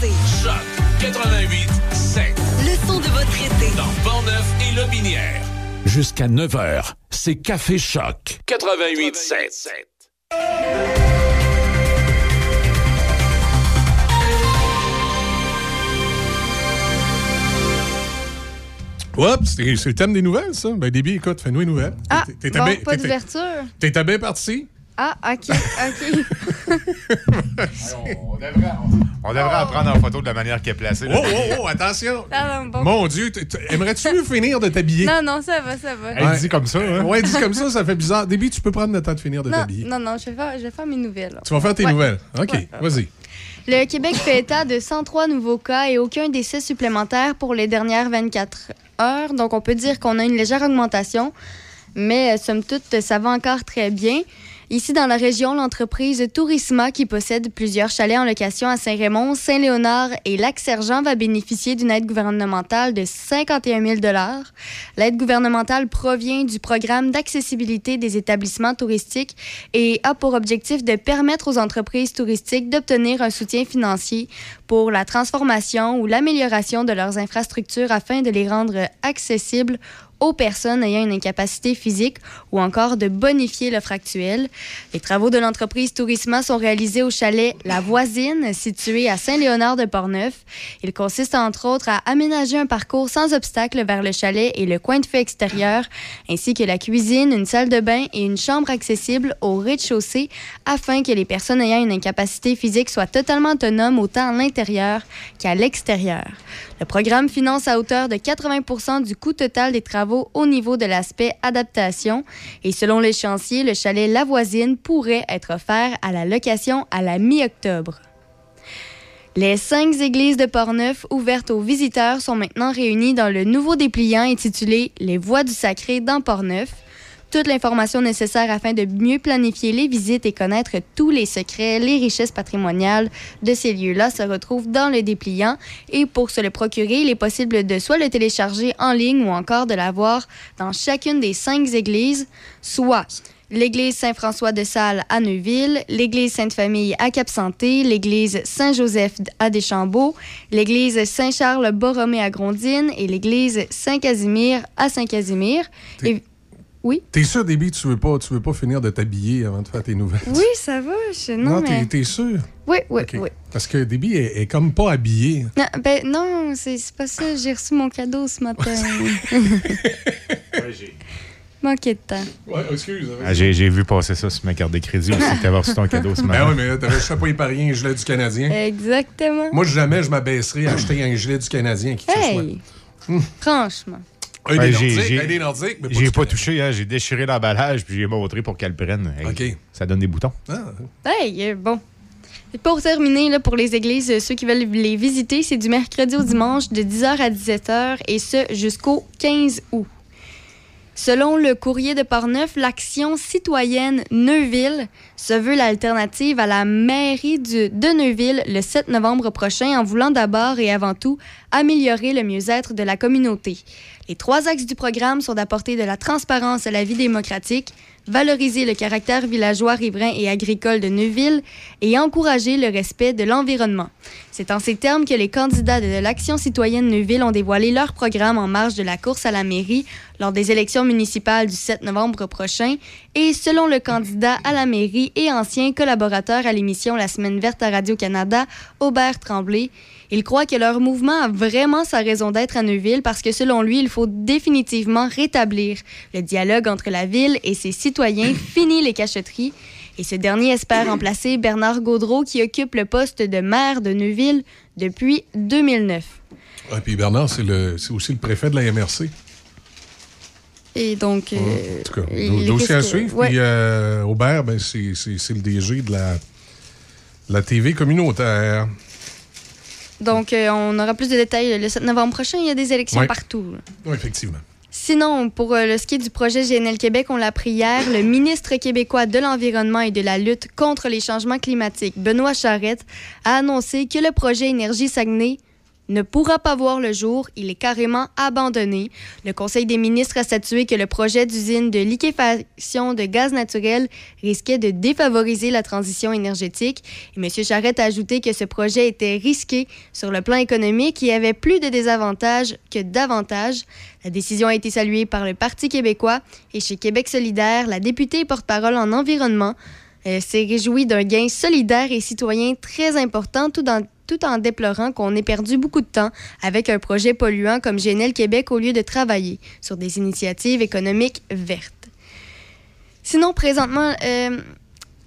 passé. Choc 88 7. Le son de votre été. Dans Portneuf et Lobinière. Jusqu'à 9h, c'est Café Choc 88 7. Oups, c'est le thème des nouvelles, ça. Ben, Déby, écoute, fais-nous une nouvelle. Ah, T'es- t'es bon, bien- pas t'es- d'ouverture. T'étais bien parti? Ah, OK, OK. On devrait, on devrait en prendre en photo de la manière qu'elle est placée. Oh, oh, oh, attention! Bon. Mon Dieu, aimerais-tu mieux finir de t'habiller? Non, non, ça va, ça va. Elle dit comme ça, hein? Ouais, dit comme ça, ça fait bizarre. Déby, tu peux prendre le temps de finir de Non, t'habiller. non, non, je vais faire, je vais faire mes nouvelles. Tu vas faire tes Ouais. nouvelles. OK, Ouais. vas-y. Le Québec fait état de 103 nouveaux cas et aucun décès supplémentaire pour les dernières 24 heures. Donc, on peut dire qu'on a une légère augmentation, mais euh, somme toute, ça va encore très bien. Ici, dans la région, l'entreprise Tourisma, qui possède plusieurs chalets en location à Saint-Raymond, Saint-Léonard et Lac-Sergent, va bénéficier d'une aide gouvernementale de 51 000 L'aide gouvernementale provient du programme d'accessibilité des établissements touristiques et a pour objectif de permettre aux entreprises touristiques d'obtenir un soutien financier pour la transformation ou l'amélioration de leurs infrastructures afin de les rendre accessibles aux personnes ayant une incapacité physique ou encore de bonifier l'offre actuelle. Les travaux de l'entreprise Tourisma sont réalisés au chalet La Voisine, situé à Saint-Léonard de Portneuf. Il consiste entre autres à aménager un parcours sans obstacle vers le chalet et le coin de feu extérieur, ainsi que la cuisine, une salle de bain et une chambre accessible au rez-de-chaussée afin que les personnes ayant une incapacité physique soient totalement autonomes autant à l'intérieur qu'à l'extérieur. Le programme finance à hauteur de 80% du coût total des travaux au niveau de l'aspect adaptation et selon l'échéancier, le chalet La Voisine pourrait être offert à la location à la mi-octobre. Les cinq églises de Portneuf ouvertes aux visiteurs sont maintenant réunies dans le nouveau dépliant intitulé Les Voies du Sacré dans Portneuf. Toute l'information nécessaire afin de mieux planifier les visites et connaître tous les secrets, les richesses patrimoniales de ces lieux-là se retrouve dans le dépliant. Et pour se le procurer, il est possible de soit le télécharger en ligne ou encore de l'avoir dans chacune des cinq églises, soit l'église Saint-François de Sales à Neuville, l'église Sainte-Famille à Cap-Santé, l'église Saint-Joseph à Deschambault, l'église Saint-Charles-Borromée à Grondines et l'église Saint-Casimir à Saint-Casimir. Et- Oui? T'es sûr, Déby, tu veux pas, tu veux pas finir de t'habiller avant de faire tes nouvelles? Oui, ça va. Je... Non, Non, mais... t'es, t'es sûr? Oui, oui, oui. Parce que Déby est, est comme pas habillé. Non, ben, non c'est pas ça. J'ai reçu mon cadeau ce matin. Manqué de temps. Ouais, excuse. Ah, J'ai j'ai vu passer ça sur ma carte de crédit aussi, que t'avais reçu ton cadeau ce matin. Ben oui, mais là, t'avais, je sais pas épargné un gilet du Canadien. Exactement. Moi, jamais je m'abaisserais à acheter un gilet du Canadien qui. Hey! Franchement. Un Ben, des j'ai- Nordiques, j'ai- un des Nordiques, mais J'ai du pas touché, hein, j'ai déchiré l'emballage puis j'ai montré pour qu'elle le prenne. Hey, OK. Ça donne des boutons. Ah, Hey, euh, bon. Et pour terminer, là, pour les églises, euh, ceux qui veulent les visiter, c'est du mercredi au dimanche de 10h à 17h et ce jusqu'au 15 août. Selon le courrier de Portneuf, l'action citoyenne Neuville se veut l'alternative à la mairie de Neuville le 7 novembre prochain en voulant d'abord et avant tout améliorer le mieux-être de la communauté. Les trois axes du programme sont d'apporter de la transparence à la vie démocratique, valoriser le caractère villageois, riverain et agricole de Neuville et encourager le respect de l'environnement. C'est en ces termes que les candidats de l'Action citoyenne Neuville ont dévoilé leur programme en marge de la course à la mairie lors des élections municipales du 7 novembre prochain. Et selon le candidat à la mairie et ancien collaborateur à l'émission La Semaine verte à Radio-Canada, Aubert Tremblay, il croit que leur mouvement a vraiment sa raison d'être à Neuville parce que selon lui, il faut définitivement rétablir le dialogue entre la ville et ses citoyens, fini les cachotteries. Et ce dernier espère remplacer Bernard Gaudreau qui occupe le poste de maire de Neuville depuis 2009. Ouais, puis Bernard, c'est, aussi le préfet de la MRC. Et donc... euh, en tout cas, il dossier à suivre. ouais. Puis euh, Aubert, ben, c'est, le DG de la, la TV communautaire. Donc, euh, on aura plus de détails le 7 novembre prochain. Il y a des élections Ouais. partout. là. Oui, effectivement. Sinon, pour euh, le ski du projet GNL Québec, on l'a appris hier, le ministre québécois de l'Environnement et de la lutte contre les changements climatiques, Benoît Charette, a annoncé que le projet Énergie Saguenay ne pourra pas voir le jour. Il est carrément abandonné. Le Conseil des ministres a statué que le projet d'usine de liquéfaction de gaz naturel risquait de défavoriser la transition énergétique. Et M. Charette a ajouté que ce projet était risqué sur le plan économique et avait plus de désavantages que d'avantages. La décision a été saluée par le Parti québécois et chez Québec solidaire, la députée porte-parole en environnement euh, s'est réjouie d'un gain solidaire et citoyen très important tout dans tout en déplorant qu'on ait perdu beaucoup de temps avec un projet polluant comme GNL Québec au lieu de travailler sur des initiatives économiques vertes. Sinon, présentement, euh,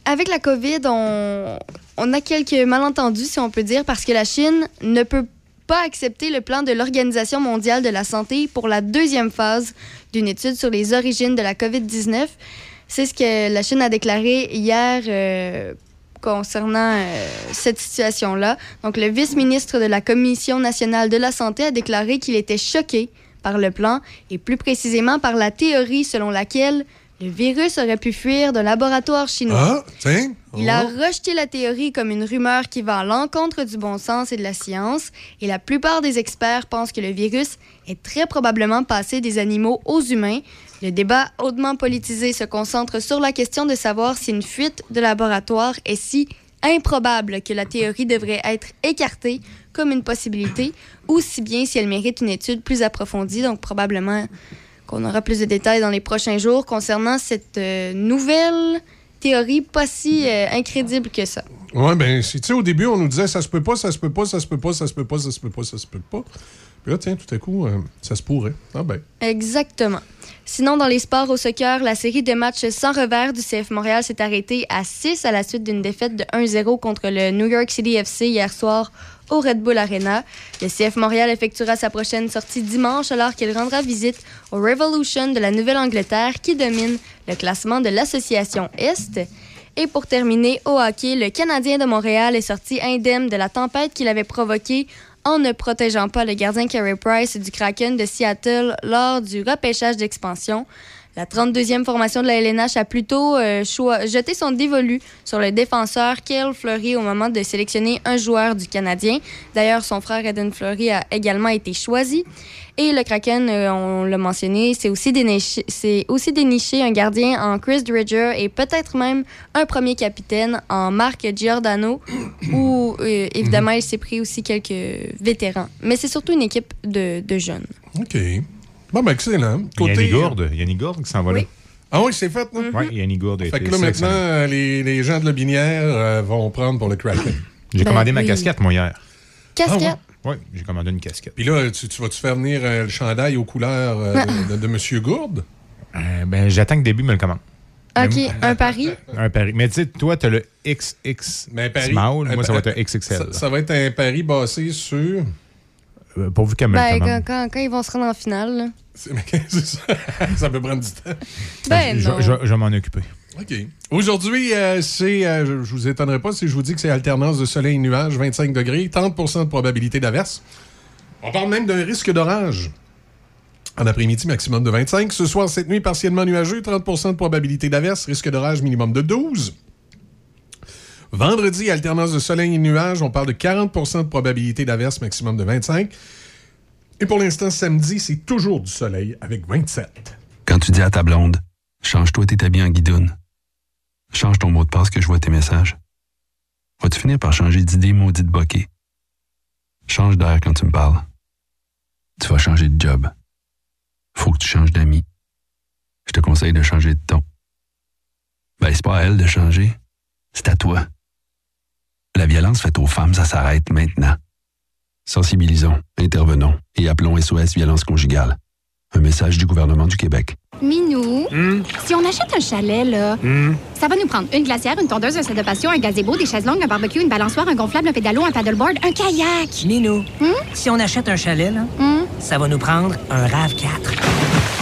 avec la COVID, on, a quelques malentendus, si on peut dire, parce que la Chine ne peut pas accepter le plan de l'Organisation mondiale de la santé pour la deuxième phase d'une étude sur les origines de la COVID-19. C'est ce que la Chine a déclaré hier. Euh, concernant euh, cette situation-là. Donc, le vice-ministre de la Commission nationale de la santé a déclaré qu'il était choqué par le plan et plus précisément par la théorie selon laquelle le virus aurait pu fuir d'un laboratoire chinois. Ah, tiens. Il a rejeté la théorie comme une rumeur qui va à l'encontre du bon sens et de la science, et la plupart des experts pensent que le virus est très probablement passé des animaux aux humains. Le débat hautement politisé se concentre sur la question de savoir si une fuite de laboratoire est si improbable que la théorie devrait être écartée comme une possibilité, ou si bien si elle mérite une étude plus approfondie, donc probablement qu'on aura plus de détails dans les prochains jours concernant cette euh, nouvelle théorie pas si euh, incrédible que ça. Oui, ben, tu sais, au début, on nous disait ça se peut pas, ça se peut pas, ça se peut pas, ça se peut pas, ça se peut pas, ça se peut pas. Puis là, tiens, tout à coup, euh, ça se pourrait. Ah ben. Exactement. Sinon, dans les sports au soccer, la série de matchs sans revers du CF Montréal s'est arrêtée à 6 à la suite d'une défaite de 1-0 contre le New York City FC hier soir au Red Bull Arena. Le CF Montréal effectuera sa prochaine sortie dimanche alors qu'il rendra visite au Revolution de la Nouvelle-Angleterre qui domine le classement de l'association Est. Et pour terminer, au hockey, le Canadien de Montréal est sorti indemne de la tempête qu'il avait provoquée en ne protégeant pas le gardien Carey Price du Kraken de Seattle lors du repêchage d'expansion. La 32e formation de la LNH a plutôt euh, jeté son dévolu sur le défenseur Kale Fleury au moment de sélectionner un joueur du Canadien. D'ailleurs, son frère Eden Fleury a également été choisi. Et le Kraken, euh, on l'a mentionné, c'est aussi déniché un gardien en Chris Dredger et peut-être même un premier capitaine en Marc Giordano, où euh, évidemment il s'est pris aussi quelques vétérans. Mais c'est surtout une équipe de, de jeunes. OK. Bon, ben, excellent. Côté... Yannick Gourde, Yannick Gourde qui s'en va là. Ah oui, c'est fait, non? Oui, Yannick Gourde a Fait que là, maintenant, les, les, gens de la Binière euh, vont prendre pour le Kraken. J'ai ben commandé ma casquette, moi, hier. Casquette? Ah, oui, j'ai commandé une casquette. Puis là, tu, tu vas-tu faire venir euh, le chandail aux couleurs euh, de, de, M. Gourde? ben, j'attends que le début me le commande. OK, un pari? Un pari. Mais tu sais, toi, tu as le XX Mais pari, small, moi, ça va être un XXL. Ça, ça, va être un pari basé sur... Euh, pourvu qu'elle me ben, quand, quand, quand, ils vont se rendre en finale. C'est ça? ça peut prendre du temps. Ben, je, non. Je, je, vais m'en occuper. OK. Aujourd'hui, euh, c'est, euh, je, ne vous étonnerai pas si je vous dis que c'est alternance de soleil et nuages, 25 degrés, 30% de probabilité d'averse. On parle même d'un risque d'orage. En après-midi, maximum de 25. Ce soir, cette nuit, partiellement nuageux, 30% de probabilité d'averse, risque d'orage minimum de 12. Vendredi, alternance de soleil et nuages, on parle de 40% de probabilité d'averse, maximum de 25. Et pour l'instant, samedi, c'est toujours du soleil avec 27. Quand tu dis à ta blonde, change-toi tes habits en guidoune. Change ton mot de passe que je vois tes messages. Vas-tu finir par changer d'idée maudite bokeh? Change d'air quand tu me parles. Tu vas changer de job. Faut que tu changes d'amis. Je te conseille de changer de ton. Ben, c'est pas à elle de changer. C'est à toi. La violence faite aux femmes, ça s'arrête maintenant. Sensibilisons, intervenons et appelons SOS Violence Conjugale. Un message du gouvernement du Québec. Minou, si on achète un chalet, là, ça va nous prendre une glacière, une tondeuse, un set de passion, un gazebo, des chaises longues, un barbecue, une balançoire, un gonflable, un pédalo, un paddleboard, un kayak. Minou, si on achète un chalet, là, ça va nous prendre un RAV4.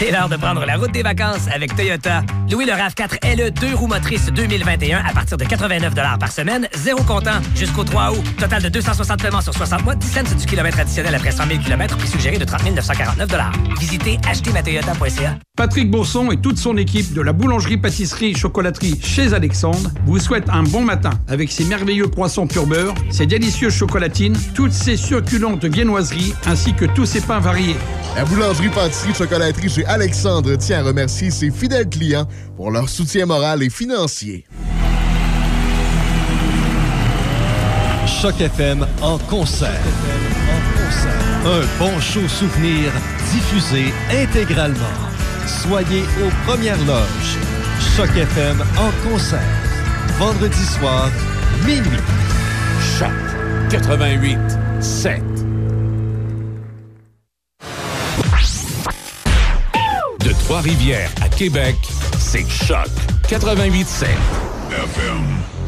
C'est l'heure de prendre la route des vacances avec Toyota. Louis le RAV4 LE 2 roues motrices 2021 à partir de 89 par semaine, zéro comptant, jusqu'au 3 août. Total de 260 paiements sur 60 mois, 10 cents du kilomètre additionnel après 100 000 km, prix suggéré de 30 949 Visitez achetezmatoyota.ca. Patrick Bourson et toute son équipe de la boulangerie-pâtisserie-chocolaterie chez Alexandre vous souhaitent un bon matin avec ses merveilleux poissons pur beurre, ses délicieuses chocolatines, toutes ses succulentes viennoiseries ainsi que tous ses pains variés. La boulangerie-pâtisserie-chocolaterie chez Alexandre tient à remercier ses fidèles clients pour leur soutien moral et financier. Choc FM en concert. Un bon show souvenir diffusé intégralement. Soyez aux premières loges. Choc FM en concert. Vendredi soir, minuit. Choc 88 7. Trois-Rivières à Québec, c'est Choc 88 7. FM. FM.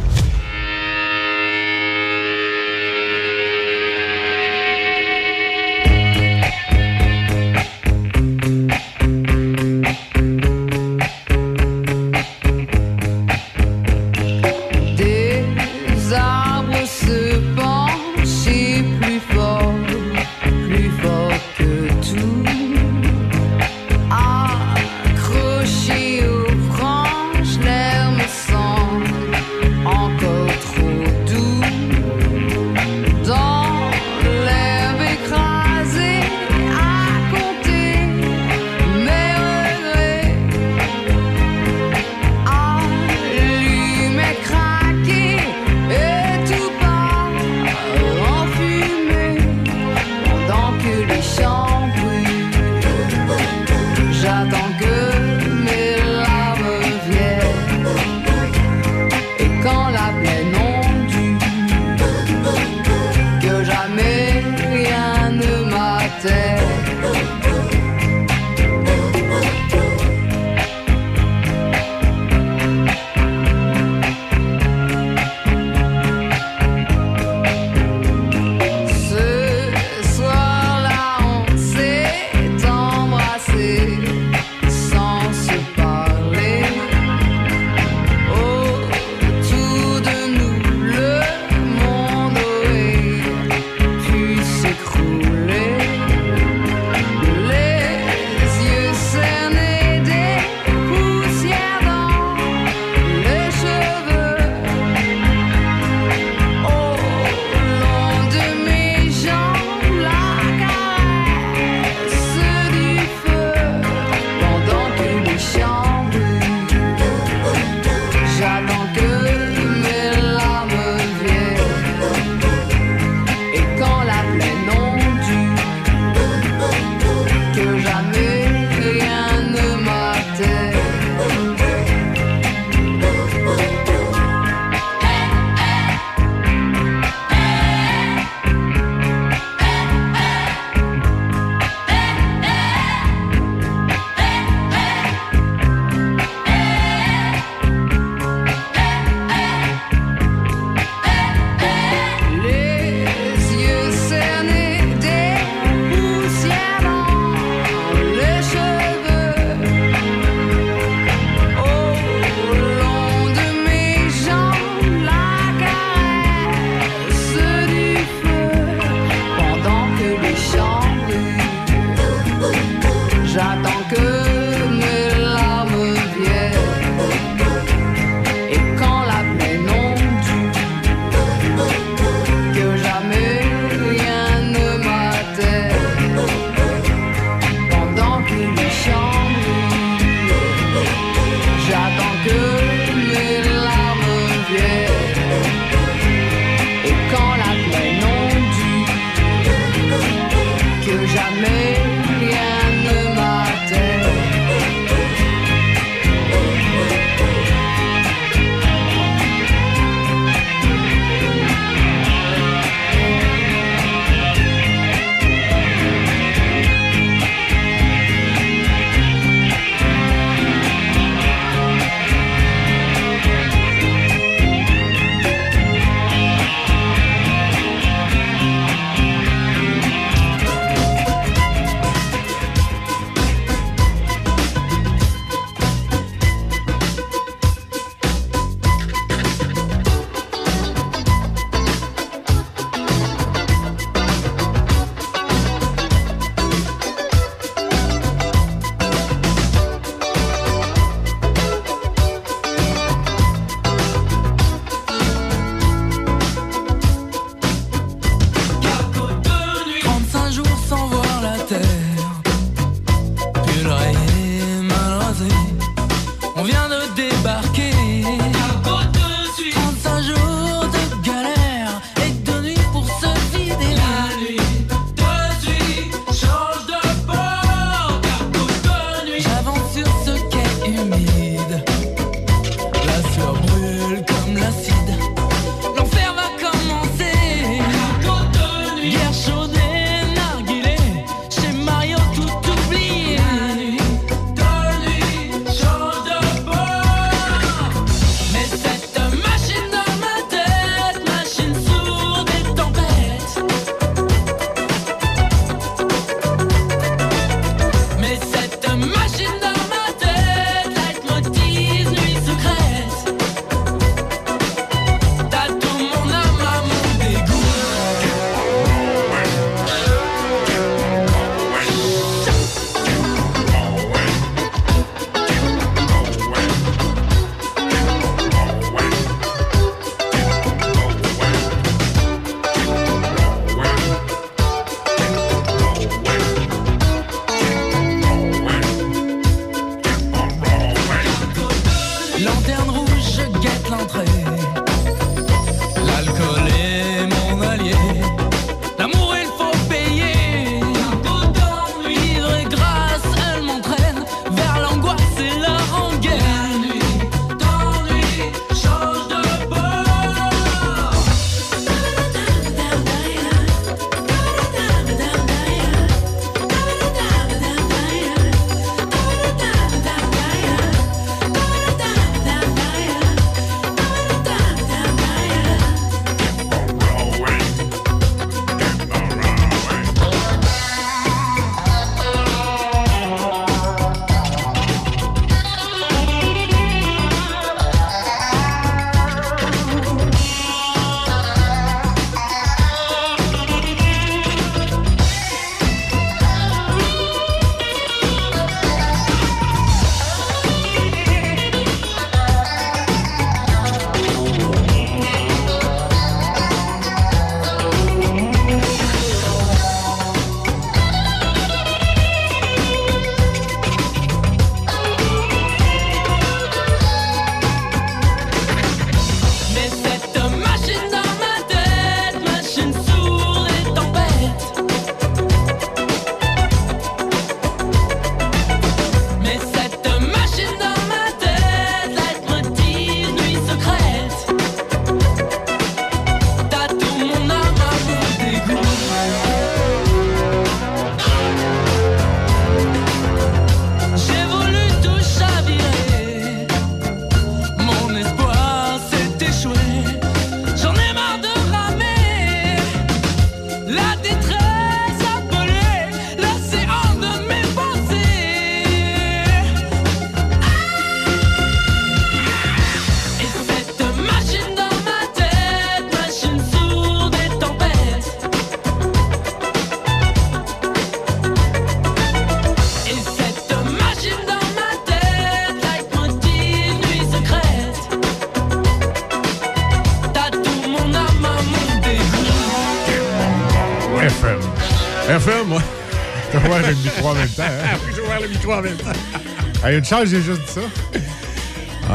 Micro en même temps. Hein? Ah oui, vais voir le micro en même temps. Une chance, j'ai juste dit ça.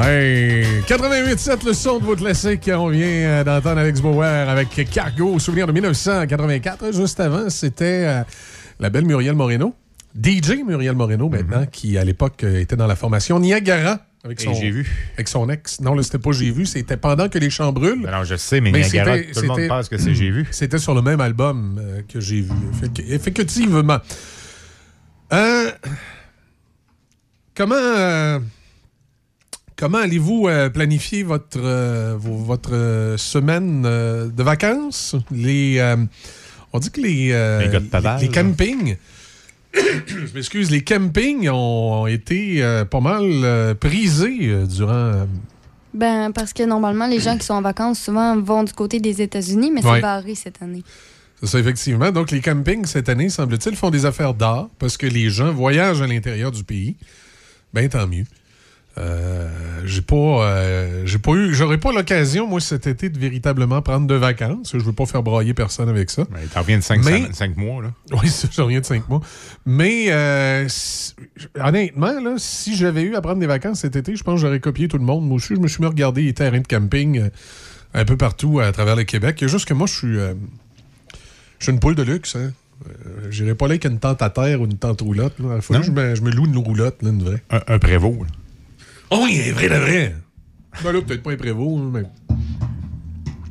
Hey, 88.7, le son de votre classique. On vient euh, d'entendre Alex Bauer avec Cargo, souvenir de 1984. Juste avant, c'était euh, la belle Muriel Moreno. DJ Muriel Moreno, maintenant, Mhm. qui à l'époque euh, était dans la formation Niagara. Avec son, j'ai vu. Avec son ex. Non, là, c'était pas J'ai vu, c'était pendant que les champs brûlent. Alors, je sais, mais, Niagara, c'était- tout le monde pense que c'est J'ai vu. C'était sur le même album que j'ai vu. Effec- effectivement. Euh, comment euh, comment allez-vous euh, planifier votre, euh, vos- votre euh, semaine euh, de vacances? Les, euh, on dit que les, euh, Les campings. Je m'excuse, les campings ont, ont été euh, pas mal euh, prisés euh, durant. Ben, parce que normalement, les gens qui sont en vacances souvent vont du côté des États-Unis, mais Ouais. c'est barré cette année. C'est ça, effectivement. Donc, les campings, cette année, semble-t-il, font des affaires d'art parce que les gens voyagent à l'intérieur du pays. Ben, tant mieux. Euh, j'ai pas, euh, j'ai pas eu, j'aurais pas l'occasion, moi, cet été, de véritablement prendre de vacances. Je veux pas faire brailler personne avec ça. Ben, T'en reviens de 5 Mais- mois, là. Oui, ça, j'en reviens de cinq mois. Mais euh, si- honnêtement, là, si j'avais eu à prendre des vacances cet été, je pense que j'aurais copié tout le monde. Moi aussi, je me suis mis à regarder les terrains de camping un peu partout à travers le Québec. Il y a juste que moi, je suis, je suis une poule de luxe. Hein. Euh, J'irai pas là avec une tente à terre ou une tente roulotte. Là. Il faut Non. que je me, je me loue une roulotte, là, une vraie. Un, un prévôt. là. Oh oui, un vrai de vrai. Ben là, peut-être pas un prévôt, mais...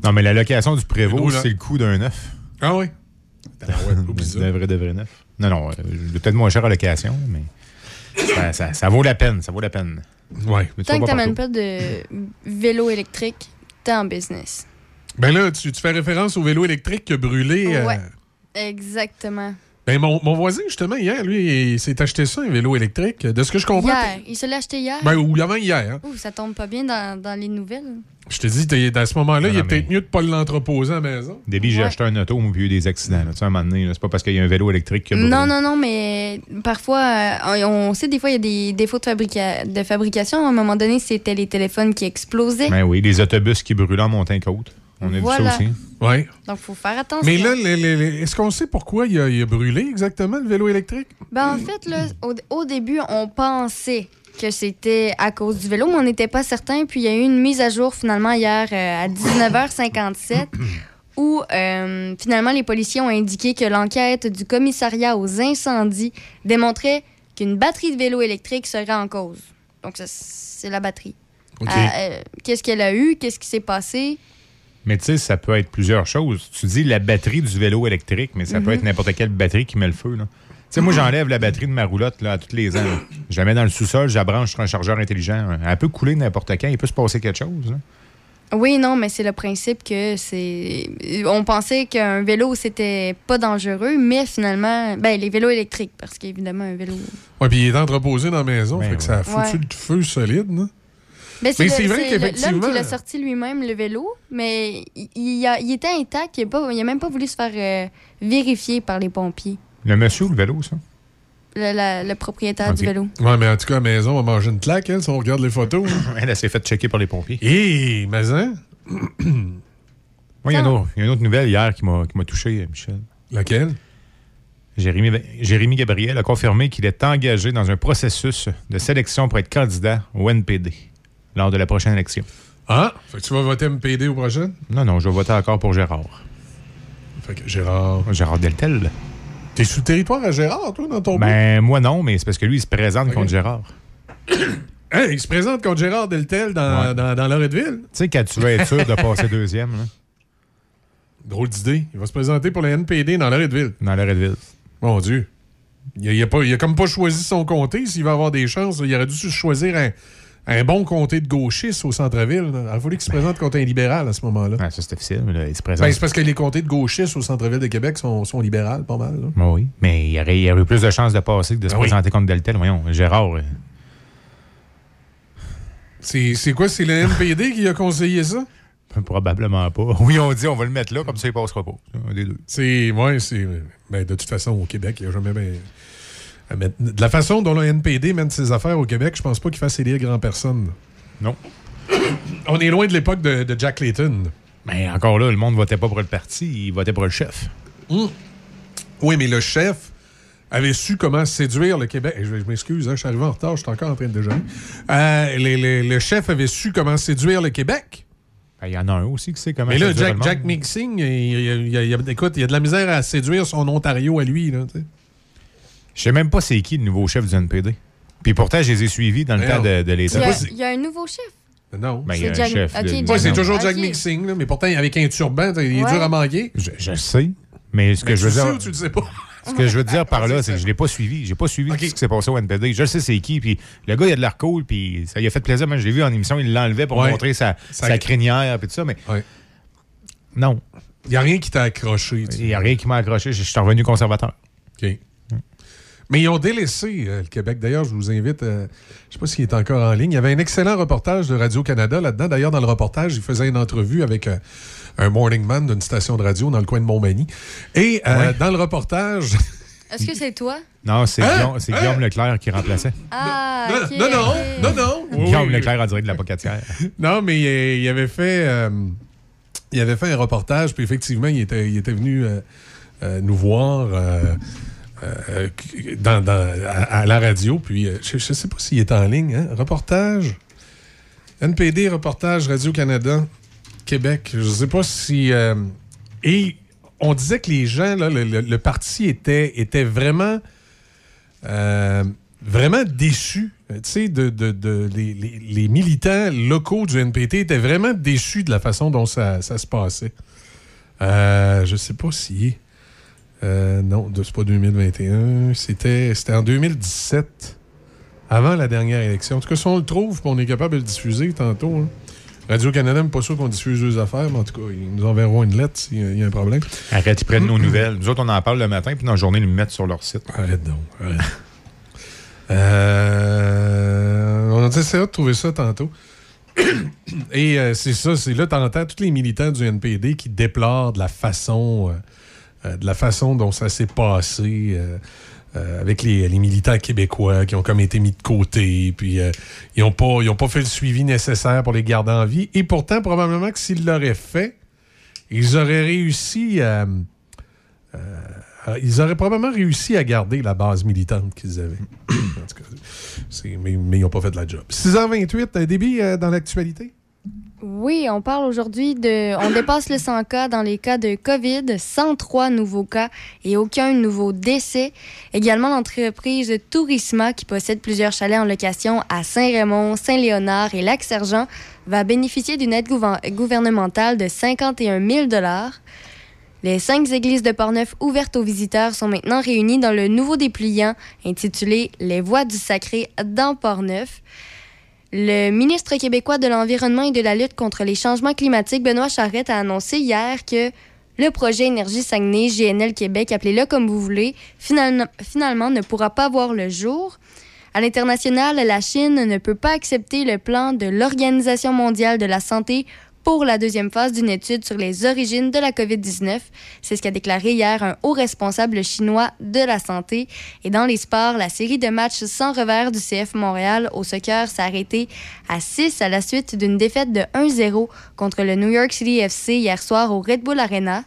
Non, mais la location du prévôt, c'est le coût d'un neuf. Ah oui? Ah. D'un vrai de vrai neuf. Non, non, euh, peut-être moins cher à location, mais ça, ça- ça vaut la peine, ça vaut la peine. Ouais. Tant que t'amènes pas de vélo électrique, t'es en business. Ben là, tu, tu fais référence au vélo électrique qui a brûlé... euh. Exactement. Ben, mon, mon voisin, justement, hier, lui, il s'est acheté ça, un vélo électrique. De ce que je comprends. Hier, il se l'a acheté hier? Ben, ou avant hier. hein. Ouh, ça tombe pas bien dans, dans les nouvelles. Je te dis, à ce moment-là, Non, il est peut-être mieux de pas l'entreposer à la maison. Début, j'ai Ouais. acheté un auto, mais puis il y a eu des accidents. là. Tu sais, à un moment donné, là, c'est pas parce qu'il y a un vélo électrique qui a brûlé. Non, non, non, mais parfois, euh, on sait des fois, il y a des défauts de, fabrica- de fabrication. À un moment donné, c'était les téléphones qui explosaient. Ben oui, les autobus qui brûlaient en montagne côte. On a Voilà. vu ça aussi. Oui. Donc, il faut faire attention. Mais là, est-ce qu'on sait pourquoi il a, il a brûlé exactement le vélo électrique? Ben, en fait, là, au, au début, on pensait que c'était à cause du vélo, mais on n'était pas certain. Puis il y a eu une mise à jour finalement hier euh, à 19h57 où euh, finalement les policiers ont indiqué que l'enquête du commissariat aux incendies démontrait qu'une batterie de vélo électrique serait en cause. Donc ça, c'est la batterie. OK. Ah, euh, Qu'est-ce qu'elle a eu? Qu'est-ce qui s'est passé? Mais tu sais, ça peut être plusieurs choses. Tu dis la batterie du vélo électrique, mais ça peut Mhm. être n'importe quelle batterie qui met le feu. là. Tu sais, moi, j'enlève la batterie de ma roulotte là, à tous les ans. là. Je la mets dans le sous-sol, je la branche sur un chargeur intelligent. Elle peut couler n'importe quand, il peut se passer quelque chose. là. Oui, non, mais c'est le principe que c'est. On pensait qu'un vélo, c'était pas dangereux, mais finalement. Ben, les vélos électriques, parce qu'évidemment, un vélo. Ouais, puis il est entreposé dans la maison, Ben fait que ça a foutu Ouais. le feu solide, non? Ben, Mais c'est vrai qu'effectivement- L'homme qui l'a sorti lui-même, le vélo, mais il, il a- il était intact, il a, pas, il a même pas voulu se faire euh, vérifier par les pompiers, Le monsieur ou le vélo, ça? le, la- le propriétaire du vélo. Ouais, mais en tout cas, à la maison, on va manger une claque, hein, si on regarde les photos. hein. Elle, elle s'est fait checker par les pompiers. Hé, mais hein? Moi, il y, a une autre- il y a une autre nouvelle hier qui m'a qui m'a touché, Michel. Laquelle? Jérémy, Jérémy Gabriel a confirmé qu'il est engagé dans un processus de sélection pour être candidat au NPD lors de la prochaine élection. Ah, fait que tu vas voter MPD au prochain? Non, non, je vais voter encore pour Gérard. Fait que Gérard. Gérard Deltel. T'es sous territoire à Gérard, toi, dans ton bout? Ben, moi non, mais c'est parce que lui, il se présente contre Gérard. Hein, il se présente contre Gérard Deltel dans, Ouais. dans, dans Loretteville? Tu sais, quand tu veux être sûr de passer deuxième, là, Drôle d'idée. Il va se présenter pour le NPD dans Loretteville. dans Loretteville. Mon Dieu. Il a, il a il a comme pas choisi son comté. S'il va avoir des chances, il aurait dû choisir un, un bon comté de gauchistes au centre-ville. Il a fallu qu'il se présente contre un libéral à ce moment-là. Ah, ça, c'est là, il se présente. Ben, c'est parce que les comtés de gauchistes au centre-ville de Québec sont, sont libérales, pas mal. là. Ben oui, mais il y aurait, il y aurait eu plus de chances de passer que de se Ben oui. présenter contre Deltel. Voyons, Gérard, euh, C'est c'est quoi? C'est le NPD qui a conseillé ça? probablement pas. Oui, on dit on va le mettre là, comme ça, il passera pas. Un des deux. C'est. Ouais, c'est. Ben, de toute façon, au Québec, il n'y a jamais. ben, à mettre- de la façon dont le NPD mène ses affaires au Québec, je pense pas qu'il fasse élire grand personne. Non. On est loin de l'époque de, de Jack Layton. Mais encore là, le monde votait pas pour le parti, il votait pour le chef. Hum. Oui, mais le chef avait su comment séduire le Québec. Je, m'excuse, hein, je suis arrivé en retard, je suis encore en train de déjeuner. Euh, le chef avait su comment séduire le Québec. Ben, il y en a un aussi qui sait comment Mais là, Jack, Jack Mixing, il, écoute, il y a de la misère à séduire son Ontario à lui. Là, je sais même pas c'est qui le nouveau chef du NPD. Puis pourtant, je les ai suivis dans le temps de, de l'État. Il y, a un nouveau chef. Non. Ben, il y a un chef. c'est toujours Jack Mixing, mais pourtant, avec un turban, il est dur à manquer. Je, sais. Mais ce que je veux dire. Sais ou tu le sais pas? Ce que je veux dire par là, c'est que je ne l'ai pas suivi. J'ai pas suivi ce qui s'est passé au NPD. Je sais c'est qui. Puis le gars, il a de l'air cool. Puis ça lui a fait plaisir. Moi, je l'ai vu en émission. Il l'enlevait pour montrer sa, sa crinière. Puis tout ça. Mais non. Il n'y a rien qui t'a accroché. Il n'y a rien qui m'a accroché. Je suis revenu conservateur. OK. Mais ils ont délaissé euh, le Québec. D'ailleurs, je vous invite, euh, je ne sais pas s'il est encore en ligne. Il y avait un excellent reportage de Radio-Canada là-dedans. D'ailleurs, dans le reportage, il faisait une entrevue avec euh, un morning man d'une station de radio dans le coin de Montmagny. Et dans le reportage. Est-ce que c'est toi? Non, c'est hein? Guillaume, hein? Leclerc qui remplaçait. Ah, non, non, non, non, Guillaume Leclerc en direct de la pocatière. non, mais il, avait fait, il avait fait un reportage, puis effectivement, il était, il était venu nous voir. Euh, à, la radio. Puis euh, je ne sais pas s'il est en ligne. Hein? Reportage. NPD, reportage Radio-Canada, Québec. Je ne sais pas si. Euh, et on disait que les gens, là, le, parti était, était vraiment. vraiment déçus. Tu sais, de, de, les, militants locaux du NPT étaient vraiment déçus de la façon dont ça, ça se passait. je sais pas si. Euh, non, c'est pas 2021. C'était en 2017, avant la dernière élection. En tout cas, si on le trouve, on est capable de le diffuser tantôt. Hein. Radio-Canada n'est pas sûr qu'on diffuse deux affaires, mais en tout cas, ils nous enverront une lettre s'il y, a un problème. Arrête, ils prennent nos nouvelles. Nous autres, on en parle le matin, puis dans la journée, ils nous mettent sur leur site. Arrête donc. Arrête. euh, on essaiera de trouver ça tantôt. Et euh, c'est ça, c'est là, t'entends tous les militants du NPD qui déplorent de la façon... Euh, de la façon dont ça s'est passé. Euh, euh, avec les, militants québécois qui ont comme été mis de côté, puis ils n'ont pas, pas fait le suivi nécessaire pour les garder en vie. Et pourtant, probablement que s'ils l'auraient fait, ils auraient réussi à. ils auraient probablement réussi à garder la base militante qu'ils avaient. en mais, mais, ils n'ont pas fait de la job. 6h28, un débit dans l'actualité? Oui, on parle aujourd'hui de. On dépasse le 100 cas dans les cas de COVID, 103 nouveaux cas et aucun nouveau décès. Également, l'entreprise Tourisma, qui possède plusieurs chalets en location à Saint-Raymond, Saint-Léonard et Lac-Sergent, va bénéficier d'une aide gouvernementale de 51 000 les cinq églises de Portneuf ouvertes aux visiteurs sont maintenant réunies dans le nouveau dépliant intitulé Les Voix du Sacré dans Portneuf. Le ministre québécois de l'Environnement et de la lutte contre les changements climatiques, Benoît Charette, a annoncé hier que le projet Énergie Saguenay, GNL Québec, appelez-le comme vous voulez, finalement, finalement ne pourra pas voir le jour. À l'international, la Chine ne peut pas accepter le plan de l'Organisation mondiale de la santé pour la deuxième phase d'une étude sur les origines de la COVID-19. C'est ce qu'a déclaré hier un haut responsable chinois de la santé. Et dans les sports, la série de matchs sans revers du CF Montréal au soccer s'est arrêtée à 6 à la suite d'une défaite de 1-0 contre le New York City FC hier soir au Red Bull Arena.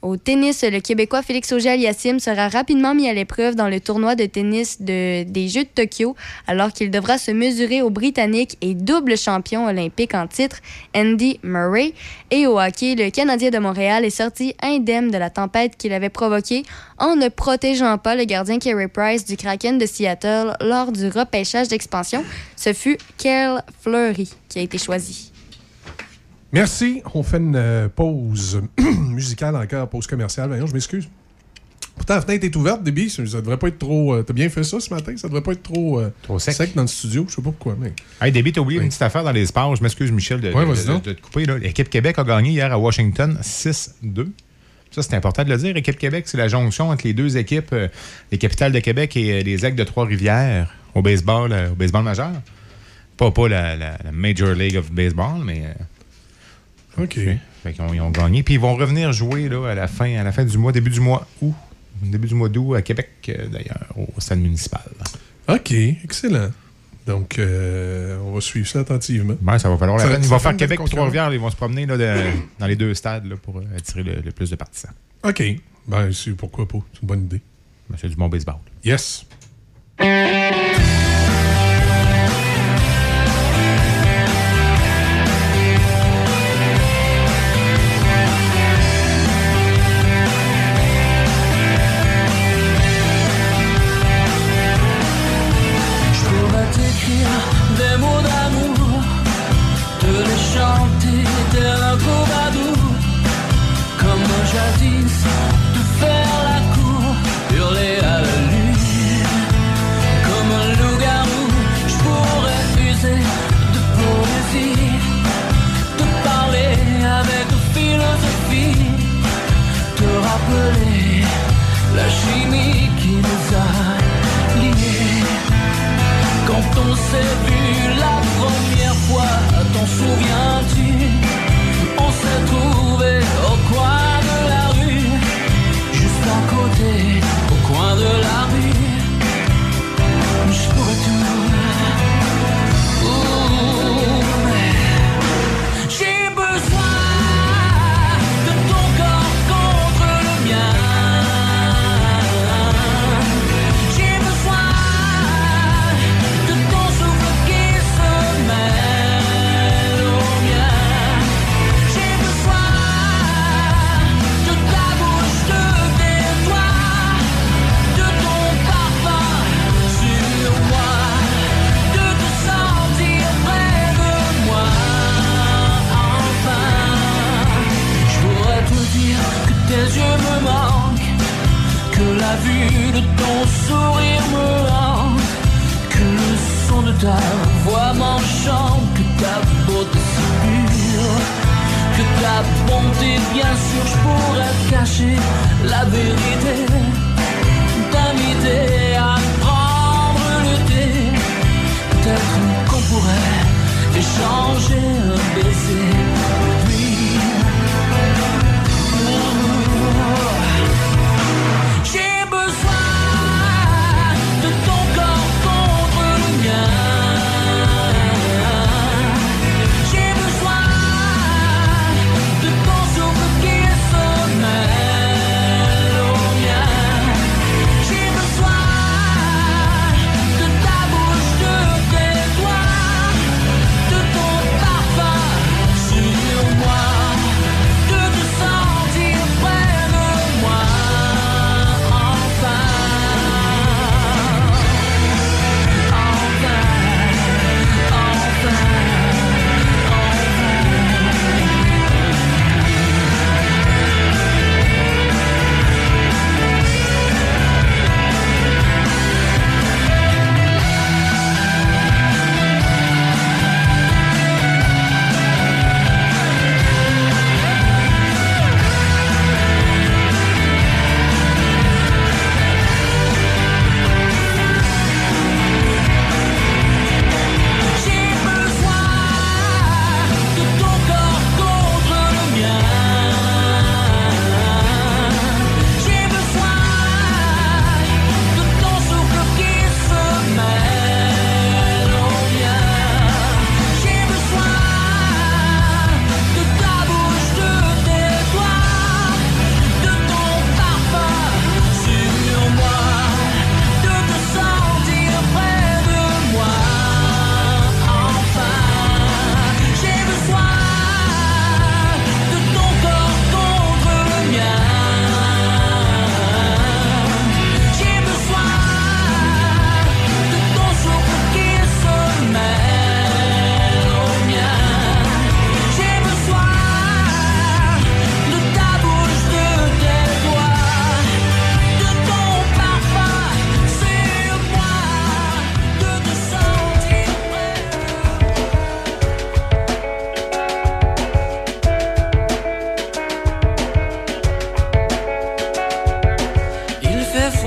Au tennis, le Québécois Félix Auger-Aliassime sera rapidement mis à l'épreuve dans le tournoi de tennis des Jeux de Tokyo, alors qu'il devra se mesurer au Britannique et double champion olympique en titre, Andy Murray. Et au hockey, le Canadien de Montréal est sorti indemne de la tempête qu'il avait provoquée en ne protégeant pas le gardien Kerry Price du Kraken de Seattle lors du repêchage d'expansion. Ce fut Kyle Fleury qui a été choisi. Merci. On fait une euh, pause musicale encore, pause commerciale. Voyons, je m'excuse. Pourtant, la fenêtre est ouverte, débit. Ça, devrait pas être trop. Euh, t'as bien fait ça ce matin? Ça devrait pas être trop, euh, trop sec. dans le studio. Je sais pas pourquoi. Mais... Hey, Déby, t'as oublié une petite affaire dans les sports. Je m'excuse, Michel, de, de, te couper. L'équipe Québec a gagné hier à Washington 6-2. Ça, c'est important de le dire. L'équipe Québec, c'est la jonction entre les deux équipes, les capitales de Québec et les Aigles de Trois-Rivières au baseball, au baseball majeur. Pas, pas la, la, Major League of Baseball, mais OK. ils ont gagné. Puis ils vont revenir jouer là, à, la fin, à la fin du mois, début du mois août. Début du mois d'août à Québec, euh, d'ailleurs, au stade municipal. OK, excellent. Donc, euh, on va suivre ça attentivement. Ben, ça va falloir la peine. Ils vont faire Québec Trois-Rivières. Ils vont se promener là, dans les deux stades là, pour attirer le, plus de partisans. OK. Ben, pourquoi pas? C'est une bonne idée. Ben, c'est du bon baseball. Yes. Que le son de ta voix m'enchante, que ta beauté si que ta bonté, bien sûr, je pourrais cacher la vérité, t'inviter à prendre le thé, peut-être qu'on pourrait échanger un baiser.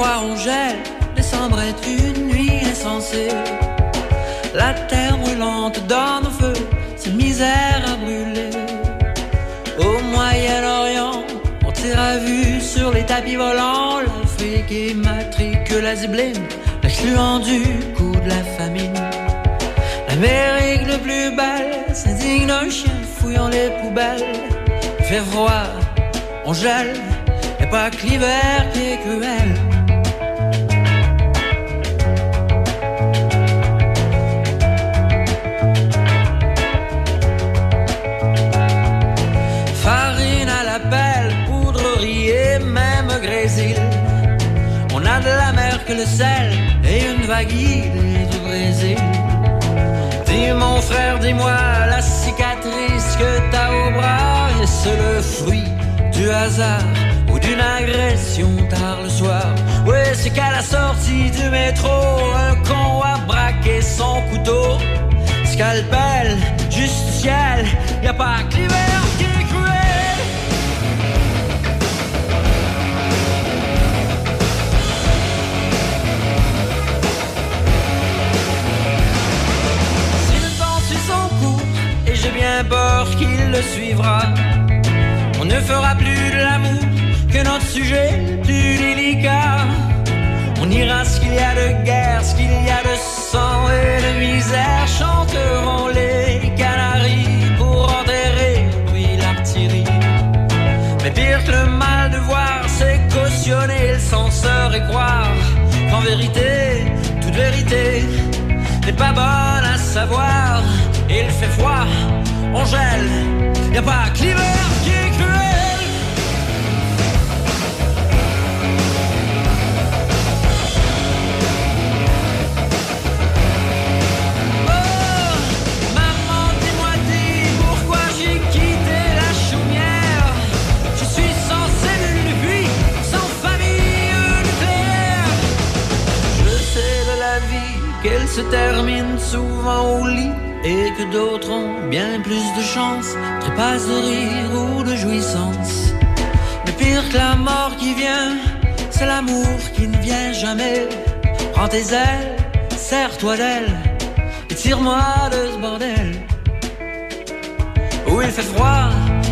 froid, on gèle. Décembre est une nuit insensée. La terre brûlante donne feu, cette misère à brûler Au Moyen-Orient, on tire à vue sur les tapis volants. L'Afrique immatricule la blême, l'excluant du coup de la famine. L'Amérique le plus belle s'indigne d'un chien fouillant les poubelles. Fait froid, on gèle, et pas que l'hiver qui est cruel. Et une vague île du Brésil. Dis mon frère, dis-moi la cicatrice que t'as au bras, est-ce le fruit du hasard ou d'une agression tard le soir? Ouais, c'est qu'à la sortie du métro, un con a braqué son couteau? Scalpel, juste ciel, y a pas que peur qu'il le suivra, on ne fera plus de l'amour que notre sujet plus délicat. On ira ce qu'il y a de guerre, ce qu'il y a de sang et de misère. Chanteront les canaries pour enterrer, oui, l'artillerie. Mais pire que le mal de voir, c'est cautionner le censeur et croire qu'en vérité, toute vérité n'est pas bonne à savoir. Il fait froid, on gèle, y a pas que qui est cruel. Oh, maman, dis-moi, dis pourquoi j'ai quitté la chaumière. Je suis sans cellule depuis, sans famille nucléaire. Je sais de la vie qu'elle se termine souvent au lit et que d'autres ont bien plus de chance, trépassent de rire ou de jouissance. Mais pire que la mort qui vient, c'est l'amour qui ne vient jamais. Prends tes ailes, serre-toi d'elle et tire-moi de ce bordel. Où il fait froid,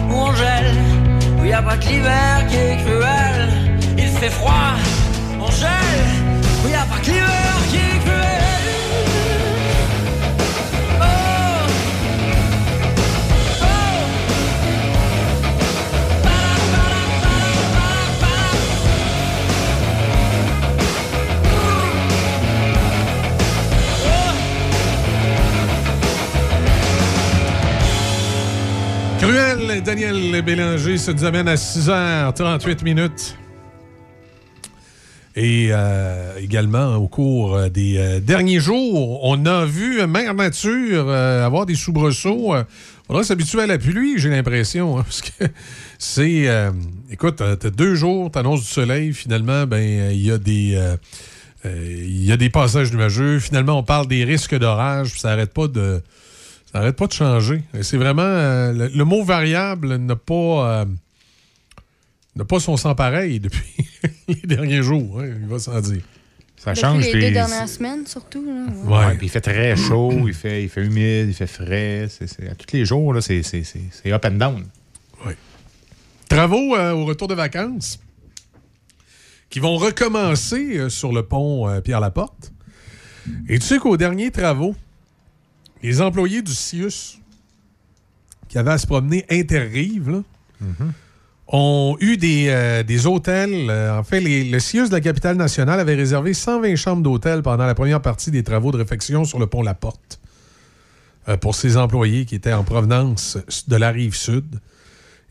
où on gèle, où y a pas que l'hiver qui est cruel. Il fait froid, Daniel Bélanger se nous amène à 6h38 minutes. Et euh, également, au cours des euh, derniers jours, on a vu Mère Nature euh, avoir des soubresauts. Il faudra s'habituer à la pluie, j'ai l'impression. hein, parce que c'est. euh, écoute, t'as deux jours, t'annonces du soleil. Finalement, ben il y a des. euh, euh, Il y a des passages nuageux. Finalement, on parle des risques d'orage. Ça n'arrête pas de. Ça n'arrête pas de changer. C'est vraiment. euh, le, le mot variable n'a pas. euh, n'a pas son sang pareil depuis les derniers jours. hein, il va s'en dire. Ça Depuis change. les puis- deux dernières semaines, surtout. là. Ouais, puis il fait très chaud, il fait, il fait humide, il fait frais. À tous les jours, là, c'est, c'est, c'est, c'est up and down. Travaux euh, au retour de vacances qui vont recommencer euh, sur le pont euh, Pierre-Laporte. Et tu sais qu'aux derniers travaux, les employés du CIUS qui avaient à se promener interrive, ont eu des, euh, hôtels. euh, en fait, le CIUS de la capitale nationale avait réservé 120 chambres d'hôtel pendant la première partie des travaux de réfection sur le pont La Porte euh, pour ses employés qui étaient en provenance de la rive sud.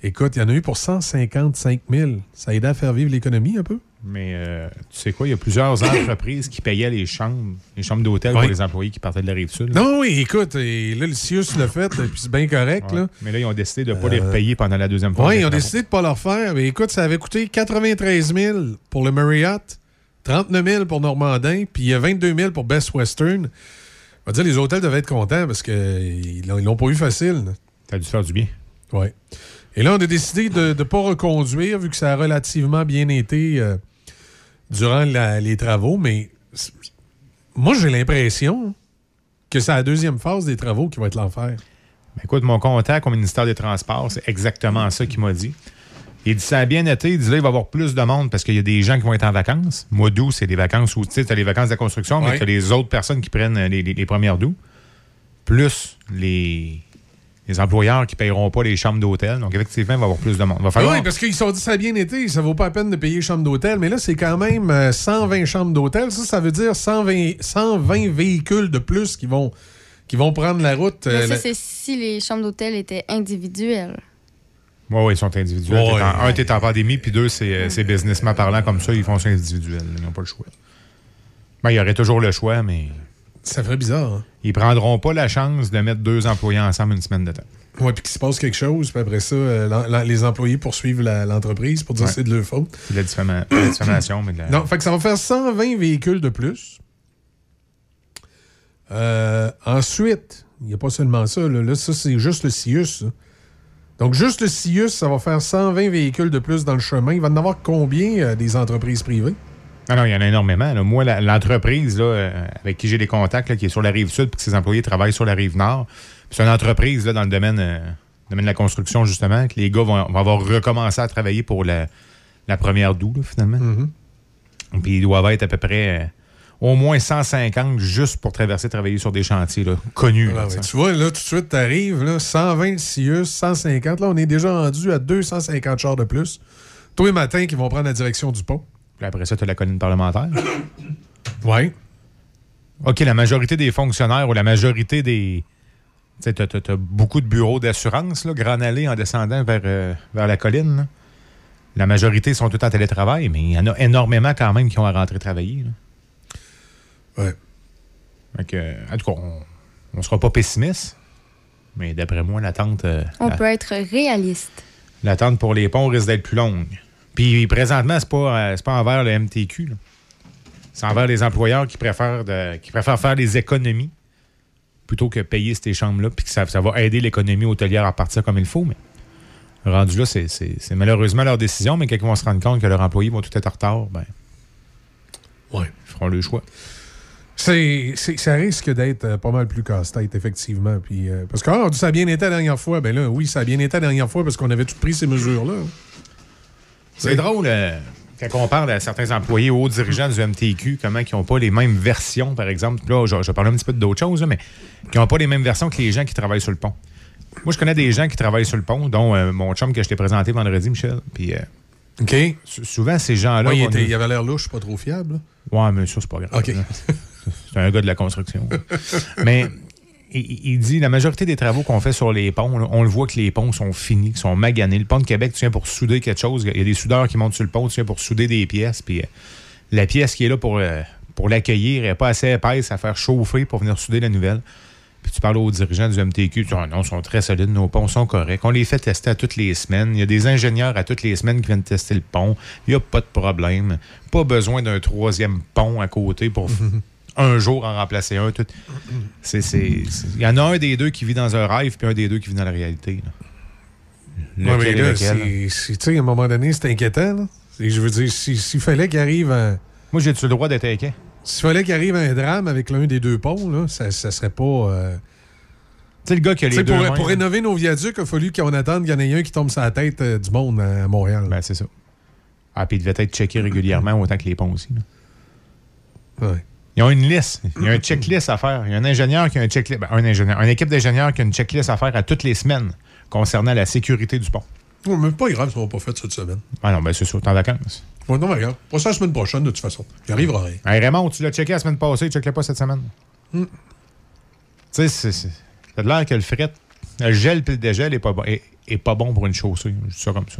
Écoute, il y en a eu pour 155 000. Ça a aidé à faire vivre l'économie un peu? Mais euh, tu sais quoi, il y a plusieurs entreprises qui payaient les chambres, les chambres d'hôtel Oui. pour les employés qui partaient de la rive sud. là. Non, oui, écoute, et là, le CIUS l'a fait, et puis c'est bien correct. Ouais. Là. Mais là, ils ont décidé de ne pas les Euh, payer pendant la deuxième phase. Oui, ils ont décidé de ne pas leur faire. Mais écoute, ça avait coûté 93 000 pour le Marriott, 39 000 pour Normandin, puis euh, 22 000 pour Best Western. On va dire, les hôtels devaient être contents parce qu'ils ils l'ont pas eu facile. Ça a dû faire du bien. Oui. Et là, on a décidé de ne pas reconduire vu que ça a relativement bien été euh, durant la- les travaux. Mais moi, j'ai l'impression que c'est la deuxième phase des travaux qui va être l'enfer. Ben, écoute, mon contact au ministère des Transports, c'est exactement ça qu'il m'a dit. Il dit ça a bien été. Il dit là, il va y avoir plus de monde parce qu'il y a des gens qui vont être en vacances. Mois d'août, c'est des vacances où tu as les vacances de la construction, mais tu as les autres personnes qui prennent les, les- les premières d'août. Plus les, les employeurs qui ne paieront pas les chambres d'hôtel. Donc, effectivement, il va y avoir plus de monde. Va falloir... Oui, parce qu'ils sont dit ça a bien été, ça vaut pas la peine de payer chambre d'hôtel. Mais là, c'est quand même 120 chambres d'hôtel. Ça, ça veut dire 120, 120 véhicules de plus qui vont, qui vont prendre la route. Mais ça, c'est si les chambres d'hôtel étaient individuelles. Oui, oui, ils sont individuels. Ouais, en, un, t'es en pandémie, puis deux, c'est businessment parlant comme ça, ils font ça individuel. Ils n'ont pas le choix. Ben, il y aurait toujours le choix, mais. Ça ferait bizarre. Hein? Ils prendront pas la chance de mettre deux employés ensemble une semaine de temps. Oui, puis qu'il se passe quelque chose, puis après ça, euh, les employés poursuivent l'entreprise pour dire que c'est de leur faute. C'est de la, diffamation, mais de la... Non, fait que ça va faire 120 véhicules de plus. Euh, ensuite, il n'y a pas seulement ça. Là, ça, c'est juste le CIUS. Donc, juste le CIUS, ça va faire 120 véhicules de plus dans le chemin. Il va en avoir combien euh, des entreprises privées? Ah non, il y en a énormément. Moi, l'entreprise avec qui j'ai des contacts, qui est sur la rive sud, puis que ses employés travaillent sur la rive nord, c'est une entreprise là, dans le domaine, euh, domaine de la construction, justement, que les gars vont, avoir recommencé à travailler pour la, première doux, finalement. Mm-hmm. Puis ils doivent être à peu près euh, au moins 150 juste pour traverser, travailler sur des chantiers là, connus. Ah tu vois, là, tout de suite, tu arrives, 120 CIUS, 150. Là, on est déjà rendu à 250 chars de plus. Tous les matins, qui vont prendre la direction du pont. Puis après ça, tu as la colline parlementaire. oui. OK, la majorité des fonctionnaires ou la majorité des, tu as, beaucoup de bureaux d'assurance, Grand Allée en descendant vers, euh, vers la colline. La majorité sont tous en télétravail, mais il y en a énormément quand même qui ont à rentrer travailler. Oui. en tout cas, on ne sera pas pessimiste, mais d'après moi, l'attente. Euh, on peut être réaliste. L'attente pour les ponts risque d'être plus longue. Puis présentement, ce n'est pas, euh, pas envers le MTQ. C'est envers les employeurs qui préfèrent, qui préfèrent faire des économies plutôt que payer ces chambres-là, puis que ça, va aider l'économie hôtelière à partir comme il faut. Mais rendu là, c'est malheureusement leur décision, mais quand ils vont se rendre compte que leurs employés vont tout être en retard, ben, ouais. ils feront le choix. C'est, ça risque d'être euh, pas mal plus casse-tête, effectivement. Puis, euh, parce que ah, ça a bien été la dernière fois. Ben là, oui, ça a bien été la dernière fois parce qu'on avait tout pris ces mesures-là. C'est drôle. Euh, quand on parle à certains employés ou hauts dirigeants du MTQ, comment ils n'ont pas les mêmes versions, par exemple, là, je, vais parler un petit peu d'autres choses, mais qui n'ont pas les mêmes versions que les gens qui travaillent sur le pont. Moi, je connais des gens qui travaillent sur le pont, dont euh, mon chum que je t'ai présenté vendredi, Michel. Puis, euh, OK. Souvent, ces gens-là. il, il, avait l'air louche, pas trop fiable. Ouais, mais ça, c'est pas grave. OK. C'est un gars de la construction. mais il, dit la majorité des travaux qu'on fait sur les ponts, on le voit que les ponts sont finis, sont maganés. Le pont de Québec, tu viens pour souder quelque chose. Il y a des soudeurs qui montent sur le pont, tu viens pour souder des pièces. Puis euh, la pièce qui est là pour, euh, pour l'accueillir n'est pas assez épaisse à faire chauffer pour venir souder la nouvelle. Puis tu parles aux dirigeants du MTQ, tu dis, ah non, ils sont très solides, nos ponts sont corrects. On les fait tester à toutes les semaines. Il y a des ingénieurs à toutes les semaines qui viennent tester le pont. Il n'y a pas de problème. Pas besoin d'un troisième pont à côté pour un jour en remplacer un. Tout. Il y en a un des deux qui vit dans un rêve, puis un des deux qui vit dans la réalité. Là. mais là, c'est, à un moment donné, c'est inquiétant. Là. Je veux dire, s'il fallait qu'il arrive un... Moi, j'ai-tu le droit d'être inquiet? S'il fallait qu'il arrive un drame avec l'un des deux ponts, là, ça, ça serait pas... Euh... Tu sais, le gars qui a les deux pour, pour rénover nos viaducs, il a fallu qu'on attende qu'il y en ait un qui tombe sur la tête euh, du monde à Montréal. Ben, c'est ça. Ah, puis il devait être checké régulièrement, autant que les ponts aussi. Oui. Ils ont une liste. Il y a un checklist à faire. Il y a un ingénieur qui a un checklist. Ben, un ingénieur. Une équipe d'ingénieurs qui a une checklist à faire à toutes les semaines concernant la sécurité du pont. Oui, mais pas grave, ça va pas fait cette semaine. Ah non, ben c'est sûr, t'es en vacances. Oui, non, mais regarde. Pas ça la semaine prochaine, de toute façon. Il arrivera rien. Hey, Raymond, tu l'as checké la semaine passée, tu ne pas cette semaine. Hmm. Tu sais, c'est. T'as l'air que le fret, le gel puis le dégel est pas bon, est, pas bon pour une chaussée. Je dis ça comme ça.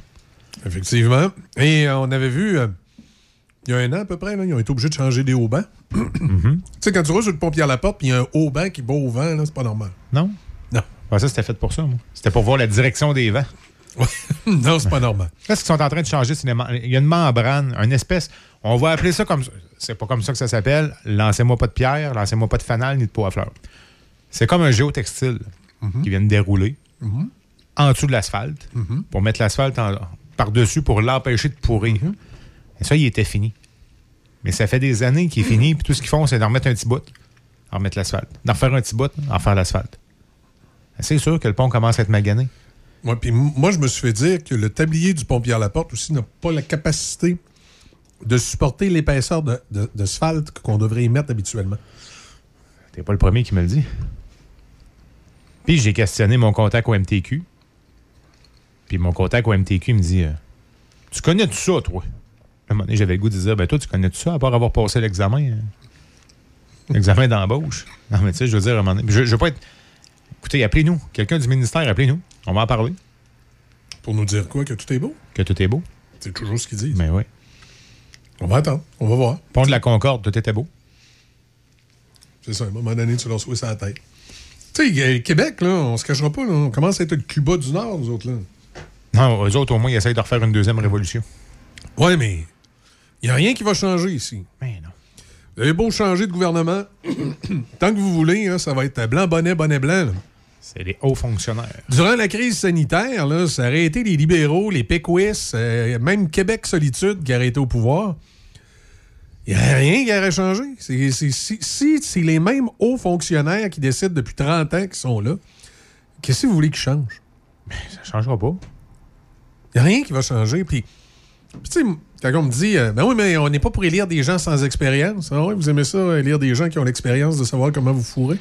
Effectivement. Et euh, on avait vu. Euh, il y a un an à peu près, là, ils ont été obligés de changer des haubans. Mm-hmm. Tu sais, quand tu roules sur le pompier à la porte, puis il y a un haut-banc qui bat au vent, c'est pas normal. Non? Non. ça, c'était fait pour ça, moi. C'était pour voir la direction des vents. non, c'est pas normal. Qu'est-ce qu'ils sont en train de changer? Il y a une membrane, une espèce. On va appeler ça comme. C'est pas comme ça que ça s'appelle. Lancez-moi pas de pierre, lancez-moi pas de fanal ni de peau à fleurs. C'est comme un géotextile mm-hmm. qui vient de dérouler mm-hmm. en dessous de l'asphalte pour mettre l'asphalte par-dessus pour l'empêcher de pourrir. Et ça, il était fini. Mais ça fait des années qu'il est fini, puis tout ce qu'ils font, c'est d'en remettre un petit bout, en remettre l'asphalte. D'en refaire un petit bout, en faire l'asphalte. C'est sûr que le pont commence à être magané. puis moi, je me suis fait dire que le tablier du pompier à la porte aussi n'a pas la capacité de supporter l'épaisseur d'asphalte qu'on devrait y mettre habituellement. T'es pas le premier qui me le dit. Puis j'ai questionné mon contact au MTQ. Puis mon contact au MTQ me dit euh, Tu connais tout ça, toi À un moment donné, j'avais le goût de dire Ben, toi, tu connais tout ça, à part avoir passé l'examen. hein? L'examen d'embauche? Non, mais tu sais, je veux dire, à un moment donné. Je, je veux pas être. Écoutez, appelez-nous. Quelqu'un du ministère, appelez-nous. On va en parler. Pour nous dire quoi? Que tout est beau? Que tout est beau. C'est toujours ce qu'ils disent. Mais oui. On va attendre. On va voir. Pont de la Concorde, tout était beau. C'est ça. À un moment donné, tu leur souhaites à la tête. Tu sais, euh, Québec, là, on se cachera pas. Là, on commence à être le Cuba du Nord, nous autres. là. Non, eux autres, au moins, ils essayent de refaire une deuxième révolution. Ouais, mais il n'y a rien qui va changer ici. Mais non. Vous avez beau changer de gouvernement, tant que vous voulez, hein, ça va être blanc, bonnet, bonnet, blanc. là. C'est les hauts fonctionnaires. Durant la crise sanitaire, là, ça aurait été les libéraux, les péquistes, euh, même Québec Solitude qui aurait été au pouvoir. Il n'y a rien qui aurait changé. C'est- c'est- si si c'est les mêmes hauts fonctionnaires qui décident depuis 30 ans qui sont là, qu'est-ce que vous voulez qu'ils changent? Ça ne changera pas. Il n'y a rien qui va changer. Puis, puis tu sais, quand on me dit, euh, ben oui, mais on n'est pas pour élire des gens sans expérience. Ah ouais, vous aimez ça, élire des gens qui ont l'expérience de savoir comment vous fourrez?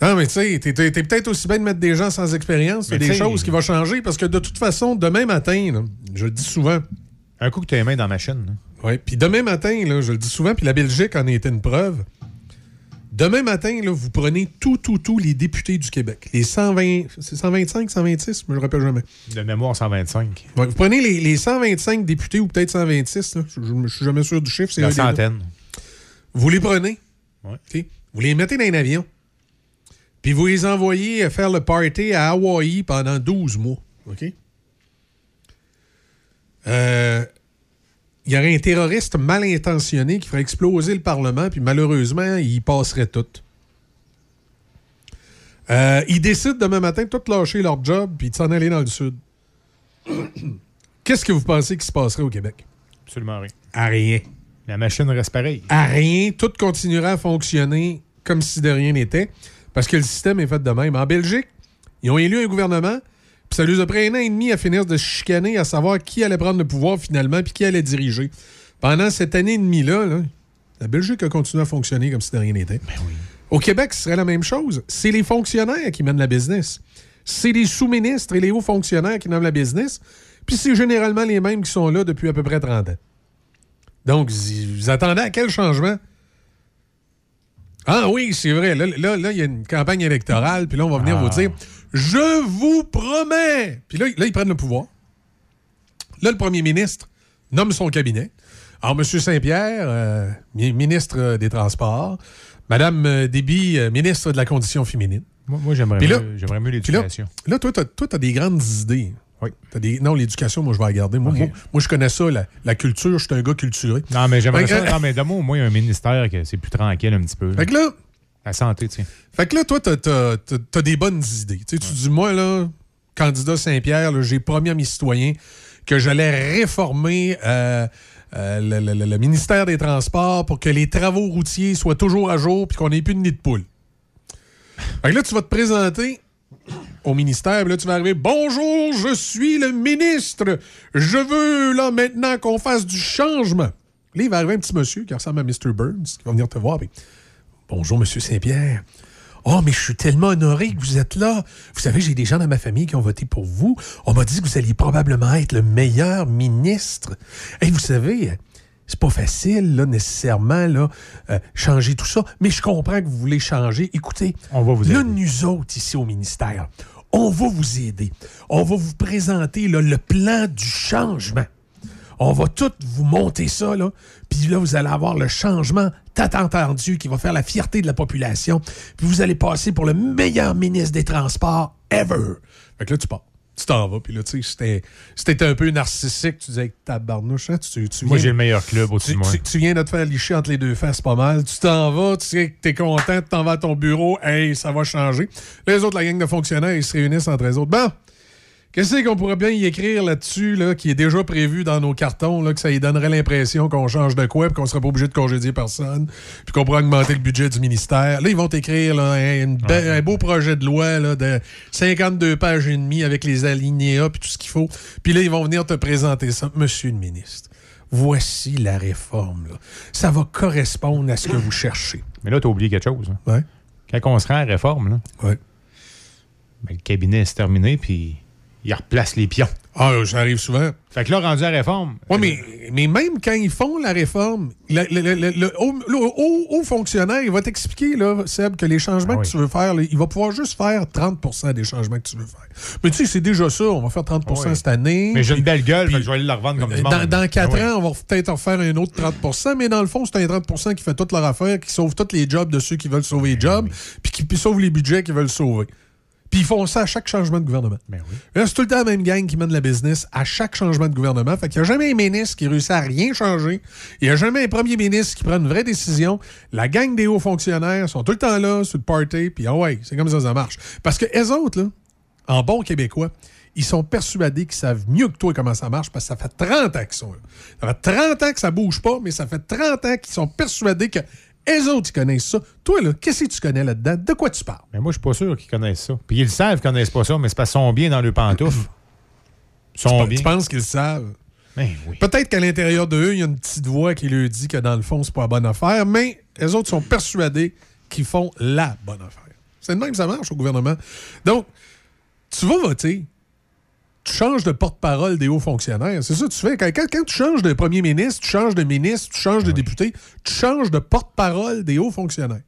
Non, mais tu sais, t'es, t'es- t'es peut-être aussi bien de mettre des gens sans expérience. Il y a des choses qui vont changer parce que de toute façon, demain matin, là, je le dis souvent. Un coup que tu as les mains dans la machine. là. Oui, puis demain matin, là, je le dis souvent, puis la Belgique en a été une preuve. Demain matin, là, vous prenez tout, tout, tout les députés du Québec. Les 120, c'est 125, 126, je me rappelle jamais. De mémoire 125. Ouais, vous prenez les, les 125 députés ou peut-être 126, là, je ne suis jamais sûr du chiffre. c'est La centaine. Vous les prenez, Ouais. Vous les mettez dans un avion, puis vous les envoyez faire le party à Hawaï pendant 12 mois. OK? Euh, Il y aurait un terroriste mal intentionné qui ferait exploser le Parlement, puis malheureusement, il passerait tout. Euh, ils décident demain matin de tout lâcher leur job puis de s'en aller dans le Sud. Qu'est-ce que vous pensez qui se passerait au Québec? Absolument rien. À rien. La machine reste pareille. À rien. Tout continuera à fonctionner comme si de rien n'était parce que le système est fait de même. En Belgique, ils ont élu un gouvernement, puis ça leur a pris un an et demi à finir de se chicaner à savoir qui allait prendre le pouvoir finalement puis qui allait diriger. Pendant cette année et demie-là, là, la Belgique a continué à fonctionner comme si de rien n'était. Au Québec, ce serait la même chose. C'est les fonctionnaires qui mènent la business. C'est les sous-ministres et les hauts fonctionnaires qui mènent la business. Puis c'est généralement les mêmes qui sont là depuis à peu près 30 ans. Donc, vous attendez à quel changement? Ah oui, c'est vrai. Là, là, là, il y a une campagne électorale, puis là, on va venir Ah. vous dire Je vous promets! Puis là, là, ils prennent le pouvoir. Là, le premier ministre nomme son cabinet. Alors, M. Saint-Pierre, euh, mi- ministre des Transports. Mme euh, Déby, euh, ministre de la Condition féminine. Moi, moi, j'aimerais là- mieux, j'aimerais mieux Puis là, l'éducation. là, toi, tu as, des grandes idées. Oui. Des... Non, l'éducation, moi, je vais la garder. Moi, Ok. moi, moi, je connais ça, la, la culture. Je suis un gars culturé. Non, mais j'aimerais ça. Non, mais donne-moi au moins un ministère que c'est plus tranquille un petit peu. là. Fait que là, La santé, tiens. Fait que là, toi, t'as, t'as- t'as- t'as des bonnes idées. Tu dis, moi, là, candidat Saint-Pierre, j'ai promis à mes citoyens que j'allais réformer euh, euh, le, le- le- le ministère des Transports pour que les travaux routiers soient toujours à jour puis qu'on n'ait plus de nid de poule. Fait que là, tu vas te présenter au ministère, puis là, tu vas arriver. Bonjour, je suis le ministre. Je veux, là, maintenant, qu'on fasse du changement. Là, il va arriver un petit monsieur qui ressemble à Mr. Burns, qui va venir te voir. puis, Bonjour, Monsieur Saint-Pierre. Oh, mais je suis tellement honoré que vous êtes là. Vous savez, j'ai des gens dans ma famille qui ont voté pour vous. On m'a dit que vous alliez probablement être le meilleur ministre. Et vous savez, c'est pas facile, là, nécessairement, là, euh, changer tout ça. Mais je comprends que vous voulez changer. Écoutez, On va vous là, aider. nous autres, ici au ministère, on va vous aider. On va vous présenter là, le plan du changement. On va tout vous monter ça, là. Puis là, vous allez avoir le changement tant entendu qui va faire la fierté de la population. Puis vous allez passer pour le meilleur ministre des Transports ever. Fait que là, tu pars. Tu t'en vas. Puis là, tu sais, c'était- un peu narcissique. Tu disais, tabarnouche, hein, tu, tu Moi, j'ai le meilleur club au-dessus de moi. tu- tu viens de te faire licher entre les deux faces pas mal. Tu t'en vas, tu sais que t'es content, tu t'en vas à ton bureau. Hey, ça va changer. Les autres, la gang de fonctionnaires, ils se réunissent entre eux autres. Bon, qu'est-ce qu'on pourrait bien y écrire là-dessus, là, qui est déjà prévu dans nos cartons, là, que ça y donnerait l'impression qu'on change de quoi, puis qu'on serait pas obligé de congédier personne, puis qu'on pourrait augmenter le budget du ministère? Là, ils vont t'écrire là, un, une be- un beau projet de loi là, de 52 pages et demie avec les alinéas puis tout ce qu'il faut. Puis là, ils vont venir te présenter ça. Monsieur le ministre, voici la réforme. là. Ça va correspondre à ce que vous cherchez. Mais là, t'as oublié quelque chose. hein? Ouais. Quand on se rend à la réforme, là, Ouais. Ben, le cabinet est terminé, puis il replace les pions. Ah, ça arrive souvent. Fait que là, rendu à la réforme. Oui, mais, mais même quand ils font la réforme, le, haut, fonctionnaire, il va t'expliquer, là, Seb, que les changements ah que tu veux faire, il va pouvoir juste faire 30% des changements que tu veux faire. Mais tu sais, c'est déjà ça. On va faire 30 ah cette année. Mais j'ai une belle gueule, je vais aller la revendre comme du Dans, dans 4 ah ans, on va peut-être en faire un autre 30% mais dans le fond, c'est un 30% qui fait toute leur affaire, qui sauve tous les jobs de ceux qui veulent sauver les jobs, puis qui sauve les budgets qui veulent sauver. Puis ils font ça à chaque changement de gouvernement. Ben oui. C'est tout le temps la même gang qui mène la business à chaque changement de gouvernement. Fait qu'il n'y a jamais un ministre qui réussit à rien changer. Il n'y a jamais un premier ministre qui prend une vraie décision. La gang des hauts fonctionnaires sont tout le temps là, sur le party, puis ah ouais, c'est comme ça que ça marche. Parce que les autres, là, en bon québécois, ils sont persuadés qu'ils savent mieux que toi comment ça marche parce que ça fait 30 ans qu'ils sont là. Ça fait 30 ans que ça bouge pas, mais ça fait 30 ans qu'ils sont persuadés que eux autres, ils connaissent ça. Toi, là, qu'est-ce que tu connais là-dedans? De quoi tu parles? Mais moi, je suis pas sûr qu'ils connaissent ça. Puis ils le savent qu'ils connaissent pas ça, mais c'est parce qu'ils sont bien dans le pantoufle. Ils sont tu, bien. Tu penses qu'ils le savent? Ben oui. Peut-être qu'à l'intérieur d'eux, il y a une petite voix qui leur dit que dans le fond, c'est pas la bonne affaire, mais les autres sont persuadés qu'ils font la bonne affaire. C'est de même que ça marche au gouvernement. Donc, tu vas voter tu changes de porte-parole des hauts fonctionnaires. C'est ça que tu fais. Quand, tu changes de premier ministre, tu changes de ministre, tu changes de député, tu changes de porte-parole des hauts fonctionnaires.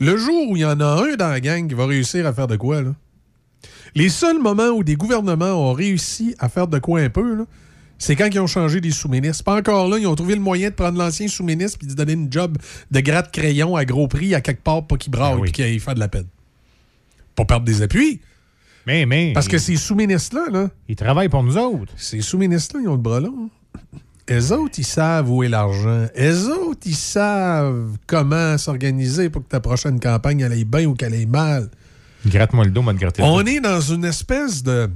Le jour où il y en a un dans la gang qui va réussir à faire de quoi, là, les seuls moments où des gouvernements ont réussi à faire de quoi un peu, c'est quand ils ont changé des sous-ministres. Pas encore là, ils ont trouvé le moyen de prendre l'ancien sous-ministre et de donner une job de gratte-crayon à gros prix à quelque part, pas qu'il braque et qu'il fasse de la peine. Pas perdre des appuis. Parce que ces sous-ministres-là, là, ils travaillent pour nous autres. Ces sous-ministres-là, ils ont le bras long. Les autres, ils savent où est l'argent. Les autres, ils savent comment s'organiser pour que ta prochaine campagne aille bien ou qu'elle aille mal. Gratte-moi le dos, moi, de gratter On est dans une espèce de,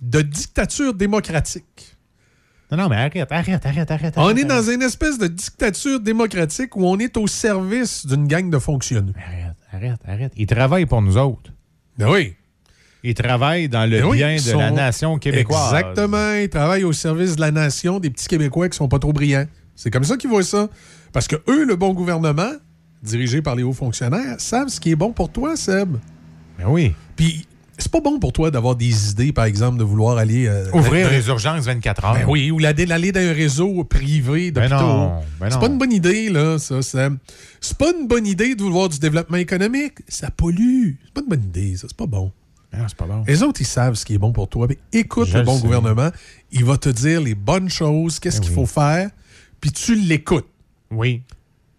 de dictature démocratique. Non, non, mais arrête, arrête, arrête, arrête. On est dans une espèce de dictature démocratique où on est au service d'une gang de fonctionnaires. Arrête, arrête, arrête. Ils travaillent pour nous autres. Ben oui. Ils travaillent dans le bien de la nation québécoise. Exactement. Ils travaillent au service de la nation des petits Québécois qui sont pas trop brillants. C'est comme ça qu'ils voient ça. Parce que eux, le bon gouvernement, dirigé par les hauts fonctionnaires, savent ce qui est bon pour toi, Seb. Ben oui. Puis c'est pas bon pour toi d'avoir des idées, par exemple, de vouloir aller. Euh, Ouvrir les urgences 24 heures. Ben oui, ou d'aller dans un réseau privé ben d'hôpitaux. Ben c'est pas une bonne idée, là, ça, Seb. C'est pas une bonne idée de vouloir du développement économique. Ça pollue. C'est pas une bonne idée, ça. C'est pas bon. Ah, c'est pas bon. Les autres, ils savent ce qui est bon pour toi. Mais écoute le bon gouvernement. Il va te dire les bonnes choses, qu'est-ce eh qu'il faut faire, puis tu l'écoutes. Oui.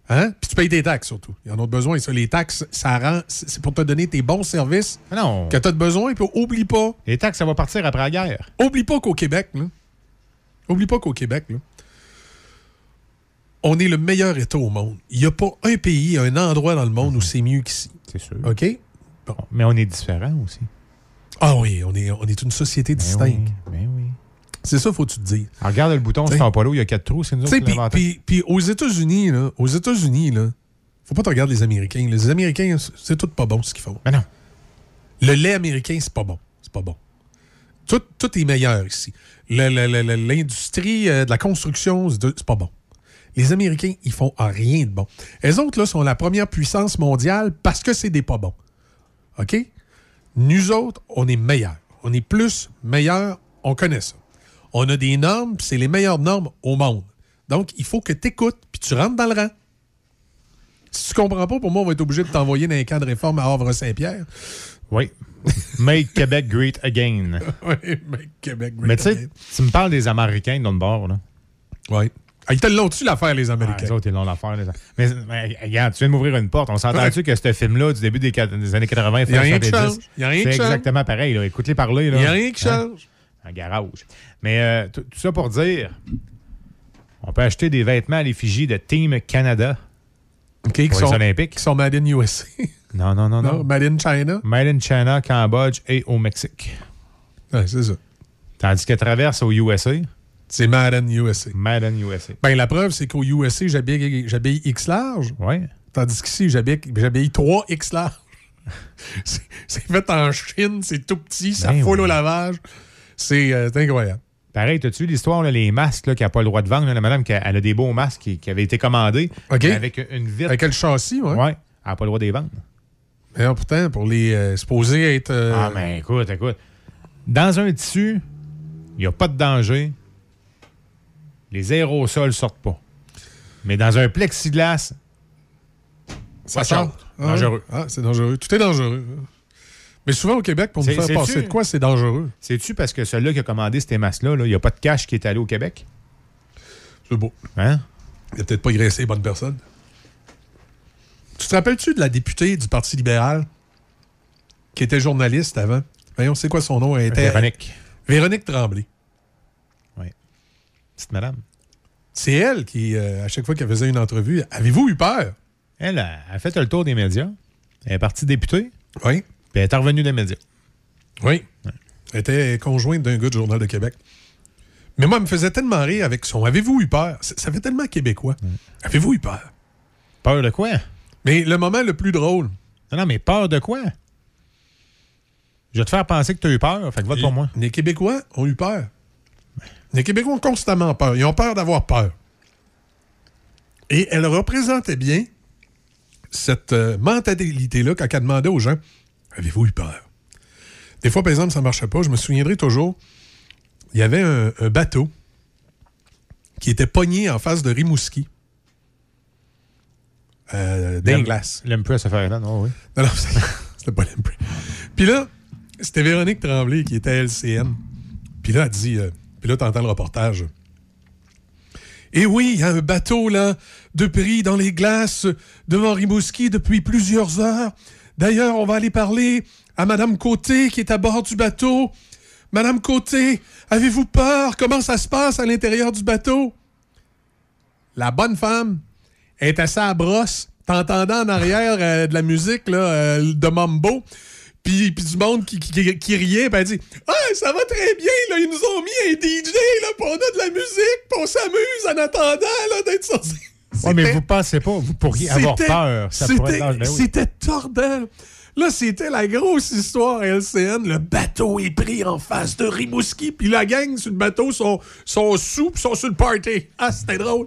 Hein? Puis tu payes tes taxes surtout. Il y en a besoin. Ça. Les taxes, ça rend. C'est pour te donner tes bons services non. que tu as besoin. Puis oublie pas. Les taxes, ça va partir après la guerre. Oublie pas qu'au Québec, là, oublie pas qu'au Québec, là, on est le meilleur État au monde. Il n'y a pas un pays, un endroit dans le monde où mhm. c'est mieux qu'ici. C'est sûr. OK? Mais on est différent aussi. Ah oui, on est, on est une société ben distincte. Ben oui, C'est ça, faut-tu te dire. regarde le bouton c'est pas l'eau, il y a quatre trous, c'est nous autres Puis, puis aux États-Unis, là, aux États-Unis, là, faut pas te regarder les Américains. Les Américains, c'est tout pas bon ce qu'ils font. Mais non. Le lait américain, c'est pas bon. C'est pas bon. Tout, tout est meilleur ici. L'industrie euh, de la construction, c'est pas bon. Les Américains, ils font rien de bon. Les autres, là, sont la première puissance mondiale parce que c'est des pas bons. OK? Nous autres, on est meilleurs. On est plus meilleurs, on connaît ça. On a des normes, c'est les meilleures normes au monde. Donc, il faut que tu écoutes, puis tu rentres dans le rang. Si tu comprends pas, pour moi, on va être obligé de t'envoyer dans un camp de réforme à Havre-Saint-Pierre. Oui. Make Québec great again. oui, make Québec great Mais tu sais, tu me parles des Américains de bord, là. Oui. Ah, ils te l'ont-tu l'affaire, les Américains? Ah, les autres, ils l'ont l'affaire. Les... Mais, mais, regarde, tu viens de m'ouvrir une porte. On s'entend-tu que ce film-là, du début des, années 80, Il n'y a rien qui change. Il a rien C'est exactement pareil. Écoute-les parler. Il n'y a rien qui hein? change. Un garage. Mais euh, tout ça pour dire, on peut acheter des vêtements à l'effigie de Team Canada. OK, qui sont, Olympiques. Qui sont Made in USA. non, non, non, non. Made in China. Made in China, Cambodge et au Mexique. Ouais, c'est ça. Tandis qu'elle traverse au USA. C'est Madden USA. Madden USA. Ben, la preuve, c'est qu'au USA, j'habille X large. Oui. Tandis qu'ici, j'habille 3 X large. c'est fait en Chine, c'est tout petit, ça ben foule au lavage. C'est euh, incroyable. Pareil, t'as-tu l'histoire, les masques qui n'ont pas le droit de vendre? la madame, qui elle a des beaux masques qui, avaient été commandés. OK. Avec une vitre. Avec le châssis, oui. Oui. Elle n'a pas le droit de les vendre. Mais non, pourtant, pour les euh, supposés être. euh, Ah, mais écoute, écoute. Dans un tissu, il n'y a pas de danger. Les aérosols sortent pas. Mais dans un plexiglas, ça watch sort. Ah, Dangereux. Ah, c'est dangereux. Tout est dangereux. Mais souvent au Québec, pour C'est- faire passer de quoi, c'est dangereux. C'est-tu parce que celui-là qui a commandé ces masques-là, là, il n'y a pas de cash qui est allé au Québec? C'est beau. Hein? Il a peut-être pas graissé les bonnes personnes. Tu te rappelles-tu de la députée du Parti libéral qui était journaliste avant? Voyons, c'est quoi son nom? Elle était... Véronique. Véronique Tremblay. Petite madame. C'est elle qui, euh, à chaque fois qu'elle faisait une entrevue, avez-vous eu peur? Elle a, a fait le tour des médias. Elle est partie députée. Oui. Puis elle est revenue des médias. Oui. Elle était conjointe d'un gars du Journal de Québec. Mais moi, elle me faisait tellement rire avec son Avez-vous eu peur? Ça ça fait tellement québécois. Avez-vous eu peur? Peur de quoi? Mais le moment le plus drôle. Non, non, mais peur de quoi? Je vais te faire penser que tu as eu peur, fait que vote pour moi. Les Québécois ont eu peur. Les Québécois ont constamment peur. Ils ont peur d'avoir peur. Et elle représentait bien cette euh, mentalité-là quand elle demandait aux gens Avez-vous eu peur? Des fois, par exemple, ça ne marchait pas. Je me souviendrai toujours, il y avait un, un bateau qui était pogné en face de Rimouski. Euh, d'un glace. L'Empress affaire-là, non, oui. Non, non, c'était c'était pas l'Empress. Puis là, c'était Véronique Tremblay qui était à LCN. Puis là, elle dit, euh, puis là, t'entends le reportage. Et oui, il y a un bateau, là, de prix dans les glaces devant Rimouski depuis plusieurs heures. D'ailleurs, on va aller parler à Madame Côté qui est à bord du bateau. Madame Côté, avez-vous peur? Comment ça se passe à l'intérieur du bateau? La bonne femme est à la brosse, t'entendant en arrière euh, de la musique euh, de Mambo, puis, puis du monde qui, qui, qui- qui riait, puis elle dit Ah, ça va très bien, là, ils nous ont mis un DJ, là, puis on a de la musique, puis on s'amuse en attendant là, d'être sorti. Ouais, mais vous pensez pas, vous pourriez avoir peur. C'était- oui. Tordant. Là, c'était la grosse histoire à LCN. Le bateau est pris en face de Rimouski, puis la gang sur le bateau sont, sont sous, puis sont sur le party. Ah, c'était drôle.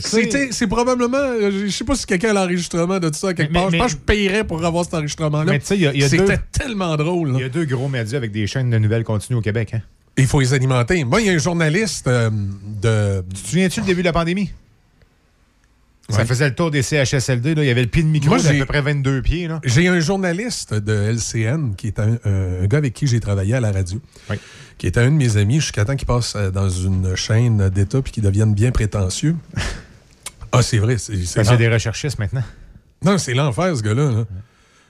C'est- probablement. euh, Je sais pas si quelqu'un a l'enregistrement de tout ça quelque Mais- part. mais- je pense que je payerais pour avoir cet enregistrement-là. Mais tu sais, C'était tellement drôle. Il y a deux gros médias avec des chaînes de nouvelles continues au Québec. Hein? Il faut les alimenter. Moi, il y a un journaliste euh, de. Tu te souviens-tu le début de la pandémie? Ça Ouais. faisait le tour des CHSLD. Là. Il y avait le pied de micro d'à peu près 22 pieds. J'ai un journaliste de LCN qui est un, un gars avec qui j'ai travaillé à la radio, qui est un de mes amis jusqu'à temps qu'il passe euh, dans une chaîne d'État puis qu'il devienne bien prétentieux. ah, c'est vrai. C'est, a des recherchistes maintenant. Non, c'est l'enfer, ce gars-là. là.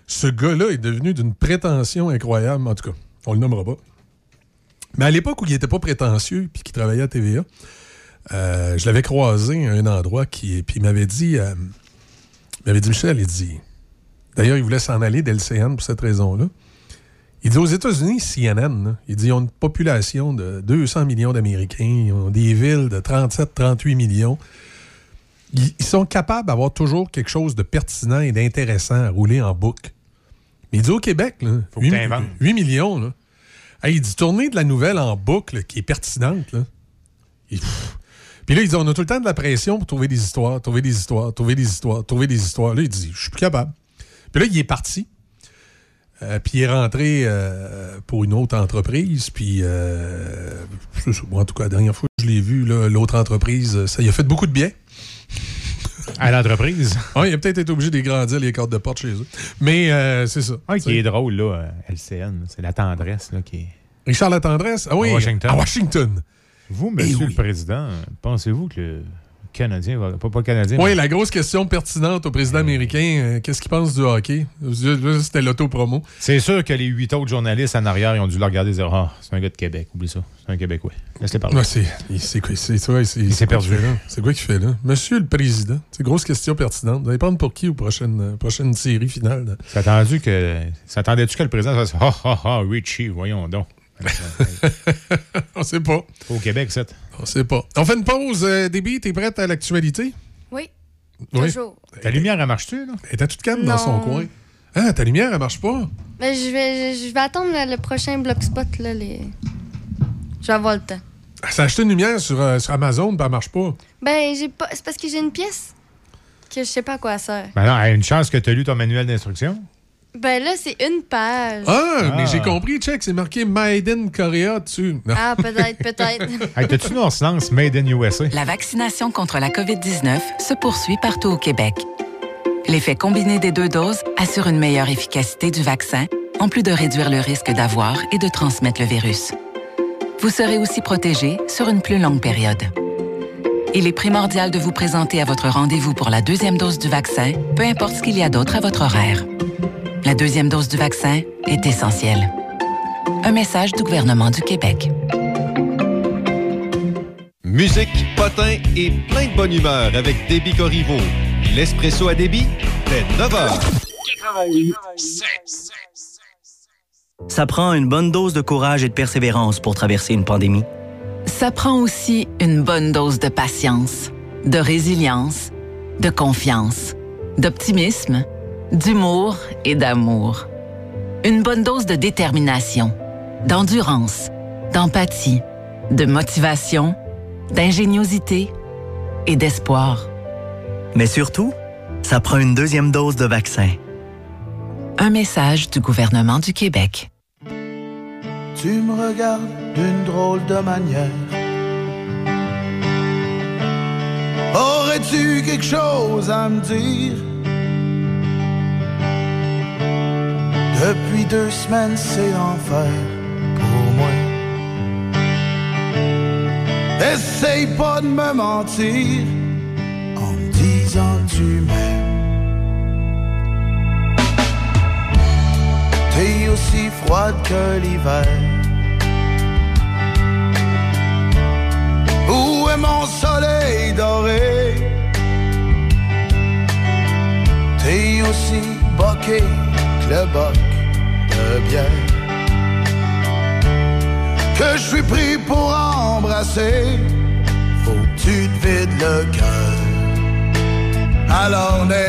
Ce gars-là est devenu d'une prétention incroyable. En tout cas, on le nommera pas. Mais à l'époque où il n'était pas prétentieux puis qu'il travaillait à TVA, euh, je l'avais croisé à un endroit qui. Puis il m'avait dit. euh, il m'avait dit, Michel, il dit. D'ailleurs, il voulait s'en aller d'LCN pour cette raison-là. Il dit aux États-Unis, CNN, là, il dit ils ont une population de 200 millions d'Américains, ils ont des villes de 37-38 millions. Ils, ils sont capables d'avoir toujours quelque chose de pertinent et d'intéressant à rouler en boucle. Mais il dit au Québec, là, Faut que 8, t'inventes. 8 millions, là. Hey, il dit tourner de la nouvelle en boucle qui est pertinente. Là. Il- pff. Puis là, il dit on a tout le temps de la pression pour trouver des histoires, trouver des histoires, trouver des histoires, trouver des histoires. Là, il dit je suis plus capable. Puis là, il est parti. Euh, puis il est rentré euh, pour une autre entreprise. Puis, euh, en tout cas, la dernière fois que je l'ai vu, l'autre entreprise, ça lui a fait beaucoup de bien. À l'entreprise? Ah, il a peut-être été obligé d'agrandir les cartes de porte chez eux. Mais euh, c'est ça. Ah, qui est drôle, là, euh, LCN. C'est la tendresse là, qui est. Richard Latendresse? Ah oui, À Washington. à Washington. Vous, Eh Monsieur oui. le Président, pensez-vous que le Canadien va. Pas, pas le Canadien. Oui, mais- la grosse question pertinente au président américain, euh, qu'est-ce qu'il pense du hockey? C'était l'auto-promo. C'est sûr que les huit autres journalistes en arrière, ils ont dû le regarder et dire Ah, c'est un gars de Québec, oublie ça. C'est un Québécois. Laisse-les parler. Ouais, c'est, quoi, Il s'est quoi perdu. C'est quoi qu'il fait là? Monsieur le Président, c'est grosse question pertinente. Vous allez prendre pour qui aux prochaines, euh, prochaines séries finales? S'attendais-tu que. S'attendais-tu que le président fasse Ah, ah, ah, Richie, voyons donc. On sait pas. Au Québec, c'est. On sait pas. On fait une pause. Euh, Déby, t'es prête à l'actualité? Oui, Oui. toujours. Ta lumière, elle marche-tu, là? Elle était toute calme dans son coin. Ah, ta lumière, elle marche pas? Mais je vais, je vais attendre le, le prochain Blogspot, là, les... Je vais avoir le temps. Elle s'est acheté une lumière sur, euh, sur Amazon, puis elle marche pas. Ben, j'ai pas... C'est parce que j'ai une pièce que je sais pas à quoi elle sert. Ben non, elle a une chance que tu as lu ton manuel d'instruction. Ben là, c'est une page. Ah, mais j'ai compris, check, c'est marqué Made in Korea dessus. Ah, peut-être, peut-être. hey, T'as-tu une silence Made in USA? La vaccination contre la COVID-19 se poursuit partout au Québec. L'effet combiné des deux doses assure une meilleure efficacité du vaccin, en plus de réduire le risque d'avoir et de transmettre le virus. Vous serez aussi protégé sur une plus longue période. Il est primordial de vous présenter à votre rendez-vous pour la deuxième dose du vaccin, peu importe ce qu'il y a d'autre à votre horaire. La deuxième dose du vaccin est essentielle. Un message du gouvernement du Québec. Musique, potin et plein de bonne humeur avec Déby Corriveau. L'espresso à débit, dès 9h. Ça prend une bonne dose de courage et de persévérance pour traverser une pandémie. Ça prend aussi une bonne dose de patience, de résilience, de confiance, d'optimisme d'humour et d'amour. Une bonne dose de détermination, d'endurance, d'empathie, de motivation, d'ingéniosité et d'espoir. Mais surtout, ça prend une deuxième dose de vaccin. Un message du gouvernement du Québec. Tu me regardes d'une drôle de manière. Aurais-tu quelque chose à me dire? Depuis deux semaines, c'est l'enfer pour moi. Essaye pas de me mentir en me disant tu m'aimes. T'es aussi froide que l'hiver. Où est mon soleil doré? T'es aussi boqué le boc bien que je suis pris pour embrasser. Faut que tu te vides le cœur. Alors n'aie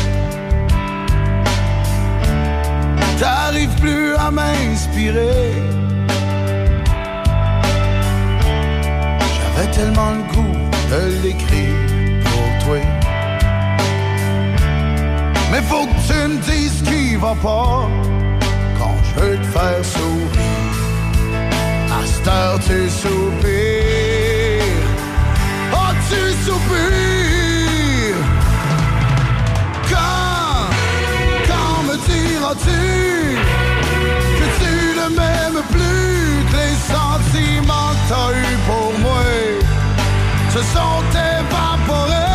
T'arrives plus à m'inspirer. tellement le goût de l'écrire pour toi. Mais faut que tu me dises qui va pas quand je veux te faire sourire. À cette heure, tu soupires. Oh, tu soupires. Plus les sentiments que t'as eu pour moi? se sont évaporés.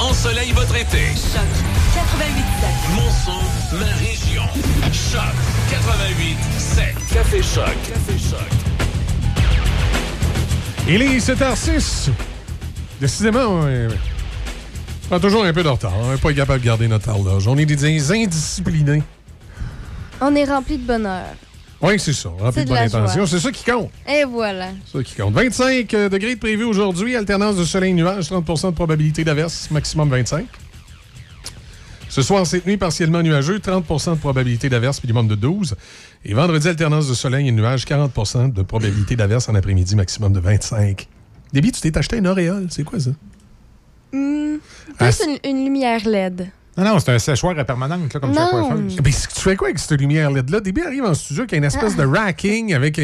Ensoleille votre été. Choc 88.7. Mon son, ma région. Choc 88.7. Café Choc. Café Choc. Il est 7h06. Décidément, on prend toujours un peu de retard. On n'est pas capable de garder notre horloge. On est des indisciplinés. On est rempli de bonheur. Oui, c'est ça. Rempli de bonne intention. C'est ça qui compte. Et voilà. C'est ça qui compte. 25 euh, degrés de prévu aujourd'hui. Alternance de soleil et nuages. 30% de probabilité d'averse. Maximum 25. Ce soir, cette nuit, partiellement nuageux. 30% de probabilité d'averse. Minimum de 12. Et vendredi, alternance de soleil et nuages. 40% de probabilité d'averse en après-midi. Maximum de 25. Déby, tu t'es acheté une auréole. C'est quoi ça? Hmm, plus une lumière LED. Non, non, c'est un séchoir à permanente, là, comme chaque coiffeuse. Mais tu fais quoi avec cette lumière LED-là? Début arrive en studio avec une espèce de racking avec,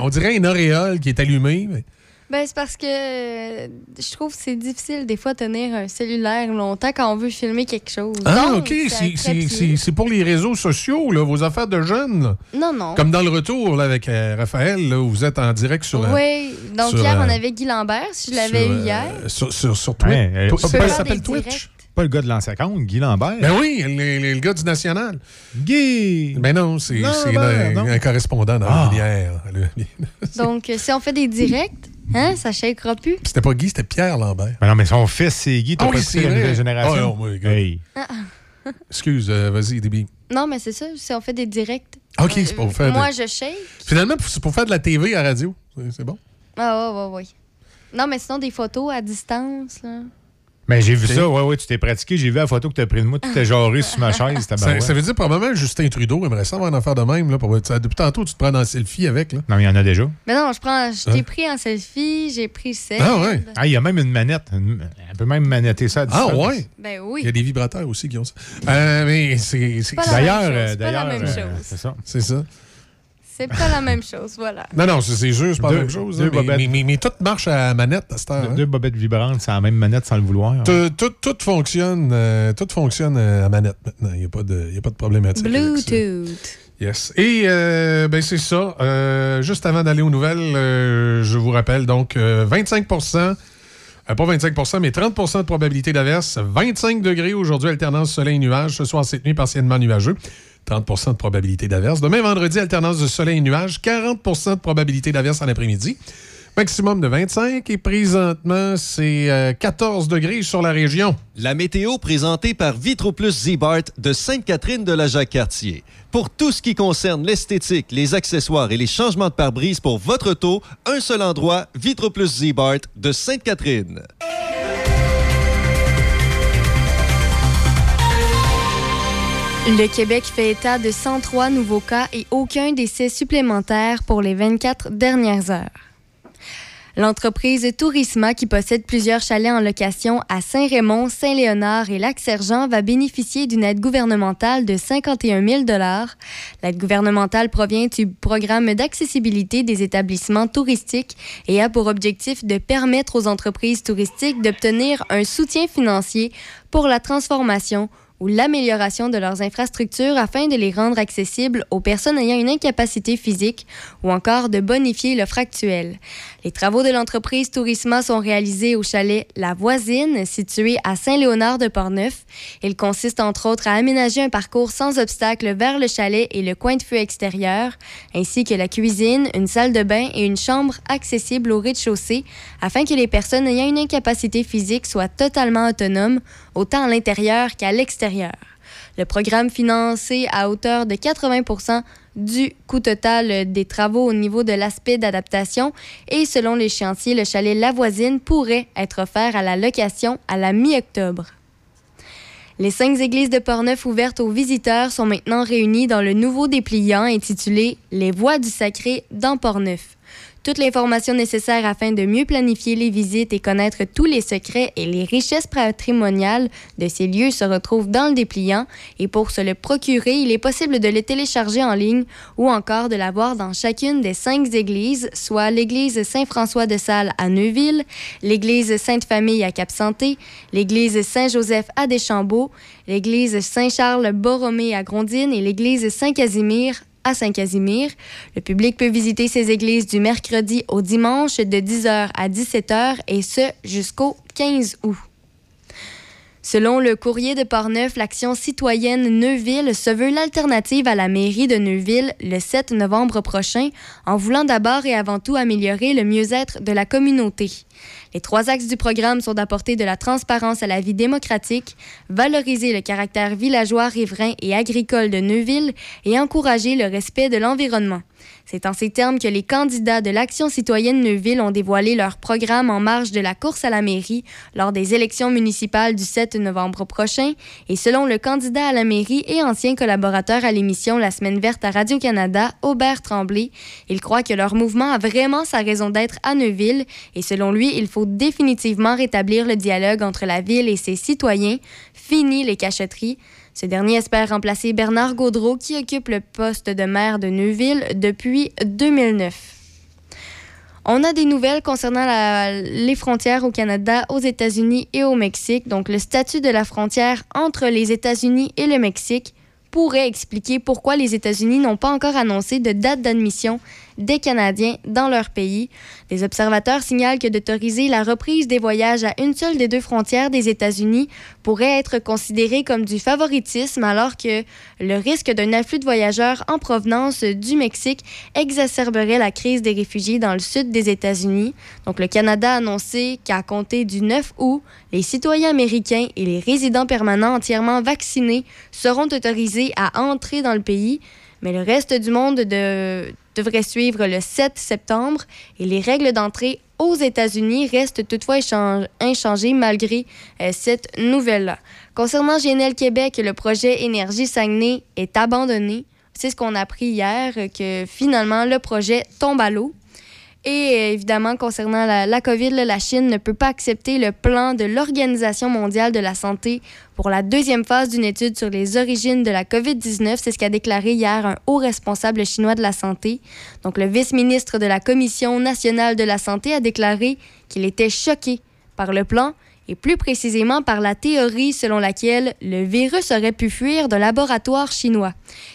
on dirait une auréole qui est allumée. Ben, c'est parce que je trouve que c'est difficile des fois de tenir un cellulaire longtemps quand on veut filmer quelque chose. Ah, OK. C'est pour les réseaux sociaux, là, vos affaires de jeunes. Non, non. Comme dans le retour là, avec euh, Raphaël, là, où vous êtes en direct sur. Euh, oui. Donc, hier, on euh, avait Guy Lambert, si je l'avais eu hier. Sur, sur, sur Twitch. ça s'appelle Twitch? Pas le gars de l'ancien compte, Guy Lambert. Ben oui, le, gars du National. Guy! Ben non, c'est un, correspondant dans ah. Donc, si on fait des directs, hein, ça shakera plus? C'était pas Guy, c'était Pierre Lambert. Ben non, mais son fils, c'est Guy. T'as oh, pas la nouvelle génération? Oh, hey. ah. Excuse, euh, vas-y, Déby. Non, mais c'est ça, si on fait des directs. OK, c'est pour faire. Moi, je shake. Finalement, c'est pour faire de la TV à radio. C'est bon? Ah, ouais, ouais, ouais. Non, mais sinon, des photos à distance, là. Mais j'ai vu ça, ouais, ouais, tu t'es pratiqué. J'ai vu la photo que tu as prise de moi. Tu t'es jarré sur ma chaise. Ça, ça, veut dire probablement Justin Trudeau aimerait ça avoir une affaire de même. Là, pour... Depuis tantôt, tu te prends en selfie avec. Là. Non, il y en a déjà. Mais non, je prends. Je t'ai hein? pris en selfie, j'ai pris celle. Ah, ouais. Ah, il y a même une manette. Elle peut même manetter ça à distance. Ah, ouais? Ben oui. Il y a des vibrateurs aussi qui ont ça. Euh, mais c'est. D'ailleurs, d'ailleurs. C'est ça. C'est ça. C'est pas la même chose, voilà. Non, non, c'est juste pas la même chose. Deux mais, mais, mais, tout marche à la manette à cette heure. Deux, hein. bobettes vibrantes, c'est la même manette sans le vouloir. Tout, tout, fonctionne, euh, tout fonctionne euh, à manette maintenant. Il n'y a, pas de, y a pas de problématique. Bluetooth. Yes. Et euh, ben c'est ça. juste avant d'aller aux nouvelles, je vous rappelle donc 25 pas 25% mais 30% de probabilité d'averse. 25 degrés aujourd'hui, alternance soleil-nuage. Ce soir, cette nuit, partiellement nuageux. 30 de probabilité d'averse. Demain, vendredi, alternance de soleil et nuages, 40 de probabilité d'averse en après-midi. Maximum de 25 et présentement, c'est 14 euh, degrés sur la région. La météo présentée par Vitroplus Z-Bart de Sainte-Catherine de la Jacques-Cartier. Pour tout ce qui concerne l'esthétique, les accessoires et les changements de pare-brise pour votre auto, un seul endroit, Vitroplus Z-Bart de Sainte-Catherine. Le Québec fait état de 103 nouveaux cas et aucun décès supplémentaire pour les 24 dernières heures. L'entreprise Tourisma, qui possède plusieurs chalets en location à Saint-Raymond, Saint-Léonard et Lac-Sergent, va bénéficier d'une aide gouvernementale de 51 000 L'aide gouvernementale provient du programme d'accessibilité des établissements touristiques et a pour objectif de permettre aux entreprises touristiques d'obtenir un soutien financier pour la transformation ou l'amélioration de leurs infrastructures afin de les rendre accessibles aux personnes ayant une incapacité physique ou encore de bonifier l'offre actuelle. Les travaux de l'entreprise Tourisma sont réalisés au chalet La Voisine, situé à Saint-Léonard de Portneuf. Il consiste entre autres à aménager un parcours sans obstacle vers le chalet et le coin de feu extérieur, ainsi que la cuisine, une salle de bain et une chambre accessible au rez-de-chaussée, afin que les personnes ayant une incapacité physique soient totalement autonomes, autant à l'intérieur qu'à l'extérieur. Le programme financé à hauteur de 80 du coût total des travaux au niveau de l'aspect d'adaptation et selon les chantiers, le chalet La Voisine pourrait être offert à la location à la mi-octobre. Les cinq églises de Portneuf ouvertes aux visiteurs sont maintenant réunies dans le nouveau dépliant intitulé Les Voix du Sacré dans Portneuf. Toute l'information nécessaire afin de mieux planifier les visites et connaître tous les secrets et les richesses patrimoniales de ces lieux se retrouve dans le dépliant. Et pour se le procurer, il est possible de le télécharger en ligne ou encore de l'avoir dans chacune des cinq églises, soit l'église Saint-François de Sales à Neuville, l'église Sainte-Famille à Cap-Santé, l'église Saint-Joseph à Deschambault, l'église Saint-Charles-Borromée à Grondines et l'église Saint-Casimir à Saint-Casimir. Le public peut visiter ces églises du mercredi au dimanche de 10h à 17h et ce jusqu'au 15 août. Selon le courrier de Portneuf, l'action citoyenne Neuville se veut l'alternative à la mairie de Neuville le 7 novembre prochain, en voulant d'abord et avant tout améliorer le mieux-être de la communauté. Les trois axes du programme sont d'apporter de la transparence à la vie démocratique, valoriser le caractère villageois, riverain et agricole de Neuville et encourager le respect de l'environnement. C'est en ces termes que les candidats de l'Action citoyenne Neuville ont dévoilé leur programme en marge de la course à la mairie lors des élections municipales du 7 novembre prochain. Et selon le candidat à la mairie et ancien collaborateur à l'émission La Semaine verte à Radio-Canada, Aubert Tremblay, il croit que leur mouvement a vraiment sa raison d'être à Neuville. Et selon lui, il faut définitivement rétablir le dialogue entre la ville et ses citoyens. Fini les cachotteries. Ce dernier espère remplacer Bernard Gaudreau, qui occupe le poste de maire de Neuville depuis 2009. On a des nouvelles concernant les frontières au Canada, aux États-Unis et au Mexique. Donc, le statut de la frontière entre les États-Unis et le Mexique pourrait expliquer pourquoi les États-Unis n'ont pas encore annoncé de date d'admission des Canadiens dans leur pays. Des observateurs signalent que d'autoriser la reprise des voyages à une seule des deux frontières des États-Unis pourrait être considéré comme du favoritisme alors que le risque d'un afflux de voyageurs en provenance du Mexique exacerberait la crise des réfugiés dans le sud des États-Unis. Donc le Canada a annoncé qu'à compter du 9 août, les citoyens américains et les résidents permanents entièrement vaccinés seront autorisés à entrer dans le pays, mais le reste du monde devrait suivre le 7 septembre et les règles d'entrée aux États-Unis restent toutefois inchangées malgré euh, cette nouvelle-là. Concernant GNL Québec, le projet Énergie Saguenay est abandonné. C'est ce qu'on a appris hier, que finalement le projet tombe à l'eau. Et euh, évidemment, concernant la, COVID, la Chine ne peut pas accepter le plan de l'Organisation mondiale de la santé pour la deuxième phase d'une étude sur les origines de la COVID-19. C'est ce qu'a déclaré hier un haut responsable chinois de la santé. Donc, le vice-ministre de la Commission nationale de la santé a déclaré qu'il était choqué par le plan et plus précisément par la théorie selon laquelle le virus aurait pu fuir de laboratoire chinois.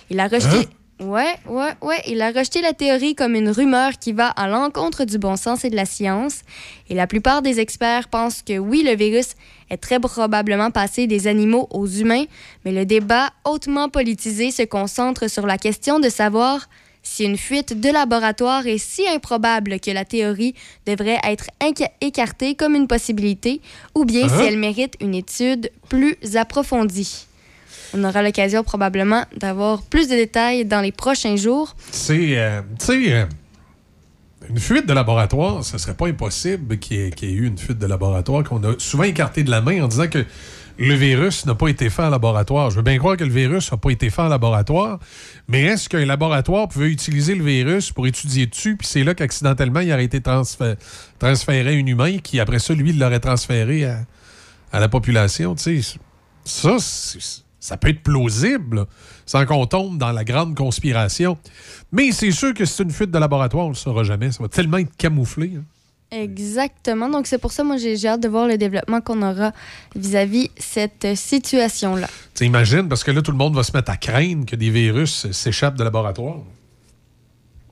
Il a rejeté... Hein? Ouais, ouais, ouais. Il a rejeté la théorie comme une rumeur qui va à l'encontre du bon sens et de la science. Et la plupart des experts pensent que oui, le virus est très probablement passé des animaux aux humains, mais le débat hautement politisé se concentre sur la question de savoir si une fuite de laboratoire est si improbable que la théorie devrait être écartée comme une possibilité, ou bien si uh-huh. elle mérite une étude plus approfondie. On aura l'occasion probablement d'avoir plus de détails dans les prochains jours. C'est, euh, tu sais, euh, une fuite de laboratoire, ce serait pas impossible qu'il y, ait eu une fuite de laboratoire qu'on a souvent écarté de la main en disant que le virus n'a pas été fait en laboratoire. Je veux bien croire que le virus n'a pas été fait en laboratoire, mais est-ce qu'un laboratoire pouvait utiliser le virus pour étudier dessus, puis c'est là qu'accidentellement, il aurait été transféré, à un humain qui, après ça, lui, l'aurait transféré à, à la population? Tu sais, ça, c'est ça peut être plausible, sans qu'on tombe dans la grande conspiration. Mais c'est sûr que c'est une fuite de laboratoire, on ne le saura jamais. Ça va tellement être camouflé. Hein. Exactement. Donc, c'est pour ça, moi, j'ai hâte de voir le développement qu'on aura vis-à-vis cette situation-là. Tu imagines, parce que là, tout le monde va se mettre à craindre que des virus s'échappent de laboratoire.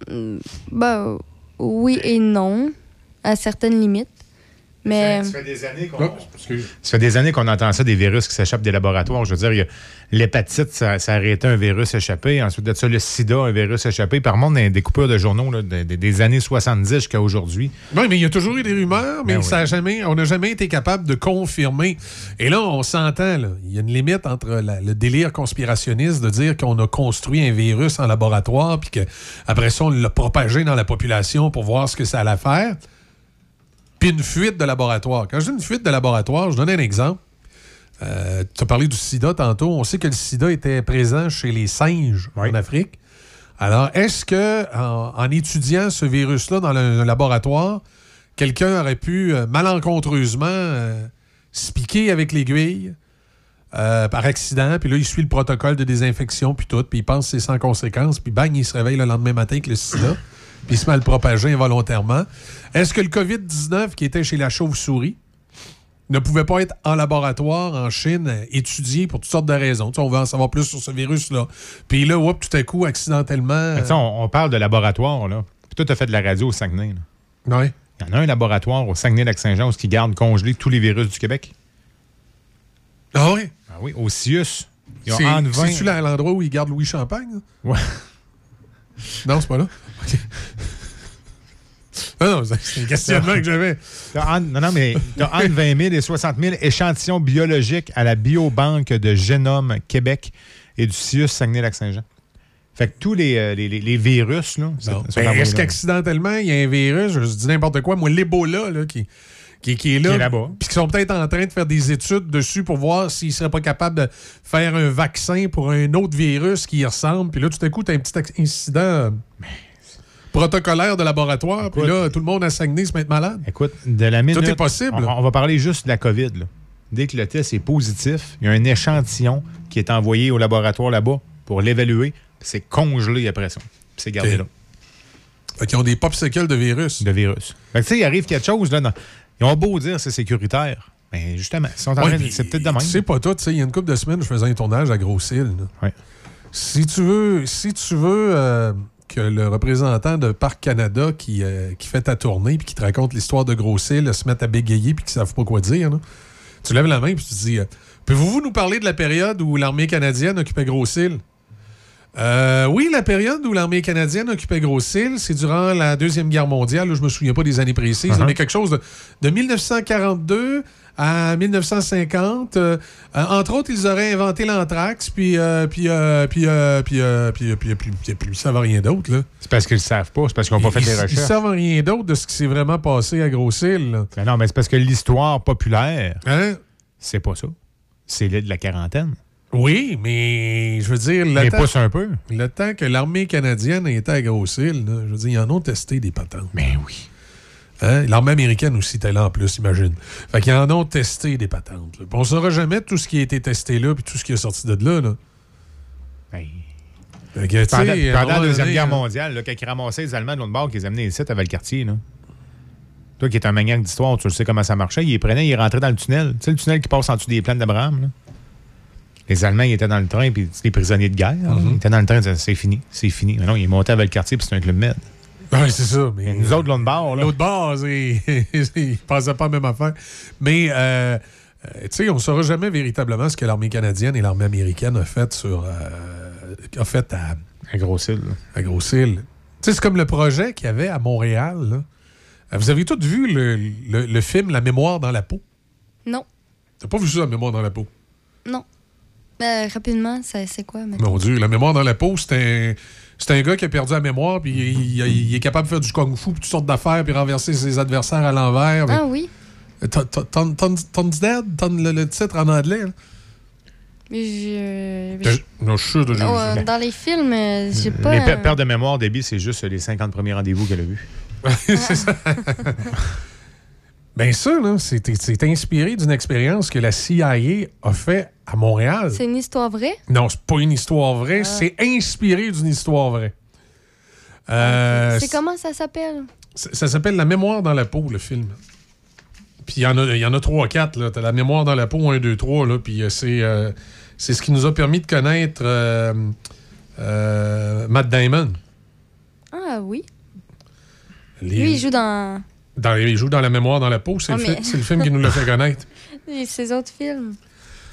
Mm, bah, oui et non, à certaines limites. Mais... Ça, fait des années qu'on... fait des années qu'on entend ça, des virus qui s'échappent des laboratoires. Je veux dire, l'hépatite, ça, ça, a arrêté un virus échappé. Ensuite de ça, le sida, un virus échappé. Par monde, des coupures de journaux des, années 70 jusqu'à aujourd'hui. Oui, mais il y a toujours eu des rumeurs, mais ben ça jamais, on n'a jamais été capable de confirmer. Et là, on s'entend, il y a une limite entre le délire conspirationniste de dire qu'on a construit un virus en laboratoire, puis qu'après ça, on l'a propagé dans la population pour voir ce que ça allait faire puis une fuite de laboratoire. Quand je dis une fuite de laboratoire, je donne un exemple. Euh, tu as parlé du sida tantôt. On sait que le sida était présent chez les singes en Afrique. Alors, est-ce que en, étudiant ce virus-là dans un laboratoire, quelqu'un aurait pu euh, malencontreusement euh, se piquer avec l'aiguille par accident, puis là, il suit le protocole de désinfection, puis tout, puis il pense que c'est sans conséquence, puis bang, il se réveille le lendemain matin avec le sida? Puis se mal propagé involontairement. Est-ce que le COVID-19 qui était chez la chauve-souris ne pouvait pas être en laboratoire en Chine, étudié pour toutes sortes de raisons? on veut en savoir plus sur ce virus-là. Puis là, tout à coup, accidentellement. On, parle de laboratoire, là. Puis toi, tu as fait de la radio au Saguenay. Oui. Il y en a un laboratoire au Saguenay-Lac-Saint-Jean qui garde congelé tous les virus du Québec? Ah oui? Ah oui, au CIUS. C'est-tu l'endroit où ils gardent Louis Champagne? Ouais. Non, c'est pas là. Non, non, c'est un questionnement que j'avais. Non, non, mais tu as entre 20 000 et 60 000 échantillons biologiques à la Biobanque de Génome Québec et du CIUS Saguenay-Lac-Saint-Jean. Fait que tous les, euh, les, les virus, là. Ben, Est-ce qu'accidentellement, il y a un virus, je dis n'importe quoi, moi, l'Ebola, là, qui, qui, qui, est là. Là-bas. Puis qui sont peut-être en train de faire des études dessus pour voir s'ils ne seraient pas capables de faire un vaccin pour un autre virus qui y ressemble. Puis là, tout à coup, tu as un petit incident protocolaire de laboratoire. Puis là, tout le monde a Saguenay se met malade. Écoute, de la minute. Tout est possible. On, on va parler juste de la COVID. Là. Dès que le test est positif, il y a un échantillon qui est envoyé au laboratoire là-bas pour l'évaluer. C'est congelé après ça. C'est gardé là. Fait qu'ils ont des popsicles de virus. De virus. Fait que tu sais, il arrive quelque chose, là. dans- Ils ont beau dire que c'est sécuritaire. Mais justement, train de- puis, c'est peut-être de même. Sais pas tout, tu sais, il y a une couple de semaines, je faisais un tournage à Gros-Île. là. Si tu veux, si tu veux euh, que le représentant de Parc Canada qui, euh, qui fait ta tournée puis qui te raconte l'histoire de Gros-Île se mette à bégayer puis qu'ils savent pas quoi dire, là, tu lèves la main puis tu dis euh, Pouvez-vous nous parler de la période où l'armée canadienne occupait Gros-Île Euh, oui, la période où l'armée canadienne occupait Gros-Île, c'est durant la Deuxième Guerre mondiale. Là, je me souviens pas des années précises, Uh-huh. mais quelque chose de, de 1942 à 1950. Euh, euh, entre autres, ils auraient inventé l'anthrax, puis, euh, puis, euh, puis, puis, puis, puis, puis, puis, puis, ils savent rien d'autre. C'est parce qu'ils le savent pas. C'est parce qu'ils n'ont pas fait Ils- les Ils recherches. savent rien d'autre de ce qui s'est vraiment passé à Gros-Île. là. Ben non, mais c'est parce que l'histoire populaire, Hein? c'est pas ça. C'est l'île de la quarantaine. Oui, mais je veux dire, le Mais temps, pousse un peu. le temps que l'armée canadienne était à Gros-Île, là, je veux dire, ils en ont testé des patentes. Mais oui. Hein? L'armée américaine aussi était là en plus, imagine. Fait qu'ils en ont testé des patentes. là. On saura jamais tout ce qui a été testé là puis tout ce qui est sorti de là. là. Que, Pendant, la Deuxième Guerre mondiale, là, quand ils ramassaient les Allemands de l'autre bord, qu'ils les amenaient ici, à Valcartier, là. Toi qui es un maniaque d'histoire, tu le sais comment ça marchait. Ils les prenaient, ils rentraient dans le tunnel. Tu sais, le tunnel qui passe en dessous des plaines d'Abraham, là. Les Allemands, ils étaient dans le train, puis des prisonniers de guerre. Mm-hmm. Ils étaient dans le train, ils disaient, c'est fini, c'est fini. Mais non, ils montaient à Valcartier, puis c'était un club med. Ouais, c'est ça. Mais nous autres, l'autre bord, là. L'autre base, ils ne pensaient pas à la même affaire. Mais, euh, euh, tu sais, on ne saura jamais véritablement ce que l'armée canadienne et l'armée américaine a fait sur. euh, a fait à. À Gros-Île. À Gros-Île. Tu sais, c'est comme le projet qu'il y avait à Montréal. là. Vous avez tous vu le, le- le film La mémoire dans la peau? Non, T'as pas vu ça, La mémoire dans la peau? non. Euh, rapidement, c'est quoi maintenant? Mon Dieu, La mémoire dans la peau, c'est un. C'est un gars qui a perdu la mémoire, puis il, il- il est capable de faire du kung-fu, puis toutes sortes d'affaires, puis renverser ses adversaires à l'envers. Ah oui. Ton- ton- ton- ton- Ton's Dead, ton- le, le titre en anglais. là. Mais je- Je- Non, je suis sûr de Oh, euh, dans les films, euh, j'ai pas. Mais per- perte de mémoire, Debbie, c'est juste les 50 premiers rendez-vous qu'elle a vus. c'est ça. Ben ça, là, c'est c'est inspiré d'une expérience que la CIA a fait à Montréal. C'est une histoire vraie? Non, c'est pas une histoire vraie, c'est inspiré d'une histoire vraie. Euh, c'est comment ça s'appelle? Ça, s'appelle La mémoire dans la peau, le film. Puis il y en a, y en a trois, quatre. là. T'as La mémoire dans la peau, un, deux, trois. Là, puis euh, c'est, euh, c'est ce qui nous a permis de connaître euh, Matt Damon. Ah oui. Les- Lui, il joue dans dans, il joue dans La mémoire dans la peau. C'est, Ah, le, mais- fi- c'est le film qui nous l'a fait connaître. ses autres films.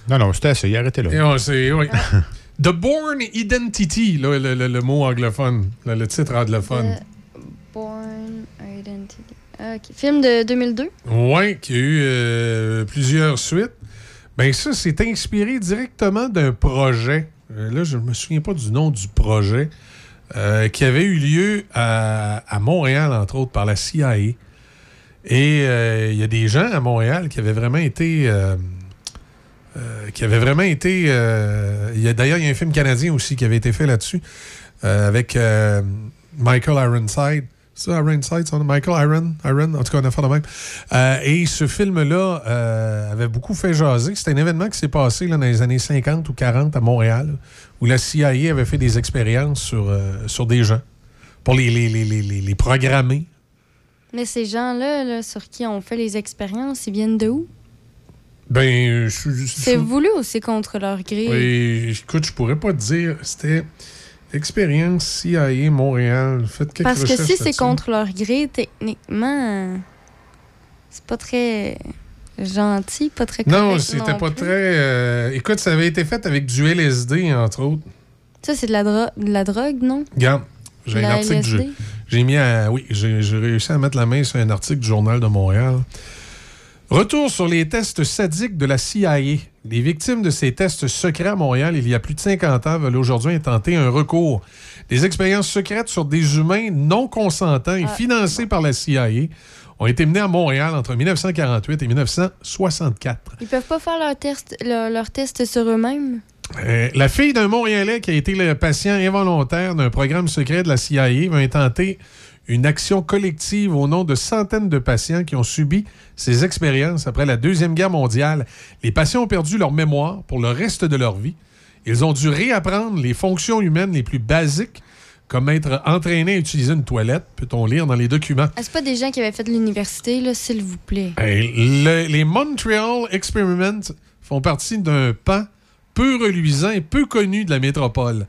Non, non, c'était ça. Il arrêtait là. Et on- c'est, oui. The Born Identity, là, le, le- le mot anglophone, le, le titre anglophone. The Born Identity. Ok. Film de 2002? Oui, qui a eu euh, plusieurs suites. Ben ça, c'est inspiré directement d'un projet. Euh, là, je ne me souviens pas du nom du projet. euh, qui avait eu lieu à, à Montréal, entre autres, par la CIA. Et euh, il y a des gens à Montréal qui avaient vraiment été... euh, qui avaient vraiment été... euh, D'ailleurs, il y a un film canadien aussi qui avait été fait là-dessus, euh, avec Michael Ironside. C'est ça, Ironside, nom? Michael Iron, Iron, en tout cas, on a fait de même. Et ce film-là avait beaucoup fait jaser. C'était un événement qui s'est passé là, dans les années 50 ou 40 à Montréal, où la CIA avait fait des expériences sur, sur des gens pour les, les, les, les- les programmer. Mais ces gens-là, là, sur qui on fait les expériences, ils viennent de où? Ben, je suis. C'est voulu ou c'est contre leur gré? Oui, écoute, je pourrais pas te dire. C'était expérience CIA Montréal. Faites quelques Parce que si c'est contre leur gré, techniquement, euh, c'est pas très gentil, pas très Non, c'était pas plus. très. euh, écoute, ça avait été fait avec du LSD, entre autres. Ça, c'est de, la dro- de la drogue, non? Regarde, j'ai un article. J'ai, mis à. Oui, j'ai réussi à mettre la main sur un article du Journal de Montréal. Retour sur les tests sadiques de la CIA. Les victimes de ces tests secrets à Montréal, il y a plus de 50 ans, veulent aujourd'hui intenter un recours. Des expériences secrètes sur des humains non consentants et financées par la CIA ont été menées à Montréal entre 1948 et 1964. Ils peuvent pas faire leur test, leur, leur test sur eux-mêmes? Euh, la fille d'un Montréalais qui a été le patient involontaire d'un programme secret de la CIA va intenter une action collective au nom de centaines de patients qui ont subi ces expériences après la Deuxième Guerre mondiale. Les patients ont perdu leur mémoire pour le reste de leur vie. Ils ont dû réapprendre les fonctions humaines les plus basiques, comme être entraîné à utiliser une toilette, peut-on lire dans les documents. Ah, c'est pas des gens qui avaient fait l'université, là, s'il vous plaît? Le- les Montreal Experiments font partie d'un pan peu reluisant et peu connu de la métropole.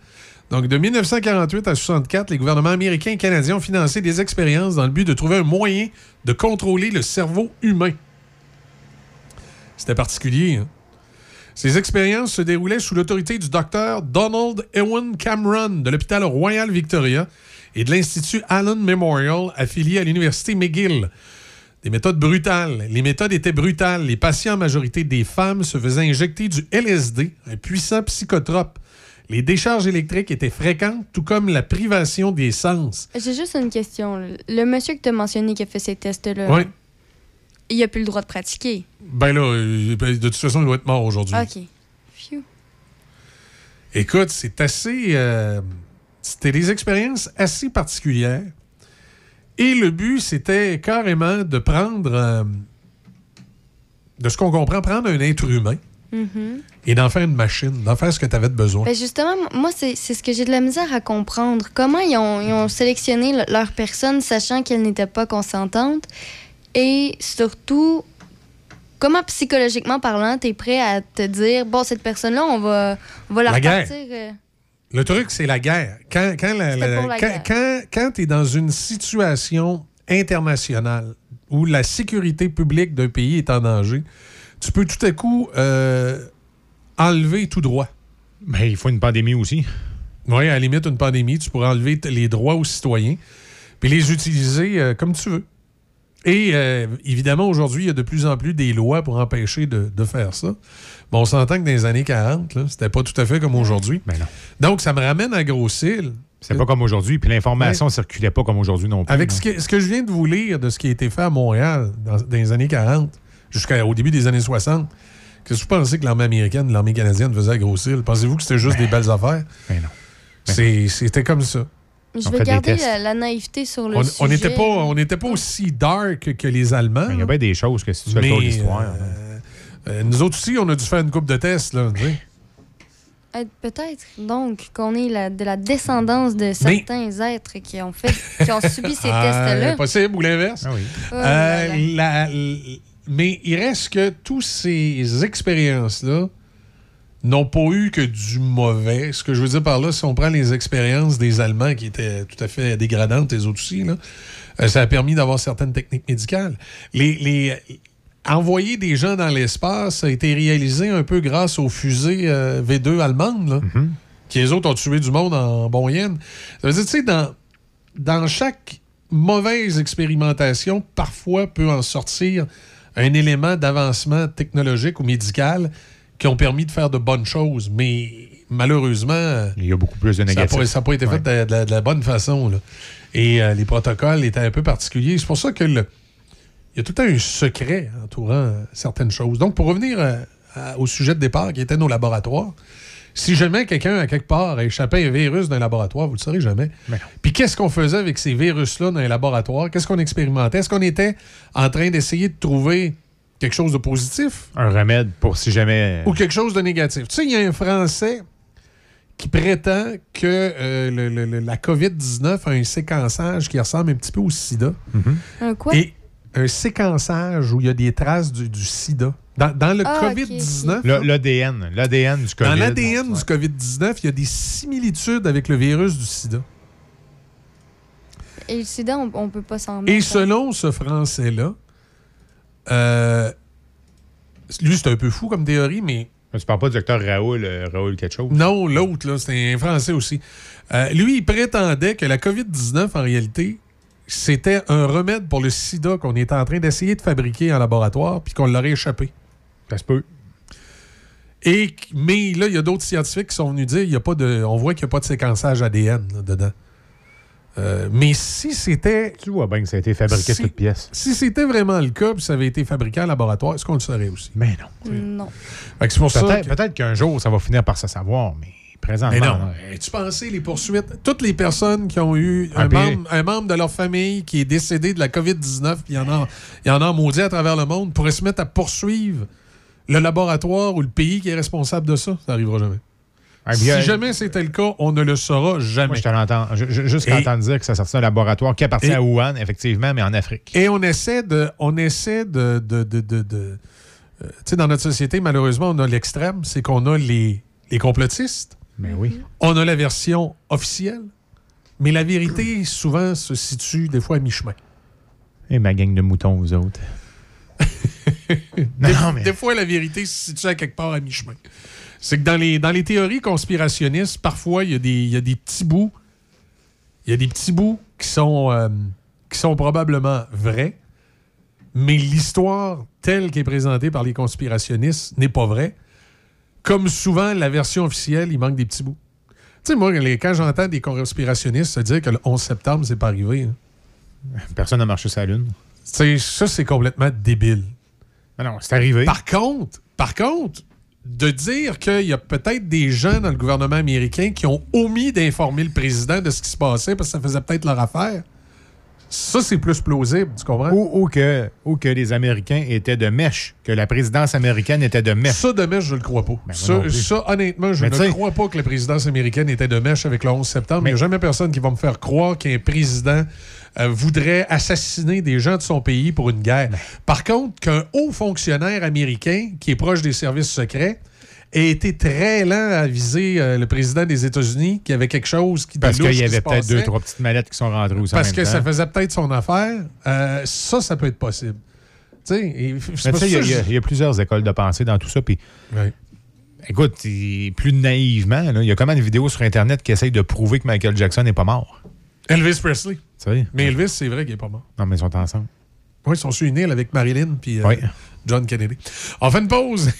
Donc, de 1948 à 64, les gouvernements américains et canadiens ont financé des expériences dans le but de trouver un moyen de contrôler le cerveau humain. C'était particulier. hein? Ces expériences se déroulaient sous l'autorité du docteur Donald Ewan Cameron de l'hôpital Royal Victoria et de l'Institut Allen Memorial affilié à l'Université McGill. Des méthodes brutales. Les méthodes étaient brutales. Les patients, en majorité des femmes, se faisaient injecter du LSD, un puissant psychotrope. Les décharges électriques étaient fréquentes, tout comme la privation des sens. J'ai juste une question. Le monsieur que tu as mentionné qui a fait ces tests-là, Oui. il a plus le droit de pratiquer. Ben là, euh, de toute façon, il doit être mort aujourd'hui. OK. Phew. Écoute, c'est assez. euh, c'était des expériences assez particulières. Et le but, c'était carrément de prendre. euh, de ce qu'on comprend, prendre un être humain Mhm. et d'en faire une machine, d'en faire ce que tu avais de besoin. Ben justement, moi, c'est ce que j'ai de la misère à comprendre. Comment ils ont, ils ont sélectionné le- leur personne sachant qu'elle n'était pas consentante? Et surtout, comment psychologiquement parlant, tu es prêt à te dire, bon, cette personne-là, on va, on va la, La guerre. repartir. euh, Le truc, c'est la guerre. Quand, quand, la- C'était la- pour la quand, quand- quand tu es dans une situation internationale où la sécurité publique d'un pays est en danger, tu peux tout à coup euh, enlever tout droit. Mais il faut une pandémie aussi. Oui, à la limite, une pandémie, tu pourrais enlever les droits aux citoyens puis les utiliser euh, comme tu veux. Et euh, évidemment, aujourd'hui, il y a de plus en plus des lois pour empêcher de, de faire ça. Mais on s'entend que dans les années 40, là, c'était pas tout à fait comme aujourd'hui. Ben non. Donc, ça me ramène à Grosse-Île. C'est pas comme aujourd'hui. Puis l'information circulait pas comme aujourd'hui non plus. Avec ce que, ce que je viens de vous lire de ce qui a été fait à Montréal dans, dans les années 40 jusqu'au début des années 60, qu'est-ce que vous pensez que l'armée américaine, l'armée canadienne faisait à Grosse-Île? Pensez-vous que c'était juste des belles affaires? Ben non. C'était comme ça. Je On vais fait des garder la, la naïveté sur le On- sujet. On n'était pas, on n'était pas aussi dark que les Allemands. Il y a bien des choses que si tu fais le Mais, tour de l'histoire. euh, euh, nous autres aussi, on a dû faire une coupe de tests. Là, tu sais. Euh, Peut-être donc qu'on est la- de la descendance de certains êtres qui ont fait, qui ont subi ces Ah, tests-là. Possible ou l'inverse? Oh Euh, là là. la- l- mais il reste que toutes ces expériences-là n'ont pas eu que du mauvais. Ce que je veux dire par là, si on prend les expériences des Allemands qui étaient tout à fait dégradantes, les autres aussi, là, euh, ça a permis d'avoir certaines techniques médicales. Les, les- envoyer des gens dans l'espace a été réalisé un peu grâce aux fusées euh, V2 allemandes, là, qui les autres ont tué du monde en bon yen. Ça veut dire, tu sais, dans, dans chaque mauvaise expérimentation, parfois peut en sortir un élément d'avancement technologique ou médical qui ont permis de faire de bonnes choses. Mais malheureusement, il y a beaucoup plus de ça n'a négatifs. pas, ça a pas été fait de, de- de la bonne façon. là. Et euh, les protocoles étaient un peu particuliers. C'est pour ça que le- il y a tout le temps un secret entourant certaines choses. Donc, pour revenir euh, à- au sujet de départ qui était nos laboratoires, si jamais quelqu'un, à quelque part, a échappé un virus d'un laboratoire, vous ne le saurez jamais. Puis qu'est-ce qu'on faisait avec ces virus-là dans les laboratoires? Qu'est-ce qu'on expérimentait? Est-ce qu'on était en train d'essayer de trouver quelque chose de positif? Un remède pour si jamais. ou quelque chose de négatif? Tu sais, il y a un Français qui prétend que euh, le- le- le- la COVID-19 a un séquençage qui ressemble un petit peu au sida. Un quoi? Et un séquençage où il y a des traces du, du sida. Dans, dans le Ah, ok, COVID-19, Le- L'ADN. L'ADN du COVID. dans l'ADN du COVID-19, il y a des similitudes avec le virus du sida. Et le sida, on, on peut pas s'en Et mettre. selon ce Français-là, euh, lui, c'est un peu fou comme théorie, mais. Mais tu parles pas du docteur Raoul, euh, Raoul quelque chose? Non, l'autre, là, c'est un Français aussi. Euh, lui, il prétendait que la COVID-19, en réalité, c'était un remède pour le sida qu'on était en train d'essayer de fabriquer en laboratoire, puis qu'on l'aurait échappé. Ça se peut. Et, mais là, il y a d'autres scientifiques qui sont venus dire y a pas de, on voit qu'il n'y a pas de séquençage ADN là, dedans. Euh, mais si c'était. Tu vois bien que ça a été fabriqué si, de toutes pièces. Si c'était vraiment le cas, puis ça avait été fabriqué en laboratoire, est-ce qu'on le saurait aussi? Mais non. Non. C'est pour ça. Peut-être que- peut-être qu'un jour, ça va finir par se savoir, mais présentement. Mais non. là, Tu pensais les poursuites? Toutes les personnes qui ont eu un, membre, un membre de leur famille qui est décédé de la COVID-19, puis il y en a, il y en a maudit à travers le monde, pourraient se mettre à poursuivre le laboratoire ou le pays qui est responsable de ça. Ça n'arrivera jamais. Ah, si euh, jamais c'était le cas, on ne le saura jamais. Moi, je te l'entends. Juste dire que ça sortit d'un laboratoire qui appartient à Wuhan, effectivement, mais en Afrique. Et on essaie de. On essaie de. de, de, de- de- euh, tu sais, dans notre société, malheureusement, on a l'extrême, c'est qu'on a les, les complotistes. Mais oui. On a la version officielle. Mais la vérité, souvent, se situe des fois à mi-chemin. Et ma gang de moutons, vous autres. Des, non, mais. des fois, la vérité se situe à quelque part à mi-chemin. C'est que dans les, dans les théories conspirationnistes, parfois, il y, des- y a des petits bouts. Il y a des petits bouts qui sont, euh, qui sont probablement vrais, mais l'histoire telle qu'elle est présentée par les conspirationnistes n'est pas vraie. Comme souvent, la version officielle, il manque des petits bouts. Tu sais, moi, quand j'entends des conspirationnistes se dire que le 11 septembre, c'est pas arrivé, hein. Personne n'a marché sur la Lune. Tu sais, ça, c'est complètement débile. Mais non, c'est arrivé. Par contre, par contre, de dire qu'il y a peut-être des gens dans le gouvernement américain qui ont omis d'informer le président de ce qui se passait parce que ça faisait peut-être leur affaire, ça, c'est plus plausible, tu comprends? Ou, ou que, ou que les Américains étaient de mèche, que la présidence américaine était de mèche. Ça, de mèche, je le crois pas. Ben, ça, honnêtement, je Mais ne crois pas que la présidence américaine était de mèche avec le 11 septembre. Il n'y a jamais personne qui va me faire croire qu'un président euh, voudrait assassiner des gens de son pays pour une guerre. Ben. Par contre, qu'un haut fonctionnaire américain qui est proche des services secrets ait été très lent à viser euh, le président des États-Unis, qui avait quelque chose qui Parce qu'il y avait peut-être deux, trois petites mallettes qui sont rentrées aussi en Parce même que temps. ça faisait peut-être son affaire. euh, ça, ça peut être possible. Il y, a- y plusieurs écoles de pensée dans tout ça. Puis, écoute, plus naïvement, il y a comment une vidéo sur Internet qui essaye de prouver que Michael Jackson n'est pas mort. Elvis Presley. Mais Elvis, c'est vrai qu'il est pas mort. Non, mais ils sont ensemble. Oui, ils sont sur une île avec Marilyn puis euh, Oui. John Kennedy. On fait une pause.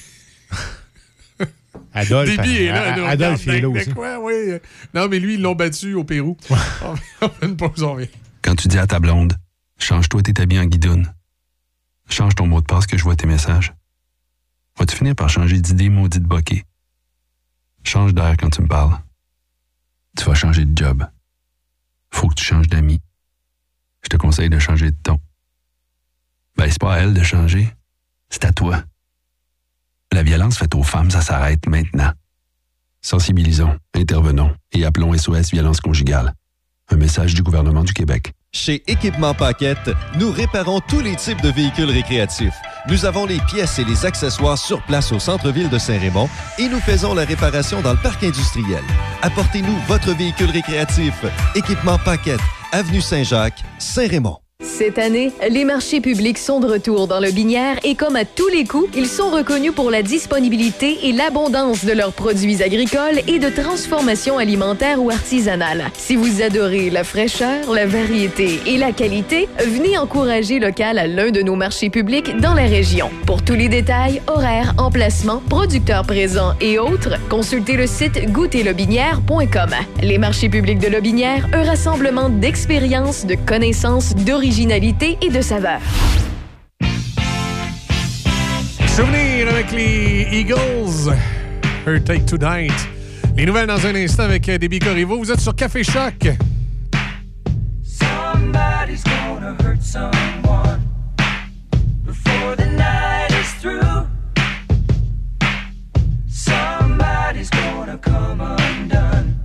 Adolphe, Déby est là. A- nous Adolphe, est là aussi. quoi, oui. Non, mais lui, ils l'ont battu au Pérou. on, fait, on fait une pause, on revient. Quand tu dis à ta blonde, change-toi tes habits en guidoune. Change ton mot de passe que je vois tes messages. Vas-tu finir par changer d'idée maudite bokeh? Change d'air quand tu me parles. Tu vas changer de job. Faut que tu changes d'amis. Je te conseille de changer de ton. Ben, c'est pas à elle de changer. C'est à toi. La violence faite aux femmes, ça s'arrête maintenant. Sensibilisons, intervenons et appelons SOS Violence Conjugale. Un message du gouvernement du Québec. Chez Équipement Paquette, nous réparons tous les types de véhicules récréatifs. Nous avons les pièces et les accessoires sur place au centre-ville de Saint-Raymond et nous faisons la réparation dans le parc industriel. Apportez-nous votre véhicule récréatif. Équipement Paquette, Avenue Saint-Jacques, Saint-Raymond. Cette année, les marchés publics sont de retour dans le Binière et comme à tous les coups, ils sont reconnus pour la disponibilité et l'abondance de leurs produits agricoles et de transformation alimentaire ou artisanale. Si vous adorez la fraîcheur, la variété et la qualité, venez encourager local à l'un de nos marchés publics dans la région. Pour tous les détails, horaires, emplacements, producteurs présents et autres, consultez le site goûterlebinière.com. Les marchés publics de Lobinière, un rassemblement d'expériences, de connaissances, d'originalité et de saveurs. Souvenir avec les Eagles. Her Take Tonight. Les nouvelles dans un instant avec euh, Déby Corriveau. Vous êtes sur Café Choc. Somebody's gonna hurt someone before the night is through. Somebody's gonna come undone.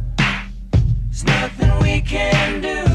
There's nothing we can do.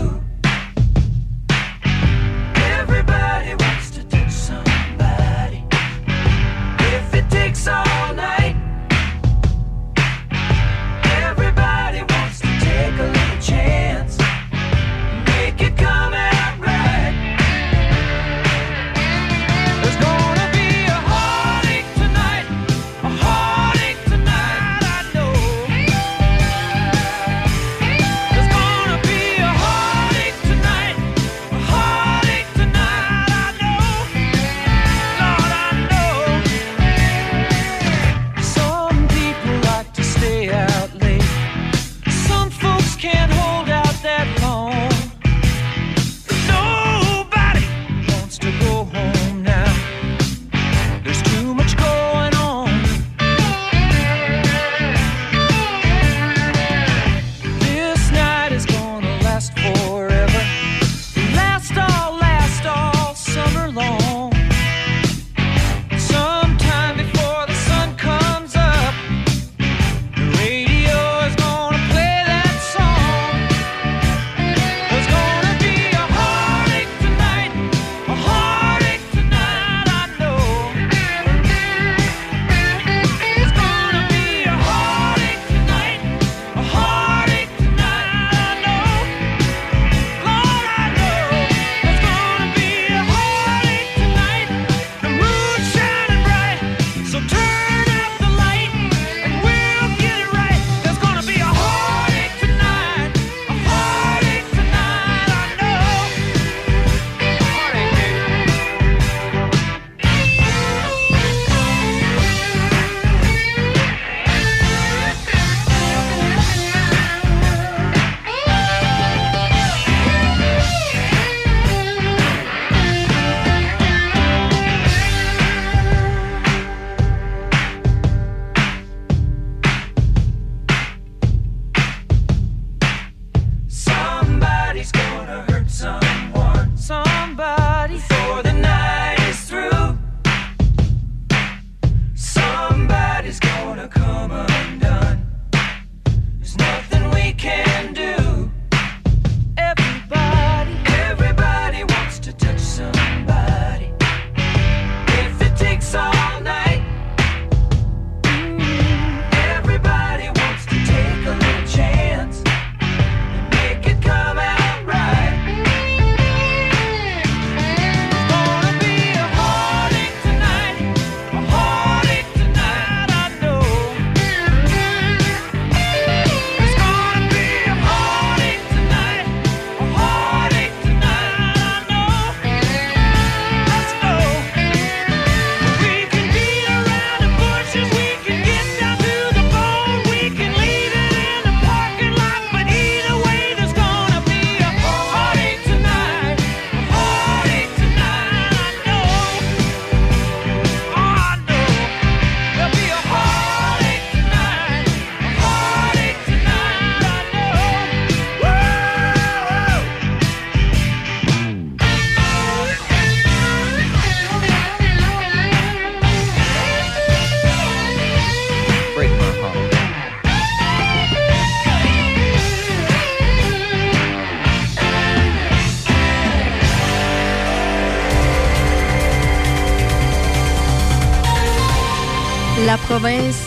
Province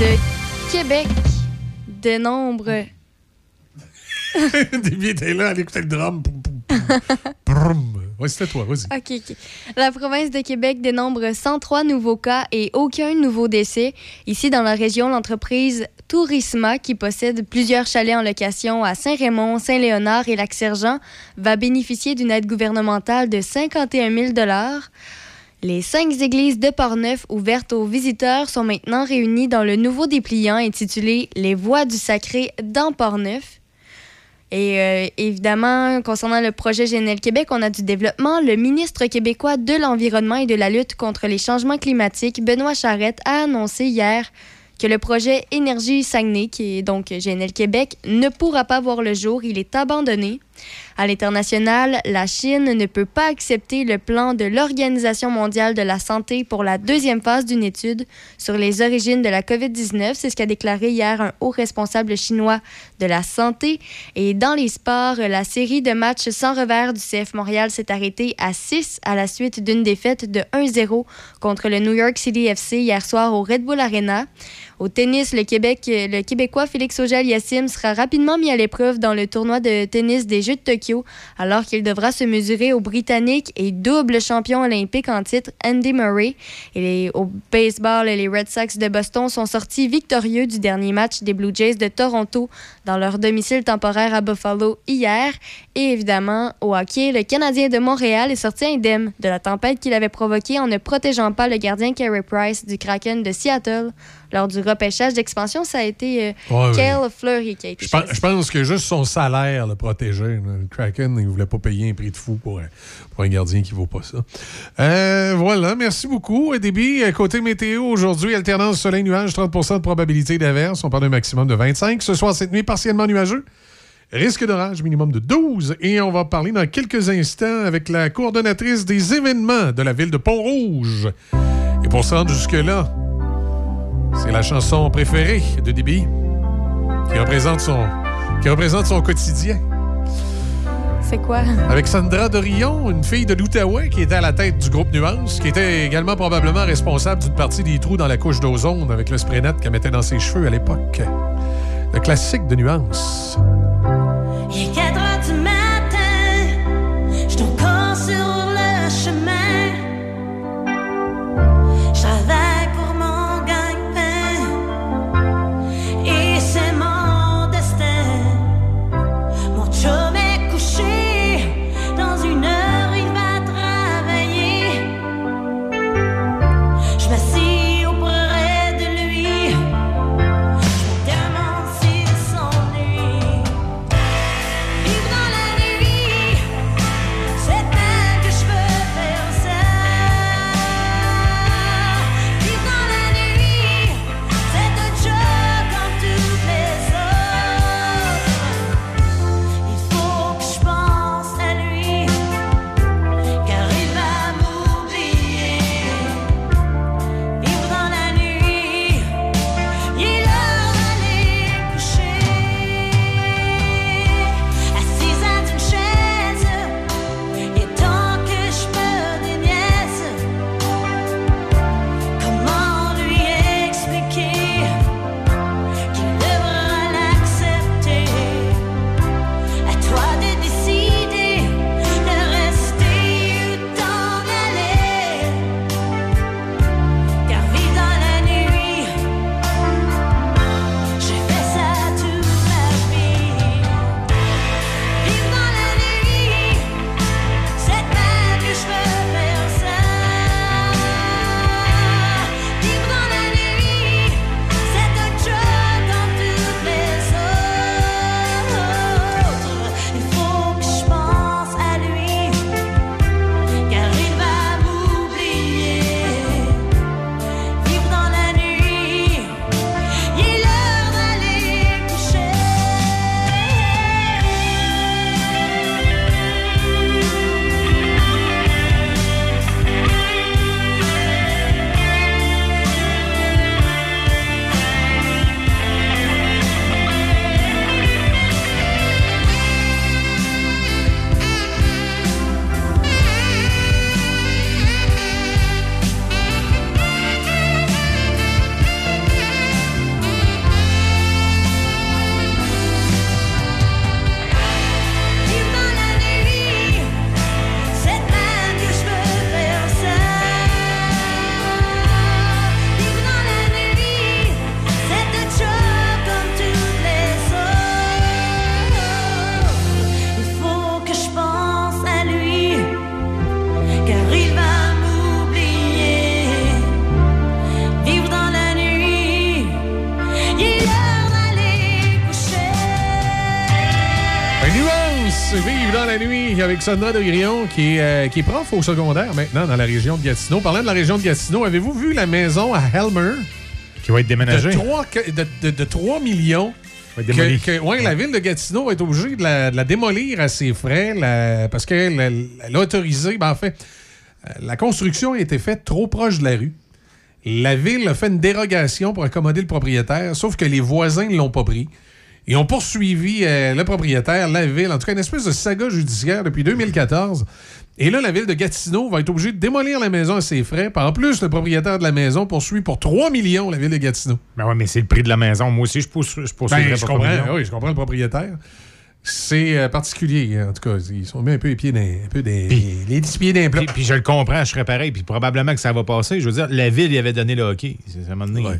de Québec dénombre. Déby était là, elle écoutait le drum. Oui, c'était toi, vas-y. OK, OK. La province de Québec dénombre 103 nouveaux cas et aucun nouveau décès. Ici, dans la région, l'entreprise Tourisma, qui possède plusieurs chalets en location à Saint-Raymond, Saint-Léonard et Lac-Sergent, va bénéficier d'une aide gouvernementale de 51 000 les cinq églises de Portneuf ouvertes aux visiteurs sont maintenant réunies dans le nouveau dépliant intitulé Les Voix du Sacré dans Portneuf. Et euh, évidemment, concernant le projet GNL Québec, on a du développement. Le ministre québécois de l'Environnement et de la lutte contre les changements climatiques, Benoît Charette, a annoncé hier que le projet Énergie Saguenay, qui est donc GNL Québec, ne pourra pas voir le jour. Il est abandonné. À l'international, la Chine ne peut pas accepter le plan de l'Organisation mondiale de la santé pour la deuxième phase d'une étude sur les origines de la COVID-19. C'est ce qu'a déclaré hier un haut responsable chinois de la santé. Et dans les sports, la série de matchs sans revers du CF Montréal s'est arrêtée à 6 à la suite d'une défaite de 1-0 contre le New York City FC hier soir au Red Bull Arena. Au tennis, le, Québécois Félix Auger-Aliassime sera rapidement mis à l'épreuve dans le tournoi de tennis des Jeux de Tokyo, alors qu'il devra se mesurer au Britannique et double champion olympique en titre Andy Murray. Au baseball, les Red Sox de Boston sont sortis victorieux du dernier match des Blue Jays de Toronto dans leur domicile temporaire à Buffalo hier. Et évidemment, au hockey, le Canadien de Montréal est sorti indemne de la tempête qu'il avait provoquée en ne protégeant pas le gardien Carey Price du Kraken de Seattle lors du repêchage d'expansion, ça a été euh, Fleury qui a été je pense, que juste son salaire le protégeait. Le Kraken, il ne voulait pas payer un prix de fou pour, un gardien qui vaut pas ça. Euh, voilà, merci beaucoup. Débit, côté météo, aujourd'hui, alternance soleil-nuage, 30% de probabilité d'averse. On parle d'un maximum de 25. Ce soir, cette nuit, partiellement nuageux. Risque d'orage minimum de 12. Et on va parler dans quelques instants avec la coordonnatrice des événements de la ville de Pont-Rouge. Et pour se rendre jusque-là, c'est la chanson préférée de son, qui représente son quotidien. C'est quoi? Avec Sandra Dorion, une fille de l'Outaouais qui était à la tête du groupe Nuance, qui était également probablement responsable d'une partie des trous dans la couche d'ozone avec le spray net qu'elle mettait dans ses cheveux à l'époque. Le classique de Nuance. Avec Sandra de Grillon, qui est, euh, qui est prof au secondaire maintenant dans la région de Gatineau. Parlant de la région de Gatineau, avez-vous vu la maison à Helmer? Qui va être déménagée. De 3, de, de- de 3 millions. Va être démolie. Que, que- ouais, la ville de Gatineau va être obligée de la, de la démolir à ses frais la- parce qu'elle elle- elle a autorisé. Ben, en fait, euh, la construction a été faite trop proche de la rue. La ville a fait une dérogation pour accommoder le propriétaire, sauf que les voisins ne l'ont pas pris. Ils ont poursuivi euh, le propriétaire, la ville, en tout cas une espèce de saga judiciaire depuis 2014. Et là, la ville de Gatineau va être obligée de démolir la maison à ses frais. Puis en plus, le propriétaire de la maison poursuit pour 3 millions la ville de Gatineau. Ben ouais, mais c'est le prix de la maison. Moi aussi, je, poursu- je poursuivrais Ben, je pour comprends, millions. oui, je comprends le propriétaire. C'est euh, particulier, en tout cas. Ils sont mis un peu les pieds dans, un peu des, les petits pieds d'un plat. Puis, je le comprends, je serais pareil. Puis probablement que ça va passer. Je veux dire, la ville y avait donné le hockey. C'est ça, à un moment donné.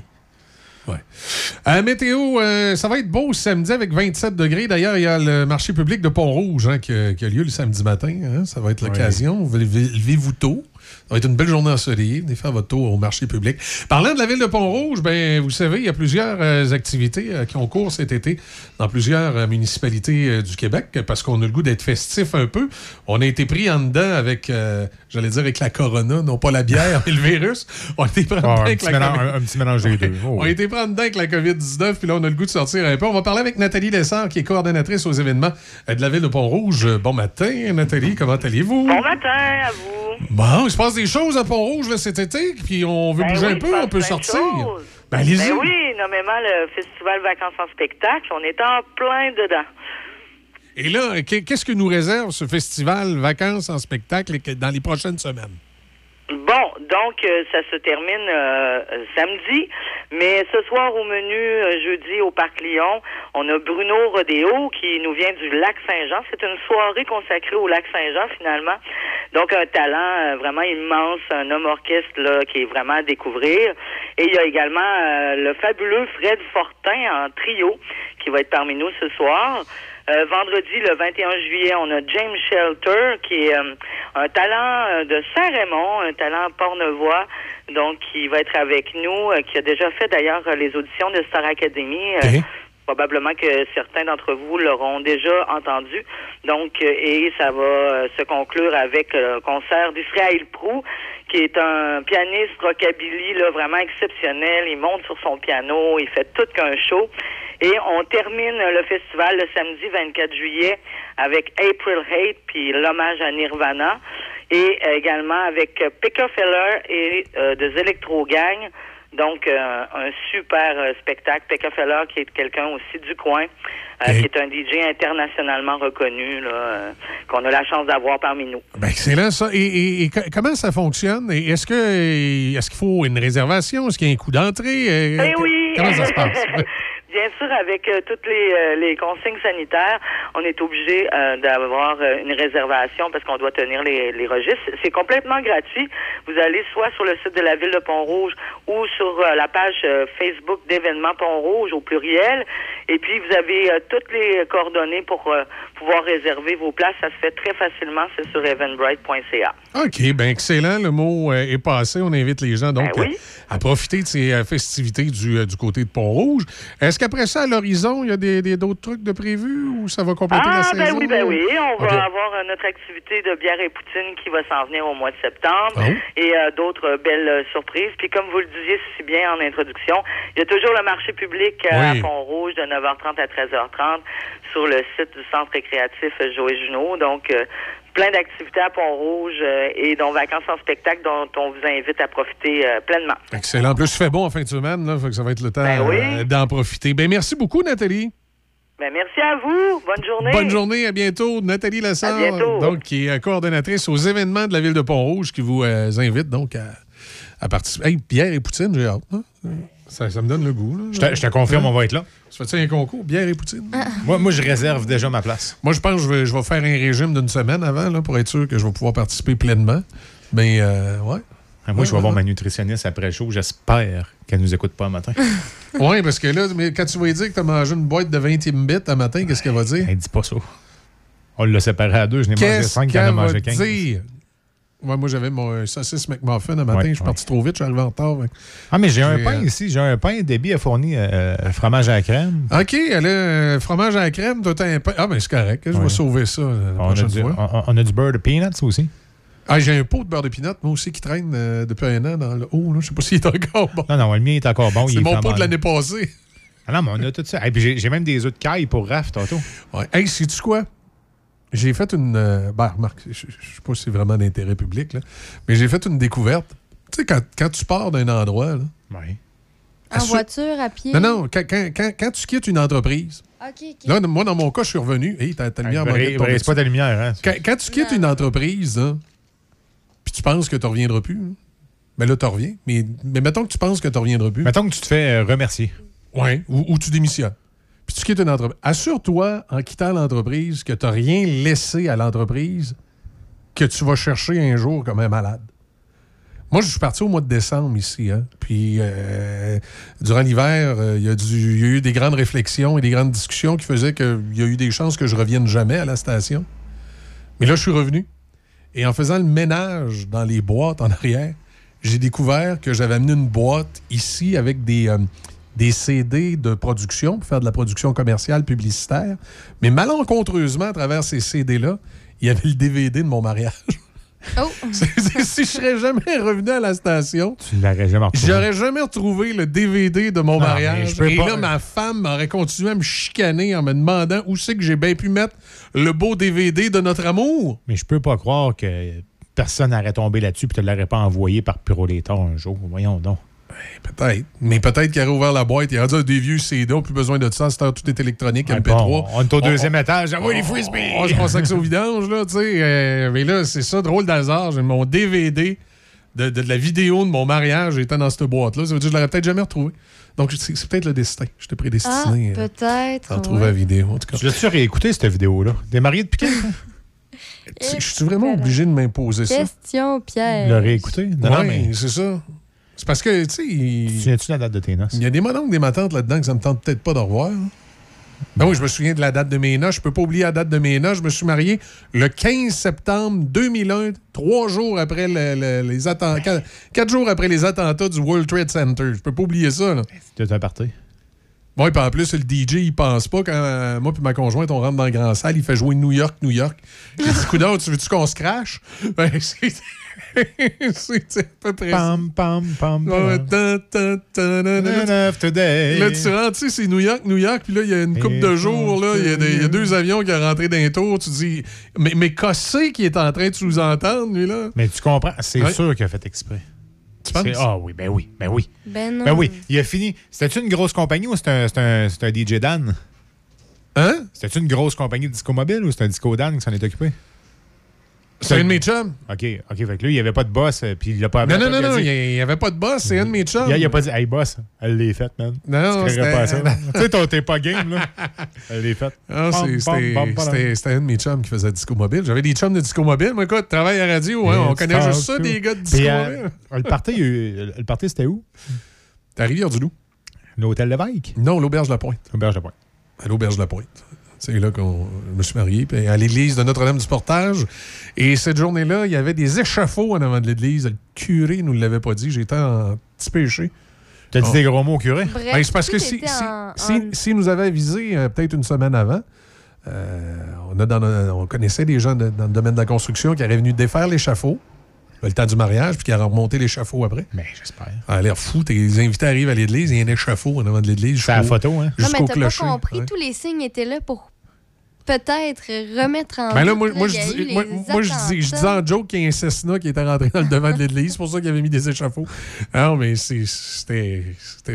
Euh, météo, euh, ça va être beau samedi avec 27 degrés. D'ailleurs, il y a le marché public de Pont-Rouge hein, qui, a- qui a lieu le samedi matin. hein. Ça va être l'occasion. Vous levez- Levez-vous tôt? Ça va être une belle journée ensoleillée. Venez faire votre tour au marché public. Parlant de la ville de Pont-Rouge, ben, vous savez, il y a plusieurs euh, activités euh, qui ont cours cet été dans plusieurs euh, municipalités euh, du Québec parce qu'on a le goût d'être festif un peu. On a été pris en dedans avec, euh, j'allais dire, avec la corona, non pas la bière, mais le virus. On a été pris en dedans Ah, un, avec la mélange, COVID. un- un petit mélange des deux. Oh, On a été prendre dedans avec la COVID-19, puis là, on a le goût de sortir un peu. On va parler avec Nathalie Lessard, qui est coordonnatrice aux événements euh, de la ville de Pont-Rouge. Bon matin, Nathalie, comment allez-vous? Bon matin à vous. Bon, il se passe des choses à Pont-Rouge cet été, puis on veut Ben bouger oui, un peu, on peut sortir. Ben, allez-y. Ben oui, nommément le festival Vacances en spectacle. On est en plein dedans. Et là, qu'est- qu'est-ce que nous réserve ce festival Vacances en spectacle dans les prochaines semaines? Bon, donc euh, ça se termine euh, samedi, mais ce soir au menu, euh, jeudi au Parc Lyon, on a Bruno Rodéo qui nous vient du Lac Saint-Jean. C'est une soirée consacrée au Lac Saint-Jean finalement. Donc un talent vraiment immense, un homme orchestre là, qui est vraiment à découvrir. Et il y a également le fabuleux Fred Fortin en trio qui va être parmi nous ce soir. Euh, vendredi, le 21 juillet, on a James Shelter, qui est euh, un talent euh, de Saint-Raymond, un talent pornevoix, donc qui va être avec nous, euh, qui a déjà fait d'ailleurs euh, les auditions de Star Academy. Euh, Probablement que certains d'entre vous l'auront déjà entendu. Donc, et ça va se conclure avec le concert d'Israël Prou, qui est un pianiste rockabilly là, vraiment exceptionnel. Il monte sur son piano, il fait tout qu'un show. Et on termine le festival le samedi 24 juillet avec April Hate, puis l'hommage à Nirvana. Et également avec euh, Pekka Feller et euh, des Electro Gang. Donc, euh, un super euh, spectacle. Pekka Feller, qui est quelqu'un aussi du coin, euh, qui est un DJ internationalement reconnu, là, qu'on a la chance d'avoir parmi nous. Ben, excellent, ça. Et, et- et co- comment ça fonctionne? Est-ce que est-ce qu'il faut une réservation? Est-ce qu'il y a un coût d'entrée? Eh oui! Comment ça se passe? Bien sûr, avec euh, toutes les, euh, les consignes sanitaires, on est obligé euh, d'avoir une réservation parce qu'on doit tenir les, les registres. C'est complètement gratuit. Vous allez soit sur le site de la ville de Pont-Rouge ou sur la page Facebook d'événements Pont-Rouge au pluriel. Et puis, vous avez toutes les coordonnées pour pouvoir réserver vos places. Ça se fait très facilement. C'est sur eventbrite.ca. OK, ben excellent. Le mot est passé. On invite les gens donc Ben oui. à profiter de ces festivités du, du côté de Pont-Rouge. Est-ce qu'après ça, à l'horizon, il y a des des- d'autres trucs de prévus ou ça va compléter la Ah, saison? ben oui, ben oui. On va avoir euh, notre activité de bière et poutine qui va s'en venir au mois de septembre Ah et euh, d'autres euh, belles surprises. Puis comme vous le disiez si bien en introduction, il y a toujours le marché public Oui. à Pont-Rouge de 9h30 à 13h30 sur le site du centre récréatif Joël Junot. Donc, euh, plein d'activités à Pont-Rouge euh, et dont vacances en spectacle dont on vous invite à profiter euh, pleinement. Excellent. En plus, il fait bon en fin de semaine, là, fait que ça va être le temps Ben oui. d'en profiter. Ben merci beaucoup, Nathalie. Ben, merci à vous. Bonne journée. Bonne journée, à bientôt. Nathalie Lassard, bientôt. donc, qui est coordonnatrice aux événements de la ville de Pont-Rouge, qui vous invite donc à, à participer. Hey, bière et poutine, j'ai hâte. hein? Ça, ça me donne le goût. là. Je te, je te confirme, on va être là. Tu fais-tu un concours, bière et poutine? Moi, moi, je réserve déjà ma place. Moi, je pense que je vais, je vais faire un régime d'une semaine avant là, pour être sûr que je vais pouvoir participer pleinement. Mais, euh, ouais. Ah, Moi, je vais voir ma nutritionniste après le show. J'espère qu'elle nous écoute pas un matin. Oui, parce que là, mais quand tu vas lui dire que tu as mangé une boîte de 20 bits un matin, qu'est-ce qu'elle va dire? Elle dit pas ça. On l'a séparé à deux. Je n'ai mangé Qu'est-ce 5, elle en a mangé 15. dire? Ouais, moi, j'avais mon euh, saucisse McMuffin un matin. je suis parti trop vite, je suis arrivé en retard. Ah, mais j'ai un pain ici. J'ai un pain. Debbie a fourni euh, fromage à la crème. OK, elle a fromage à la crème. Toi, un pain. Ah, ben c'est correct. Je vais sauver ça la on, a du, fois. On, a du beurre de peanuts aussi. Ah, j'ai un pot de beurre de peanut, moi aussi, qui traîne depuis un an dans le haut. Je sais pas s'il est encore bon. Non, non, le mien est encore bon. C'est mon pot de l'année passée. Ah non, mais on a tout ça. Et puis j'ai même des œufs de caille pour Raph, tantôt. Ouais. Hey, sais-tu quoi? J'ai fait une. Euh, ben, remarque, je ne sais pas si c'est vraiment d'intérêt public, là, mais j'ai fait une découverte. Tu sais, quand, quand tu pars d'un endroit. Là, oui. En voiture, à pied? Non, non, quand, quand, quand, tu quittes une entreprise. OK, OK. Là, moi, dans mon cas, je suis revenu. Hey, t'as ta lumière, Il ne pas ta lumière, hein? Quand, quand tu quittes une entreprise, puis tu penses que tu ne reviendras plus, mais là, tu reviens. Mais, mais mettons que tu penses que tu ne reviendras plus. Mettons que tu te fais euh, remercier. Oui, ou, ou, tu démissionnes. Puis tu quittes une entreprise. Assure-toi, en quittant l'entreprise, que tu n'as rien laissé à l'entreprise que tu vas chercher un jour comme un malade. Moi, je suis parti au mois de décembre ici. Hein? Puis, euh, durant l'hiver, euh, il y, a eu des grandes réflexions et des grandes discussions qui faisaient qu'il y a eu des chances que je revienne jamais à la station. Mais là, je suis revenu. Et en faisant le ménage dans les boîtes en arrière, j'ai découvert que j'avais amené une boîte ici avec des, euh, des CD de production pour faire de la production commerciale publicitaire. Mais malencontreusement, à travers ces CD-là, il y avait le DVD de mon mariage. Oh. si je serais jamais revenu à la station, tu l'aurais jamais retrouvé. J'aurais jamais retrouvé le DVD de mon mariage. Et là, ma femme m'aurait continué à me chicaner en me demandant où c'est que j'ai bien pu mettre le beau DVD de notre amour. Mais je peux pas croire que personne n'aurait tombé là-dessus et te l'aurait pas envoyé par Pyrolétor un jour. Voyons donc. Peut-être. Mais peut-être qu'il aurait ouvert la boîte. Il a dit des vieux CD, on plus besoin de ça. C'est tout est électronique, MP3. on est au deuxième étage. Ah oui, les frisbees! On se pensait que c'est au vidange, là, tu sais. Euh, mais là, c'est ça, drôle d'hasard. J'ai mon DVD de, de, la vidéo de mon mariage était dans cette boîte-là. Ça veut dire que je l'aurais peut-être jamais retrouvé. Donc, c'est peut-être le destin. Je J'étais prédestiné. Ah, peut-être. À retrouver la vidéo, en tout cas. Je l'ai-tu réécouté, cette vidéo-là? Des mariés depuis quand? Je suis vraiment obligé de m'imposer ça. Question, Pierre. Le réécouter? Non, non, mais c'est ça. C'est parce que, tu sais. Tu souviens-tu la date de tes noces? Il y a des mononcles, des matantes là-dedans que ça me tente peut-être pas de revoir. Ben oui, je me souviens de la date de mes noces. Je peux pas oublier la date de mes noces. Je me suis marié le 15 septembre 2001, trois jours après les attentats. Quatre, jours après les attentats du World Trade Center. Je peux pas oublier ça. C'était un party? Oui, puis en plus, le DJ, il pense pas quand euh, moi et ma conjointe, on rentre dans la grande salle, il fait jouer New York, New York. J'ai dit, coudonc, tu veux-tu qu'on se crache? Ben, c'est. peu près. Pam, pam, pam. Là, tu rentres, tu sais, c'est New York, New York, puis là, il y a une couple de jours, là, il y, a deux avions qui sont rentrés d'un tour. Tu dis, mais, mais Cossé qui est en train de sous-entendre, lui, là. Mais tu comprends, c'est sûr qu'il a fait exprès. Tu penses? Ah oui, ben oui, ben oui. Ben non. Ben oui, il a fini. C'était-tu une grosse compagnie ou c'était un, un, un DJ Dan? Hein? C'était-tu une grosse compagnie de disco mobile ou c'était un disco Dan qui s'en est occupé? C'est un de mes chums. OK, OK. Fait que lui, il n'y avait pas de boss, euh, puis il l'a pas Non, non, non, non, il n'y avait pas de boss, c'est un de mes chums. Il n'a pas dit, hey, boss, elle l'est faite, man. Non, ça. tu sais, t'es pas game, là. Elle l'est faite. C'était un de mes chums qui faisait disco mobile. J'avais des chums de disco mobile. Moi, écoute, travaille à radio, hein, on connaît juste ça, des gars de disco mobile. Le party, c'était où? À Rivière-du-Loup. L'hôtel Lévesque? Non, l'Auberge La Pointe. L'Auberge La Pointe. À l'Auberge La Pointe. C'est là qu'on me suis marié, puis à l'église de Notre-Dame du Portage. Et cette journée-là, il y avait des échafauds en avant de l'église. Le curé nous l'avait pas dit. J'étais en petit péché. Tu as dit des gros mots au curé? Ben, c'est parce que si, si, nous avait avisé euh, peut-être une semaine avant, euh, on, a dans, on connaissait des gens dans le domaine de la construction qui auraient venu défaire l'échafaud le temps du mariage, puis qui a remonté l'échafaud après. Mais ben, j'espère. Ça a l'air fou. Les invités arrivent à l'église, il y a un échafaud en avant de l'église. C'est la photo, hein? Non, mais t'as pas compris. Tous les signes étaient là pour peut-être remettre en. Mais ben là, moi, moi, je, dis, moi, moi je, dis, je, dis, en joke qu'il y a un Cessna qui était rentré dans le devant de l'église. C'est pour ça qu'il avait mis des échafauds. Non, mais c'était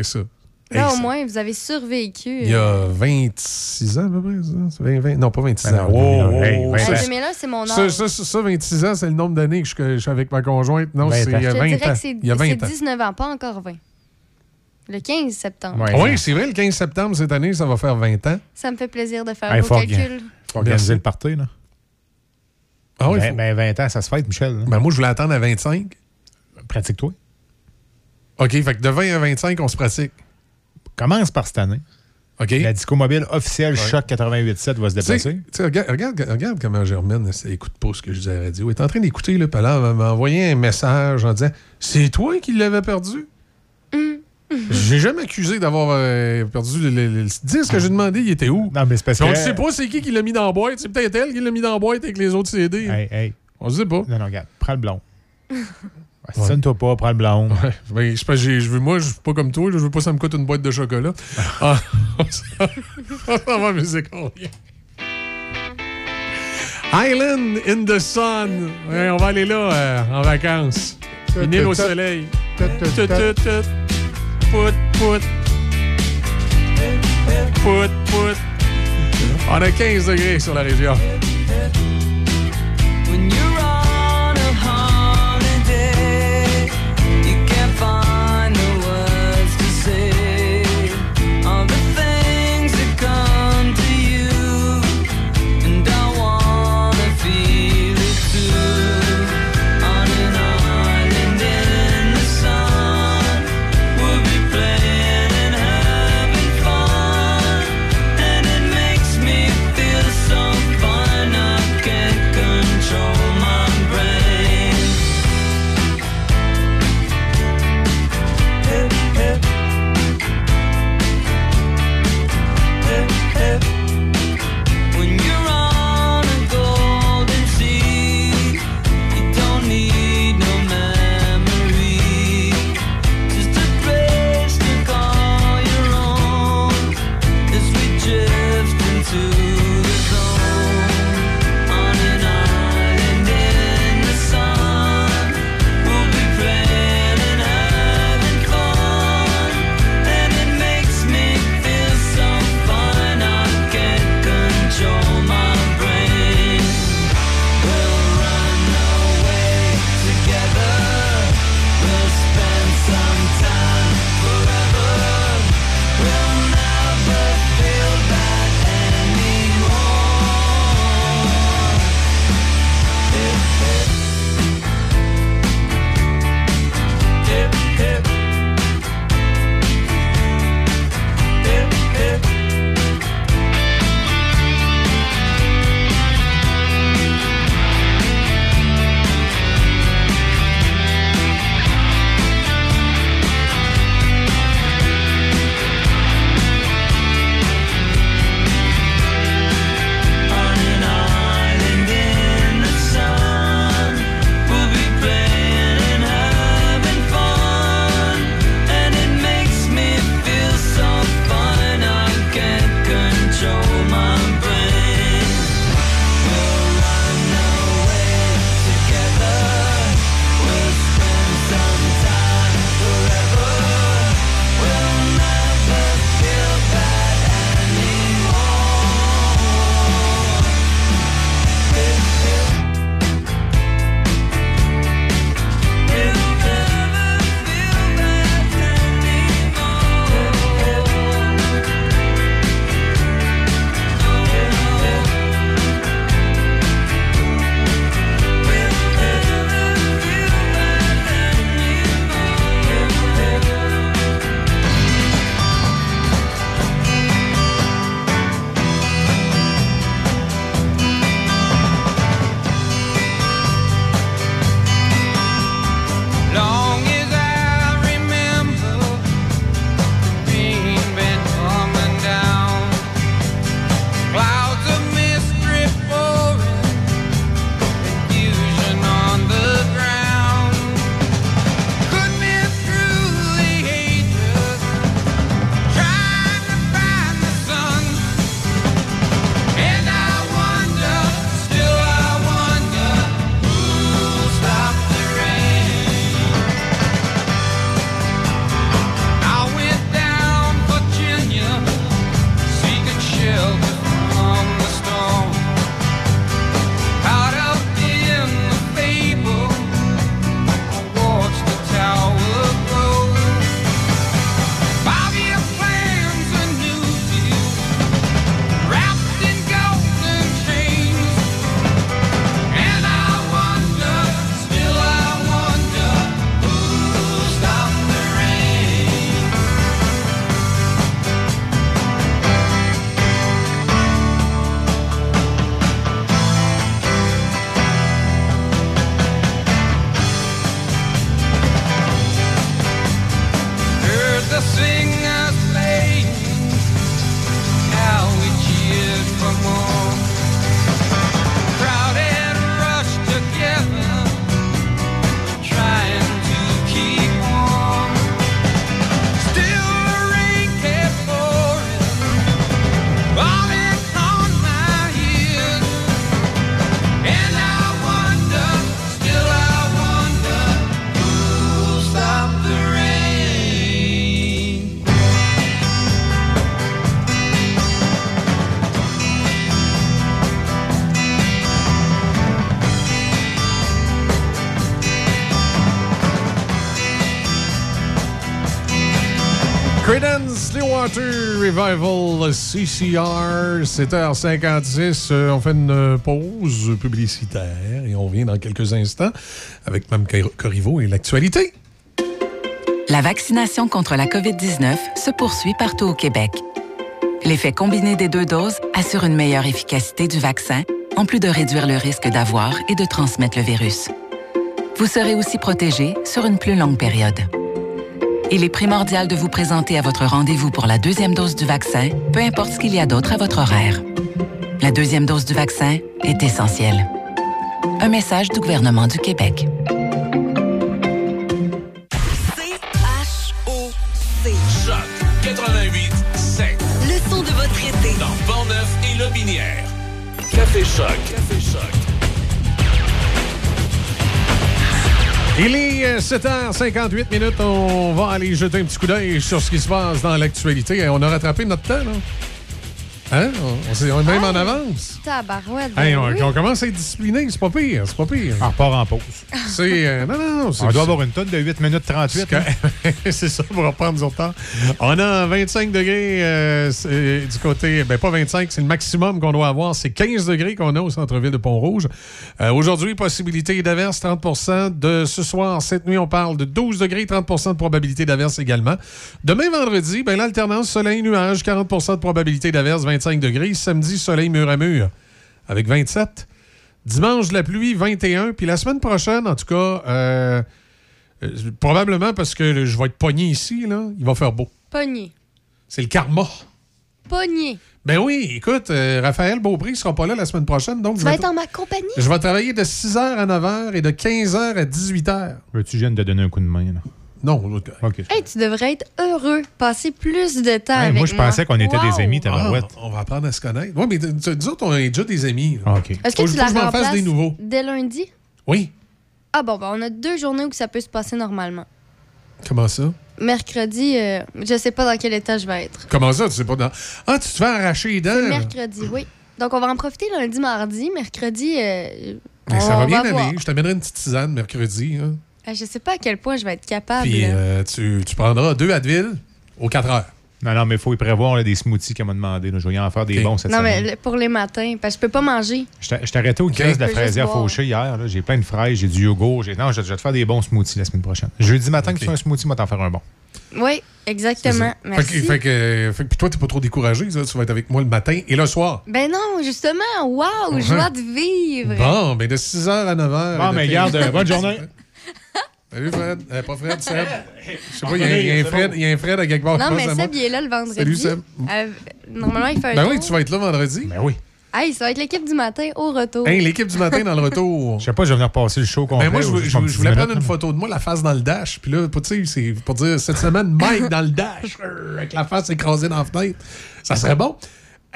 ça. Là, au moins, vous avez survécu. Il y a 26 ans, à peu près. Ça? 20, 20, non, pas 26 ben ans. Wow, wow, hey, c'est mon âge. Ça, ça, ça, 26 ans, c'est le nombre d'années que je, je, suis avec ma conjointe. Non, c'est il y a 20 ans. Il y a 20 ans. 19 ans, pas encore 20. Le 15 septembre. Ouais, oui, c'est vrai, le 15 septembre cette année, ça va faire 20 ans. Ça me fait plaisir de faire hey, vos calculs. Il faut organiser le party, là. Ah oui, ben, ben, 20 ans, ça se fête, Michel. Ben, moi, je voulais attendre à 25. Pratique-toi. OK, fait que de 20 à 25, on se pratique. Commence par cette année. La disco mobile officielle Choc 88.7 va se déplacer. regarde, regarde, regarde, comment Germaine écoute pas ce que je disais à la radio. Elle est en train d'écouter, là, puis là, elle m'a envoyé un message en disant C'est toi qui l'avais perdu? J'ai jamais accusé d'avoir euh, perdu le, le, disque que j'ai demandé, il était où? Non, mais c'est parce que. On ne sait pas c'est qui qui l'a mis dans la boîte. C'est peut-être elle qui l'a mis dans la boîte avec les autres CD. Hey, hey. On sait pas. Non, non, regarde, prends le blond. Sonne-toi pas, prends le blond. Ouais. Ben, je, je, moi, je suis pas comme toi. Là, je veux pas que ça me coûte une boîte de chocolat. ah, ça va, mais c'est combien? Island in the Sun. Ouais, on va aller là euh, en vacances. Une île au soleil. On a 15 degrés sur la région. Clearwater Revival CCR, 7h56. Euh, on fait une pause publicitaire et on revient dans quelques instants avec Mme Corriveau et l'actualité. La vaccination contre la COVID-19 se poursuit partout au Québec. L'effet combiné des deux doses assure une meilleure efficacité du vaccin, en plus de réduire le risque d'avoir et de transmettre le virus. Vous serez aussi protégé sur une plus longue période il est primordial de vous présenter à votre rendez-vous pour la deuxième dose du vaccin, peu importe ce qu'il y a d'autre à votre horaire. La deuxième dose du vaccin est essentielle. Un message du gouvernement du Québec. 7h58 euh, minutes. On va aller jeter un petit coup d'œil sur ce qui se passe dans l'actualité. On a rattrapé notre temps, là. Hein? On, est même en avance. Tabarouette. Hey, on, on, commence à être discipliné, c'est pas pire, c'est pas pire. On repart en pause. C'est. Euh, non, non, On doit avoir une tonne de 8 minutes 38. C'est ça, pour reprendre du temps. On a 25 degrés euh, du côté. Ben, pas 25, c'est le maximum qu'on doit avoir. C'est 15 degrés qu'on a au centre-ville de Pont-Rouge. Euh, aujourd'hui, possibilité d'averse 30% De ce soir, cette nuit, on parle de 12 degrés, 30% de probabilité d'averse également. Demain, vendredi, ben, l'alternance soleil-nuage, 40% de probabilité d'averse, 25 degrés. Samedi, soleil mur à mur avec 27. Dimanche, la pluie, 21. Puis la semaine prochaine, en tout cas, euh, euh, probablement parce que je vais être pogné ici, là, il va faire beau. Pogné. C'est le karma. Pogné. Ben oui, écoute, euh, Raphaël Beaupré ne sera pas là la semaine prochaine. Donc tu vas être en ma compagnie? Je vais travailler de 6h à 9h et de 15h à 18h. Veux-tu, viens de donner un coup de main, là? Non, OK. Hey, tu devrais être heureux, passer plus de temps avec moi. Moi, je pensais qu'on était des amis, ah, on va apprendre à se connaître. Oui, mais nous autres, on est déjà des amis. Ah, OK. Est-ce que tu la remplaces des nouveaux. dès lundi? Oui. Ah bon, ben, on a deux journées où ça peut se passer normalement. Comment ça? Mercredi, euh, je sais pas dans quel état je vais être. Comment ça? Tu sais pas dans... Ah, tu te fais arracher les dents? mercredi, oui. Donc, on va en profiter lundi, mardi. Mercredi, euh, ça va bien aller. Je t'amènerai une petite tisane mercredi. Hein. Ah, je sais pas à quel point je vais être capable. Puis euh, tu, tu, prendras deux Advil aux 4 heures. Non, non, mais il faut y prévoir des smoothies qu'elle m'a demandé. Je vais y en faire des bons cette non, semaine. Non, mais pour les matins, parce que je peux pas manger. Je t'ai arrêté au kiosque de la fraisière fauchée hier. J'ai plein de fraises, j'ai du yogourt. Non, je, vais te faire des bons smoothies la semaine prochaine. Jeudi matin, que tu fais un smoothie, moi t'en faire un bon. Oui, exactement. Merci. Fait que, fait que, toi, t'es pas trop découragé. Ça? Tu vas être avec moi le matin et le soir? Ben non, justement. Waouh, joie de vivre. Bon, ben de 6h à 9h. Bon, mais garde, bonne journée. Salut Fred? Euh, pas Fred, Seb? Je sais pas, il y, a un Fred, il y a un Fred à quelque part. Non, mais Seb, il est là le vendredi. Salut Seb. Euh, normalement, il fait un Ben oui, tu vas être là vendredi. Ben oui. Hey, ça va être l'équipe du matin au retour. Hey, l'équipe du matin dans le retour. Je sais pas, je vais venir passer le show complet. Ben moi, je, je, voulais prendre une photo de moi, la face dans le dash. Puis là, tu sais, c'est pour dire cette semaine, Mike dans le dash, avec la face écrasée dans la fenêtre. Ça serait bon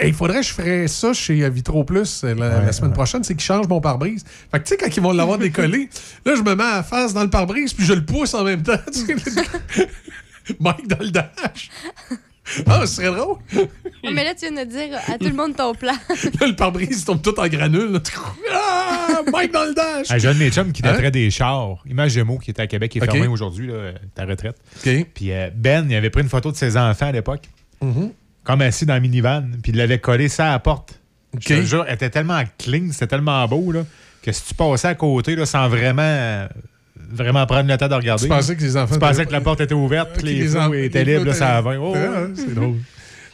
il faudrait que je ferais ça chez euh, Vitro Plus euh, la, semaine prochaine, c'est qu'ils changent mon pare-brise. Fait que tu sais, quand ils vont l'avoir décollé, là, je me mets à face dans le pare-brise, puis je le pousse en même temps. Mike dans le dash. Ah, ce serait drôle. mais là, tu viens de dire à tout le monde ton plan. là, le pare-brise tombe tout en granule. Ah, Mike dans le dash. Un jeune mes chums qui hein? daterait des chars. Image Gémeaux qui était à Québec, qui est fermé aujourd'hui, ta retraite. Puis euh, Ben, il avait pris une photo de ses enfants à l'époque. Mm-hmm comme assis dans la minivan, puis il l'avait collé ça à la porte. Je te jure, elle était tellement clean, c'était tellement beau, là, que si tu passais à côté, là, sans vraiment vraiment prendre le temps de regarder. Tu pensais que les enfants. Tu pensais que la porte était ouverte, que les, enfants étaient libres, ça va. Oh, c'est drôle.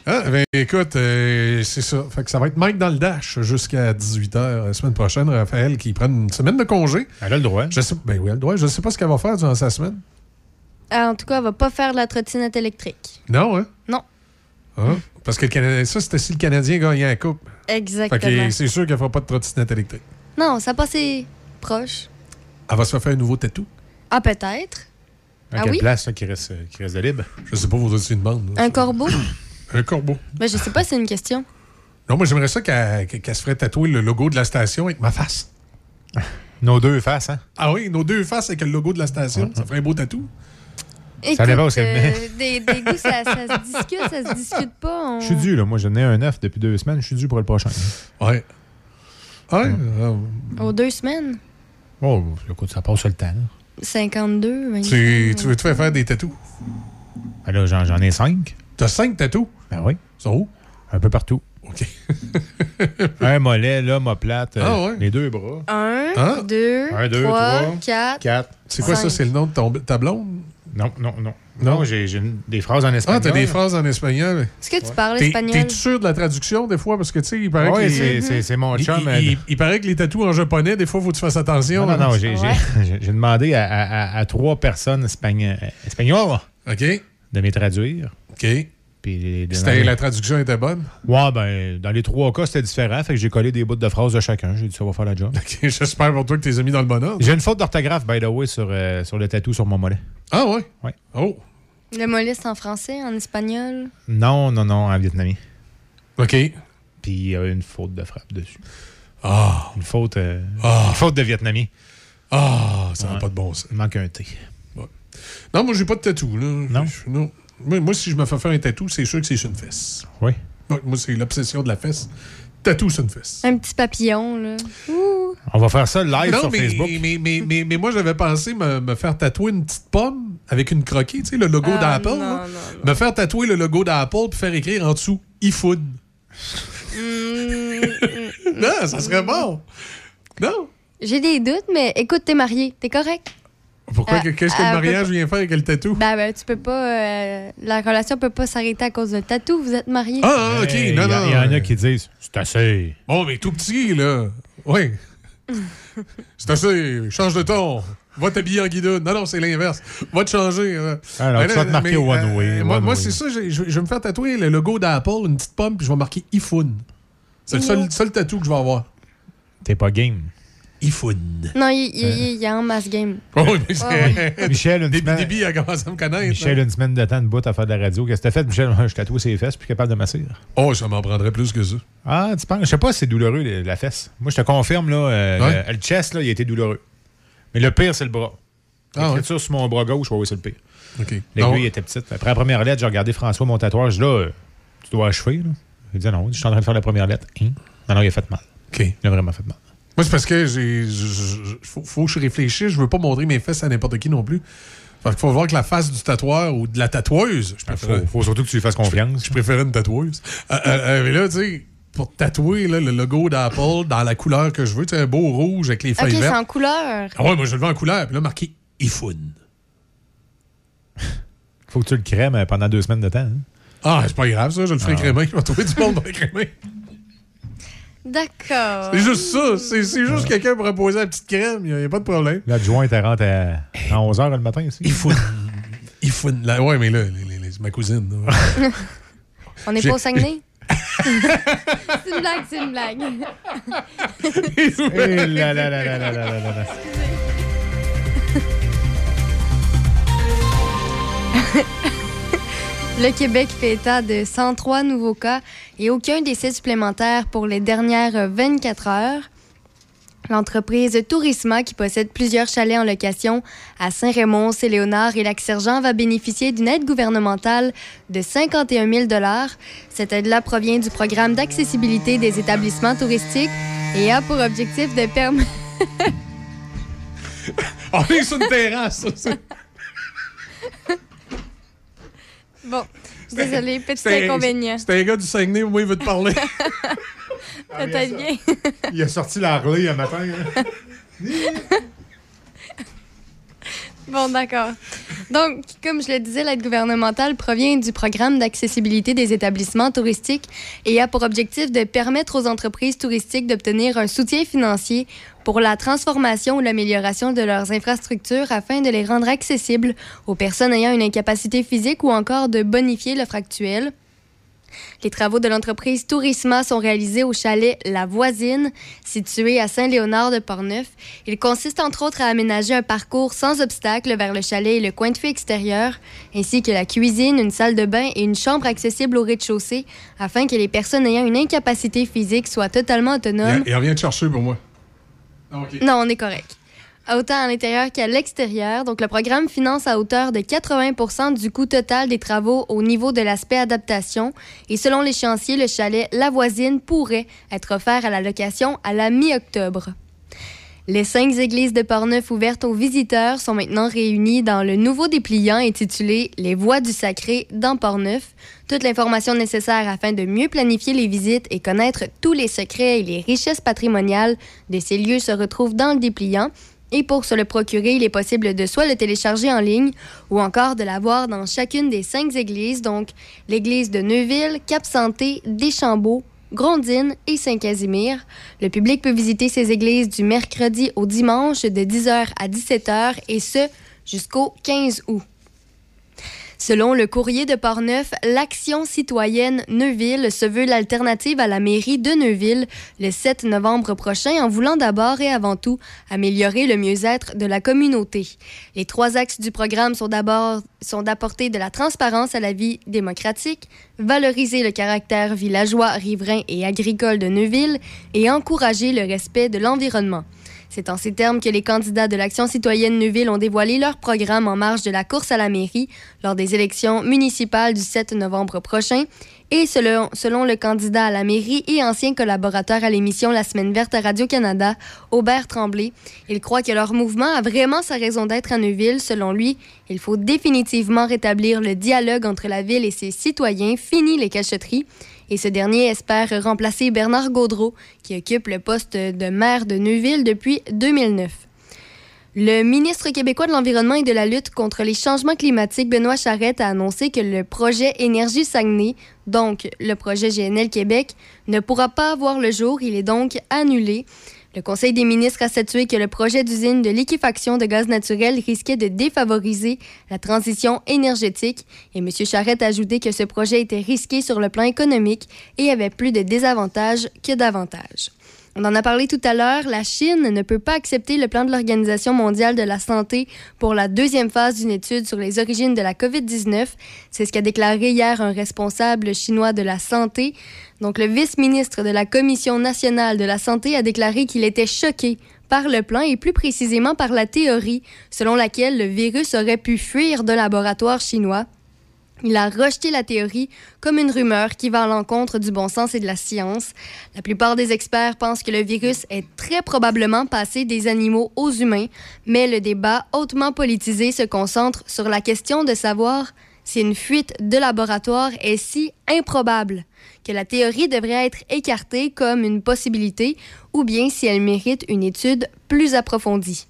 Ah, ben, écoute, euh, c'est ça. Fait que ça va être Mike dans le dash jusqu'à 18h la semaine prochaine. Raphaël qui prend une semaine de congé. Elle a le droit. Je sais, ben oui, elle a le droit. Je sais pas ce qu'elle va faire durant sa semaine. Ah, en tout cas, elle va pas faire de la trottinette électrique. Non, hein? Non. Ah, parce que le ça, c'était si le Canadien gagnait la Coupe. Exactement. c'est sûr qu'elle ne fera pas de trottinette électrique. Non, ça passé proche. Elle va se faire un nouveau tatou. Ah, peut-être. À ah quelle place qui, reste, qui reste de libre? Je sais pas, vous aussi une demande. Un corbeau? un corbeau. Ben, je sais pas, c'est une question. Non, moi, j'aimerais ça qu'elle se ferait tatouer le logo de la station avec ma face. nos deux faces, hein? Ah oui, nos deux faces avec le logo de la station. Ça ferait un beau tatou ça dépend où euh, des, des goûts, ça, se discute, ça se discute pas. Je suis dû, là. Moi, j'en ai un œuf depuis deux semaines. Je suis dû pour le prochain. Ouais. Ouais. Aux deux semaines? Oh, écoute, ça passe sur le temps. 52, Tu, tu veux te faire faire des tatous? Ben là, j'en, j'en ai cinq. T'as cinq tatous? Ben oui. Ils sont où? Un peu partout. OK. un mollet, là, ma plate. euh, Ah ouais? Les deux bras. Un, Hein? deux, Un, deux, trois, trois, quatre. Quatre. C'est quoi ça? C'est le nom de ton, ta blonde? Non, non, non. Non, j'ai, des phrases en Ah, espagnol. t'as des phrases en espagnol. Est-ce que tu parles T'es- espagnol? T'es-tu sûr de la traduction, des fois? Parce que, tu sais, il paraît Ouais, que... c'est- mon il- chum, Il, euh, il- il paraît que les tatous en japonais, des fois, faut que tu fasses attention. Non, non, non, j'ai, demandé à, à- à- à trois personnes espagno- espagnoles OK. de me traduire. OK. Puis la traduction était bonne? Ouais, ben, dans les trois cas, c'était différent. Fait que j'ai collé des bouts de phrases de chacun. J'ai dit, ça va faire la job. OK, J'espère pour toi que t'es mis dans le bon ordre. J'ai une faute d'orthographe, by the way, sur, euh, sur le tatou sur mon mollet. Ah, ouais? Ouais. Oh. Le mollet, c'est en français, en espagnol? Non, non, non, en vietnamien. OK. Puis il y a une faute de frappe dessus. Ah. Une faute, euh, Ah. une faute de vietnamien. Ah, ça n'a Ouais. pas de bon sens. Il manque un T. Non, moi, j'ai pas de tatou. Là. Non? Non. Moi, moi, si je me fais faire un tatou, c'est sûr que c'est sur une fesse. Oui. Moi, c'est l'obsession de la fesse. Tatou sur une fesse. Un petit papillon, là. Ouh. On va faire ça live non, sur mais, Facebook. Mais, mais, mais, mais moi, j'avais pensé me, me faire tatouer une petite pomme avec une croquée, tu sais, le logo Ah, d'Apple. Me faire tatouer le logo d'Apple puis faire écrire en dessous iPhone. Mm, non, ça serait bon. Non? J'ai des doutes, mais écoute, t'es marié, t'es correct. Pourquoi? Euh, Qu'est-ce que euh, le mariage peut- vient faire avec le tatou? Ben, ben, tu peux pas. euh, la relation peut pas s'arrêter à cause d'un tatou, vous êtes mariés. Ah, ah, ok, Hey, non, il y a- non. Il y en a qui disent, c'est assez. Bon, mais tout petit, là. Oui. c'est assez. Change de ton. Va t'habiller en guidon. Non, non, c'est l'inverse. Va te changer. euh. Alors, Mais tu vas te marquer mais, One Way, moi, One moi, c'est ça. je vais me faire tatouer le logo d'Apple, une petite pomme, puis je vais marquer iPhone. C'est le seul, seul tatou que je vais avoir. T'es pas game. Non, il, il, il- il est en mass game. Oh, mais Ouais, c'est. Michel, une semaine, début, il a commencé à me connaître. Michel, une semaine de temps de bout à faire de la radio. Qu'est-ce que t'as fait, Michel? Je tatoué ses fesses, puis capable de masser. Oh, ça m'en prendrait plus que ça. Ah, tu penses? Je sais pas si c'est douloureux, la fesse. Moi, je te confirme, là, euh, Ouais. le, le chest, là, il a été douloureux. Mais le pire, c'est le bras. Ah, L'écriture sur mon bras gauche, ouais, oui, c'est le pire. OK. L'aiguille était petite. Après la première lettre, j'ai regardé François, mon tatoueur. Je dis là, euh, tu dois achever. Là. Il dit non, je suis en train de faire la première lettre. Hein? Non, non, il a fait mal. OK. Il a vraiment fait mal. Moi, c'est parce que j'ai. je- je- je- Faut, faut que je réfléchisse. Je veux pas montrer mes fesses à n'importe qui non plus. Fait qu'il faut voir que la face du tatoueur ou de la tatoueuse. Je préfère, faut, faut surtout que tu lui fasses confiance. je préférais une tatoueuse. Euh, euh, euh, mais là, tu sais, pour tatouer là, le logo d'Apple dans la couleur que je veux, tu sais, un beau rouge avec les Ok, feuilles c'est vertes. en couleur. Ah ouais, moi, je le veux en couleur. Puis là, marqué iPhone. faut que tu le crèmes pendant deux semaines de temps. hein. Ah, c'est pas grave, ça. Je le ferai Ah. crémer. Je vais trouver du monde pour le crémer. D'accord. C'est juste ça. C'est, juste quelqu'un pour reposer la petite crème. Il n'y a, pas de problème. L'adjoint, elle rentre à, à 11h le matin aussi. Il faut. il faut. La... Ouais, mais là, les, ma cousine. On n'est pas au Saguenay? c'est une blague, c'est une blague. Là, le Québec fait état de 103 nouveaux cas et aucun décès supplémentaire pour les dernières 24 heures. L'entreprise Tourisma, qui possède plusieurs chalets en location à Saint-Raymond, Saint-Léonard et Lac-Sergent, va bénéficier d'une aide gouvernementale de 51 000 Cette aide-là provient du programme d'accessibilité des établissements touristiques et a pour objectif de permettre... On est sur une terrasse. ça, Bon, désolé, petit c'est- inconvénient. C'est un gars du Saguenay, au moins, il veut te parler. Peut-être bien. Il a sorti la Harley un matin. hein. Bon, d'accord. Donc, comme je le disais, l'aide gouvernementale provient du programme d'accessibilité des établissements touristiques et a pour objectif de permettre aux entreprises touristiques d'obtenir un soutien financier pour la transformation ou l'amélioration de leurs infrastructures afin de les rendre accessibles aux personnes ayant une incapacité physique ou encore de bonifier l'offre actuelle. Les travaux de l'entreprise Tourisma sont réalisés au chalet La Voisine, situé à Saint-Léonard-de-Portneuf. Il consiste entre autres à aménager un parcours sans obstacle vers le chalet et le coin de feu extérieur, ainsi que la cuisine, une salle de bain et une chambre accessible au rez-de-chaussée, afin que les personnes ayant une incapacité physique soient totalement autonomes. Il, il revient te chercher pour moi. Ah. Non, on est correct. Autant à l'intérieur qu'à l'extérieur. Donc, le programme finance à hauteur de 80 du coût total des travaux au niveau de l'aspect adaptation. Et selon l'échéancier, le chalet La Voisine pourrait être offert à la location à la mi-octobre. Les cinq églises de Portneuf ouvertes aux visiteurs sont maintenant réunies dans le nouveau dépliant intitulé Les Voies du Sacré dans Portneuf. Toute l'information nécessaire afin de mieux planifier les visites et connaître tous les secrets et les richesses patrimoniales de ces lieux se retrouve dans le dépliant. Et pour se le procurer, il est possible de soit le télécharger en ligne ou encore de l'avoir dans chacune des cinq églises, donc l'église de Neuville, Cap-Santé, Deschambault, Grondine et Saint-Casimir. Le public peut visiter ces églises du mercredi au dimanche de 10h à 17h et ce jusqu'au 15 août. Selon le courrier de Portneuf, l'action citoyenne Neuville se veut l'alternative à la mairie de Neuville le 7 novembre prochain en voulant d'abord et avant tout améliorer le mieux-être de la communauté. Les trois axes du programme sont d'abord sont d'apporter de la transparence à la vie démocratique, valoriser le caractère villageois, riverain et agricole de Neuville et encourager le respect de l'environnement. C'est en ces termes que les candidats de l'Action citoyenne Neuville ont dévoilé leur programme en marge de la course à la mairie lors des élections municipales du 7 novembre prochain. Et selon, selon le candidat à la mairie et ancien collaborateur à l'émission La Semaine verte à Radio-Canada, Aubert Tremblay, il croit que leur mouvement a vraiment sa raison d'être à Neuville. Selon lui, il faut définitivement rétablir le dialogue entre la ville et ses citoyens, fini les cachotteries et ce dernier espère remplacer Bernard Gaudreau, qui occupe le poste de maire de Neuville depuis 2009. Le ministre québécois de l'Environnement et de la lutte contre les changements climatiques, Benoît Charette, a annoncé que le projet Énergie Saguenay, donc le projet GNL Québec, ne pourra pas avoir le jour. Il est donc annulé. Le Conseil des ministres a statué que le projet d'usine de liquéfaction de gaz naturel risquait de défavoriser la transition énergétique et M. Charette a ajouté que ce projet était risqué sur le plan économique et avait plus de désavantages que d'avantages. On en a parlé tout à l'heure, la Chine ne peut pas accepter le plan de l'Organisation mondiale de la santé pour la deuxième phase d'une étude sur les origines de la COVID-19. C'est ce qu'a déclaré hier un responsable chinois de la santé. Donc le vice-ministre de la Commission nationale de la santé a déclaré qu'il était choqué par le plan et plus précisément par la théorie selon laquelle le virus aurait pu fuir de laboratoire chinois. Il a rejeté la théorie comme une rumeur qui va à l'encontre du bon sens et de la science. La plupart des experts pensent que le virus est très probablement passé des animaux aux humains, mais le débat hautement politisé se concentre sur la question de savoir si une fuite de laboratoire est si improbable que la théorie devrait être écartée comme une possibilité ou bien si elle mérite une étude plus approfondie.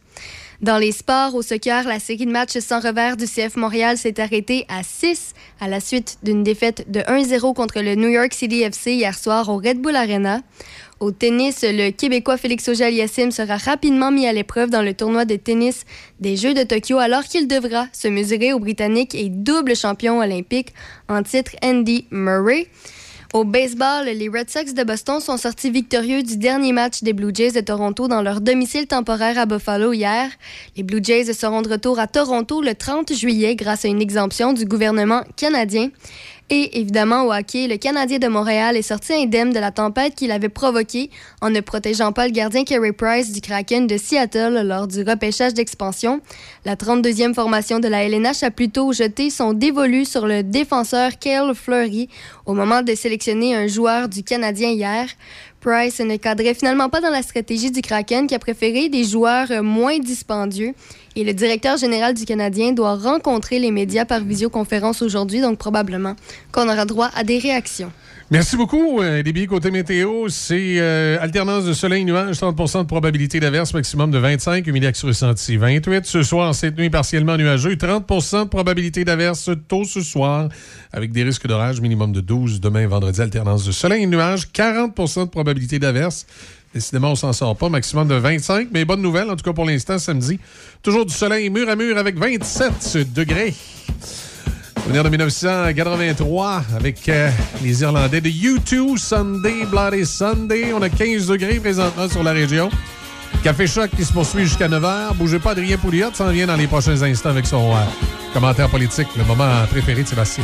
Dans les sports, au soccer, la série de matchs sans revers du CF Montréal s'est arrêtée à 6 à la suite d'une défaite de 1-0 contre le New York City FC hier soir au Red Bull Arena. Au tennis, le Québécois Félix Auger-Aliassime sera rapidement mis à l'épreuve dans le tournoi de tennis des Jeux de Tokyo alors qu'il devra se mesurer au Britannique et double champion olympique en titre Andy Murray. Au baseball, les Red Sox de Boston sont sortis victorieux du dernier match des Blue Jays de Toronto dans leur domicile temporaire à Buffalo hier. Les Blue Jays seront de retour à Toronto le 30 juillet grâce à une exemption du gouvernement canadien. Et évidemment, au hockey, le Canadien de Montréal est sorti indemne de la tempête qu'il avait provoquée en ne protégeant pas le gardien Kerry Price du Kraken de Seattle lors du repêchage d'expansion. La 32e formation de la LNH a plutôt jeté son dévolu sur le défenseur Kale Fleury au moment de sélectionner un joueur du Canadien hier. Price ne cadrait finalement pas dans la stratégie du Kraken qui a préféré des joueurs moins dispendieux. Et le directeur général du Canadien doit rencontrer les médias par visioconférence aujourd'hui, donc probablement qu'on aura droit à des réactions. Merci beaucoup. Euh, les côté météo, c'est euh, alternance de soleil-nuage, 30% de probabilité d'averse, maximum de 25, humidex ressenti 28. Ce soir, cette nuit partiellement nuageux, 30% de probabilité d'averse tôt ce soir, avec des risques d'orage, minimum de 12. Demain, vendredi, alternance de soleil-nuage, 40% de probabilité d'averse. Décidément, on s'en sort pas. Maximum de 25. Mais bonne nouvelle, en tout cas pour l'instant, samedi. Toujours du soleil mur à mur avec 27 degrés. Venir de 1983 avec euh, les Irlandais de U2, Sunday, Bloody Sunday. On a 15 degrés présentement sur la région. Café Choc qui se poursuit jusqu'à 9h. Bougez pas, Adrien Pouliot s'en vient dans les prochains instants avec son euh, commentaire politique, le moment préféré de Sébastien.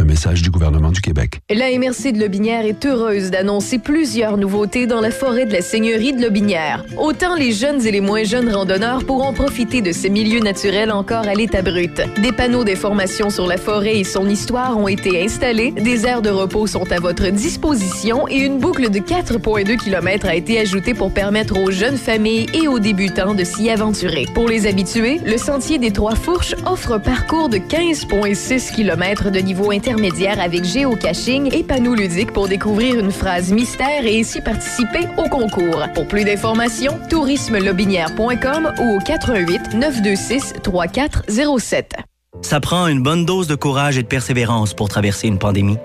Un message du gouvernement du Québec. La MRC de Lobinière est heureuse d'annoncer plusieurs nouveautés dans la forêt de la Seigneurie de Lobinière. Autant les jeunes et les moins jeunes randonneurs pourront profiter de ces milieux naturels encore à l'état brut. Des panneaux d'information sur la forêt et son histoire ont été installés, des aires de repos sont à votre disposition et une boucle de 4,2 km a été ajoutée pour permettre aux jeunes familles et aux débutants de s'y aventurer. Pour les habitués, le Sentier des Trois Fourches offre un parcours de 15,6 km de niveau intermédiaire intermédiaire avec géocaching et panneaux ludiques pour découvrir une phrase mystère et ainsi participer au concours. Pour plus d'informations, tourismelobinière.com ou au 88 926 3407. Ça prend une bonne dose de courage et de persévérance pour traverser une pandémie.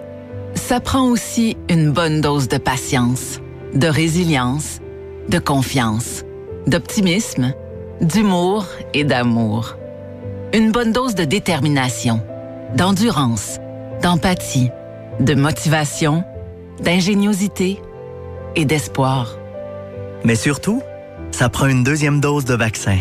Ça prend aussi une bonne dose de patience, de résilience, de confiance, d'optimisme, d'humour et d'amour. Une bonne dose de détermination, d'endurance d'empathie, de motivation, d'ingéniosité et d'espoir. Mais surtout, ça prend une deuxième dose de vaccin.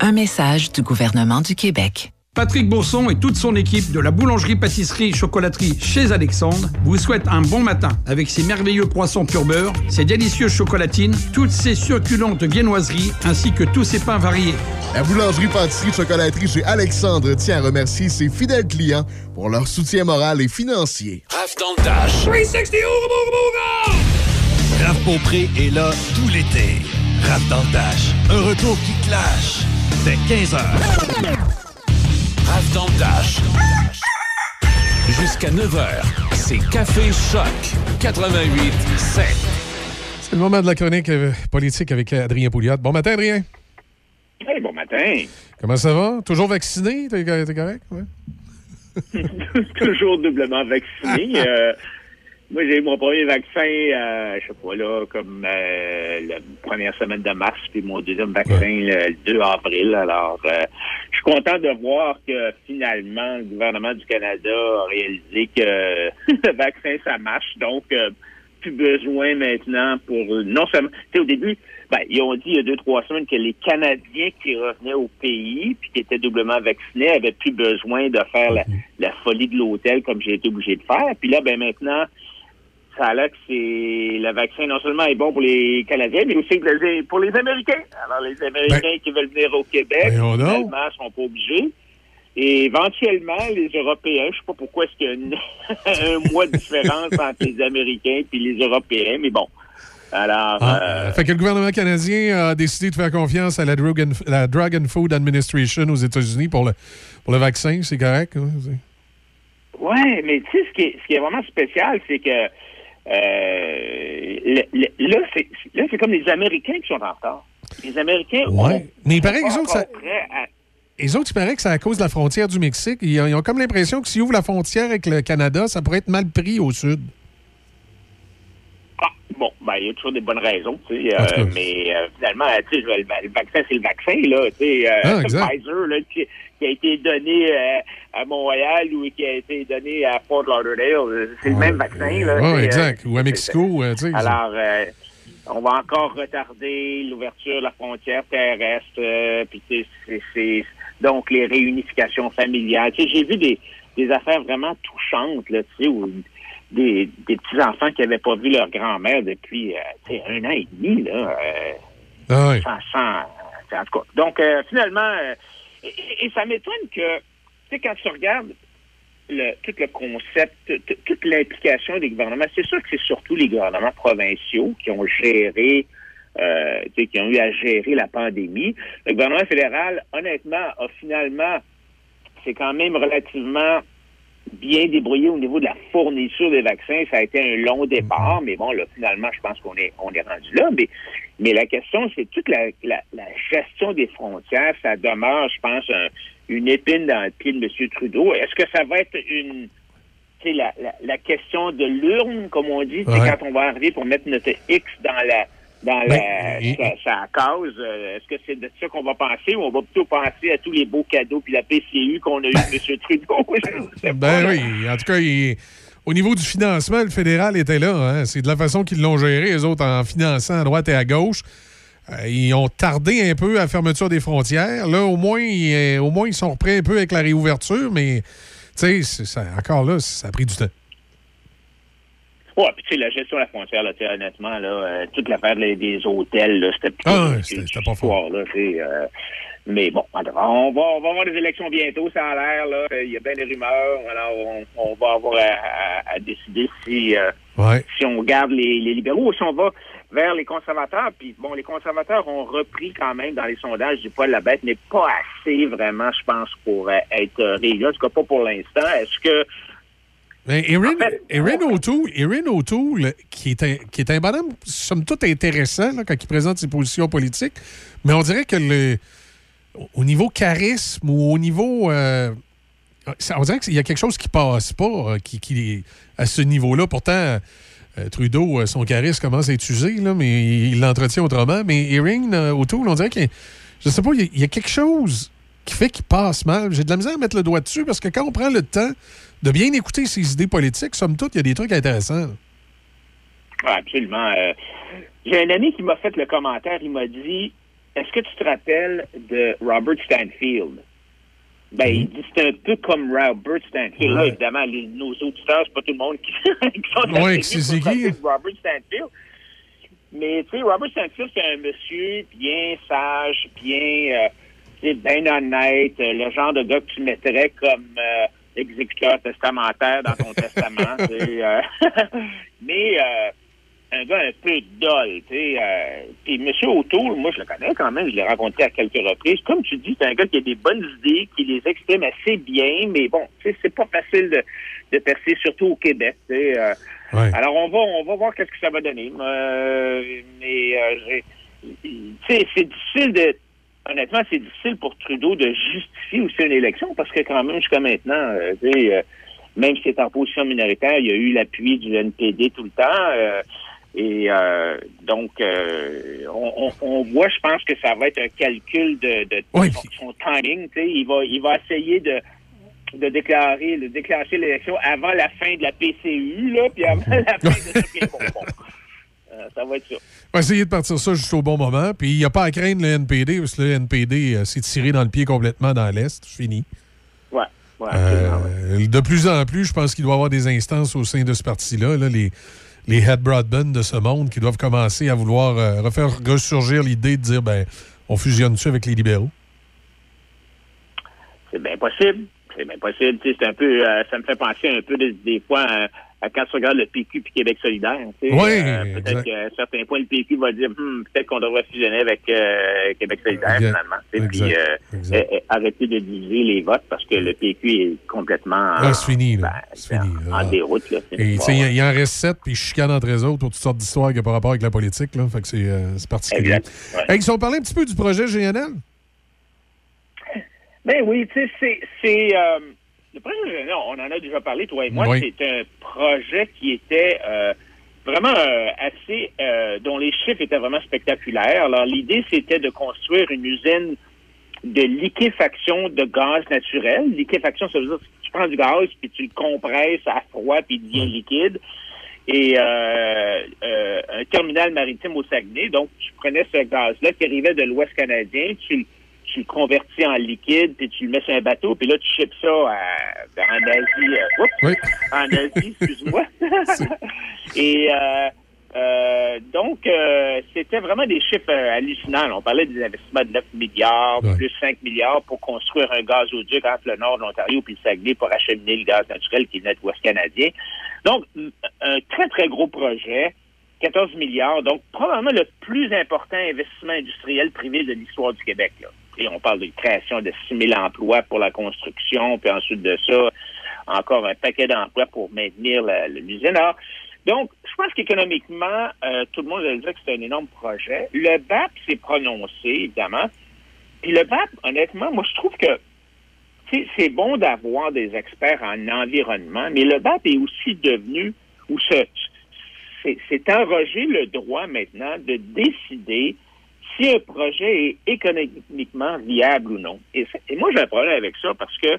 Un message du gouvernement du Québec. Patrick Bourson et toute son équipe de la boulangerie-pâtisserie-chocolaterie chez Alexandre vous souhaitent un bon matin avec ses merveilleux poissons pur beurre, ses délicieuses chocolatines, toutes ses succulentes viennoiseries ainsi que tous ses pains variés. La boulangerie-pâtisserie-chocolaterie chez Alexandre tient à remercier ses fidèles clients pour leur soutien moral et financier. Raph dans le dash. 360 Raph Beaupré est là tout l'été. Raph dans le dash. Un retour qui clash. Dès 15h. Raph dans Dash. Jusqu'à 9h, c'est Café Choc 88 7. C'est le moment de la chronique euh, politique avec Adrien Pouliot. Bon matin, Adrien. Hey, bon matin. Comment ça va? Toujours vacciné? T'es correct? Ouais? Toujours doublement vacciné. Euh, moi, j'ai eu mon premier vaccin, euh, je sais pas, là, comme euh, la première semaine de mars, puis mon deuxième vaccin le 2 avril. Alors, euh, je suis content de voir que finalement, le gouvernement du Canada a réalisé que le vaccin, ça marche. Donc, plus besoin maintenant pour non seulement. Tu sais, au début, ben, ils ont dit il y a deux, trois semaines que les Canadiens qui revenaient au pays puis qui étaient doublement vaccinés avaient plus besoin de faire la, la folie de l'hôtel comme j'ai été obligé de faire. Puis là, ben maintenant, ça a l'air que c'est le vaccin non seulement est bon pour les Canadiens, mais aussi pour les Américains. Alors, les Américains Ben- qui veulent venir au Québec, Voyons donc. finalement, sont pas obligés. Et éventuellement, les Européens, je sais pas pourquoi est-ce qu'il y a une- un mois de différence entre les Américains et les Européens, mais bon. Alors, Ah, euh, Fait que le gouvernement canadien a décidé de faire confiance à la Drug and, la Drug and Food Administration aux États-Unis pour le, pour le vaccin. C'est correct? hein? Ouais, mais tu sais, ce qui est, ce qui est vraiment spécial, c'est que le- le- là, c'est là, c'est comme les Américains qui sont en retard. Les Américains Ouais. Mais il paraît que les autres, ça- à- Les autres, il paraît que c'est à cause de la frontière du Mexique. Ils ont, ils ont comme l'impression que s'ils ouvrent la frontière avec le Canada, ça pourrait être mal pris au sud. Bon, ben, il y a toujours des bonnes raisons, tu sais, euh, mais euh, finalement, tu sais, je- le, le vaccin, c'est le vaccin, là, tu sais, euh, Ah. Pfizer, là, qui, qui a été donné euh, à Montréal ou qui a été donné à Fort Lauderdale, c'est le même vaccin, là. Oui, sais, exact. euh, Ou à Mexico. euh, tu sais, Alors, euh, on va encore retarder l'ouverture de la frontière terrestre, euh, puis tu sais, c'est- c'est donc les réunifications familiales. Tu sais, j'ai vu des, des affaires vraiment touchantes, là, tu sais, où des, des petits-enfants qui n'avaient pas vu leur grand-mère depuis euh, un an et demi, là. euh, Ah oui. sans, sans- en tout cas. Donc, euh, finalement, et, et ça m'étonne que, tu sais, quand tu regardes le, tout le concept, toute l'implication des gouvernements, c'est sûr que c'est surtout les gouvernements provinciaux qui ont géré, euh, qui ont eu à gérer la pandémie. Le gouvernement fédéral, honnêtement, a finalement, c'est quand même relativement bien débrouillé au niveau de la fourniture des vaccins. Ça a été un long départ, mais bon, là, finalement, je pense qu'on est, on est rendu là. Mais, mais la question, c'est toute la, la, la gestion des frontières. Ça demeure, je pense, un- une épine dans le pied de M. Trudeau. Est-ce que ça va être une, la, la, la question de l'urne, comme on dit, Ouais. quand on va arriver pour mettre notre X dans la dans Ben, la, et- sa, sa cause, euh, est-ce que c'est de ça qu'on va penser ou on va plutôt penser à tous les beaux cadeaux puis la PCU qu'on a eu de M. Trudeau? Ben oui, en tout cas, il- au niveau du financement, le fédéral était là. hein. C'est de la façon qu'ils l'ont géré, les autres, en finançant à droite et à gauche. Euh, ils ont tardé un peu à la fermeture des frontières. Là, au moins, ils, euh, au moins, ils sont reprêts un peu avec la réouverture, mais tu sais, encore là, ça a pris du temps. Ouais, puis tu sais, la gestion de la frontière, là, tu sais, honnêtement, là, euh, toute l'affaire des, des hôtels, là, c'était plutôt Ah, ouais, c'était- pas histoire, là, euh, mais bon, on va, on va avoir des élections bientôt, ça a l'air, là. Il y a bien des rumeurs, alors on, on va avoir à, à- à décider si, euh, Ouais. si on garde les, les libéraux ou si on va vers les conservateurs. Puis bon, les conservateurs ont repris quand même dans les sondages du poil de la bête, mais pas assez vraiment, je pense, pour euh, être euh, réélus. En tout cas, pas pour l'instant. Est-ce que Mais Erin, Erin O'Toole, Erin O'Toole, qui est, un, qui est un bonhomme, somme toute, intéressant là, quand il présente ses positions politiques, mais on dirait que le, au niveau charisme ou au niveau. euh, on dirait qu'il y a quelque chose qui passe pas euh, qui, qui- à ce niveau-là. Pourtant, euh, Trudeau, son charisme commence à être usé, là, mais il l'entretient autrement. Mais Erin O'Toole, on dirait qu'il je sais pas, il y, a quelque chose qui fait qu'il passe mal. J'ai de la misère à mettre le doigt dessus parce que quand on prend le temps de bien écouter ses idées politiques, somme toute, il y a des trucs intéressants. Ouais, absolument. euh, J'ai un ami qui m'a fait le commentaire, il m'a dit Est-ce que tu te rappelles de Robert Stanfield? Ben, il dit c'est un peu comme Robert Stanfield. Là, évidemment, les- nos auditeurs, c'est pas tout le monde qui, qui sont Ouais, c'est qui? Robert Stanfield. Mais, tu sais, Robert Stanfield, c'est un monsieur bien sage, bien, euh, tu sais, bien honnête, euh, le genre de gars que tu mettrais comme euh, exécuteur testamentaire dans ton testament. euh. Mais, euh, un gars un peu dol, tu sais. Euh, puis M. O'Toole, moi, je le connais quand même, je l'ai rencontré à quelques reprises. Comme tu dis, c'est un gars qui a des bonnes idées, qui les exprime assez bien, mais bon, tu sais, c'est pas facile de, de percer, surtout au Québec, tu sais. Euh. Alors, on va, on va voir qu'est-ce que ça va donner. Euh, mais, tu sais, c'est difficile de... Honnêtement, c'est difficile pour Trudeau de justifier aussi une élection, parce que quand même, jusqu'à maintenant, tu sais même si c'est en position minoritaire, il y a eu l'appui du NPD tout le temps. Et euh, donc, euh, on, on, voit, je pense que ça va être un calcul de, de, son, timing. Il va, il va essayer de, de déclarer, de déclencher l'élection avant la fin de la PCU, là, puis avant la fin de ça va être ça. On va essayer de partir ça juste au bon moment. Puis il n'y a pas à craindre le NPD, parce que le NPD s'est tiré dans le pied complètement dans l'Est. Fini. Ouais. ouais, de plus en plus, je pense qu'il doit y avoir des instances au sein de ce parti-là. Là, les, les head broadband de ce monde qui doivent commencer à vouloir euh, refaire ressurgir l'idée de dire ben on fusionne-tu avec les libéraux? C'est bien possible. C'est bien possible. C'est un peu euh, ça me fait penser un peu des, fois quand tu regardes le PQ puis Québec solidaire. Oui, euh, peut-être qu'à certains points, le PQ va dire hmm, peut-être qu'on devrait fusionner avec euh, Québec solidaire, finalement. Puis euh, arrêter de diviser les votes parce que le PQ est complètement là, c'est fini, là. Ben, fini, en, déroute. Là, Et il en reste sept, puis je chicane entre eux autres pour toutes sortes d'histoires qui n'ont pas rapport avec la politique. Là. Fait que c'est particulier. Exact. si on parlait un petit peu du projet GNL? Ben oui, tu sais, c'est le projet on en a déjà parlé, toi et moi. C'est un projet qui était euh, vraiment euh, assez, euh, dont les chiffres étaient vraiment spectaculaires. Alors, l'idée, c'était de construire une usine de liquéfaction de gaz naturel. Liquéfaction, ça veut dire que tu prends du gaz, puis tu le compresses à froid, puis il devient liquide. Et un terminal maritime au Saguenay. Donc, tu prenais ce gaz-là qui arrivait de l'Ouest canadien, tu tu le convertis en liquide, puis tu le mets sur un bateau, puis là, tu ships ça en Asie. Euh, oups, En Asie, excuse-moi. Et euh, euh, donc, c'était vraiment des chiffres hallucinants. On parlait des investissements de 9 milliards, plus 5 milliards pour construire un gazoduc entre le nord de l'Ontario et le Saguenay pour acheminer le gaz naturel qui est net ouest canadien. Donc, un très, très gros projet. 14 milliards, donc probablement le plus important investissement industriel privé de l'histoire du Québec. Là et on parle de création de 6 000 emplois pour la construction, puis ensuite de ça, encore un paquet d'emplois pour maintenir l'usine. Donc, je pense qu'économiquement, euh, tout le monde va dire que c'est un énorme projet. Le BAP s'est prononcé, évidemment. Puis le BAP, honnêtement, moi, je trouve que c'est bon d'avoir des experts en environnement, mais le BAP est aussi devenu, ou c'est enrogé le droit maintenant de décider si un projet est économiquement viable ou non. Et, moi, j'ai un problème avec ça parce que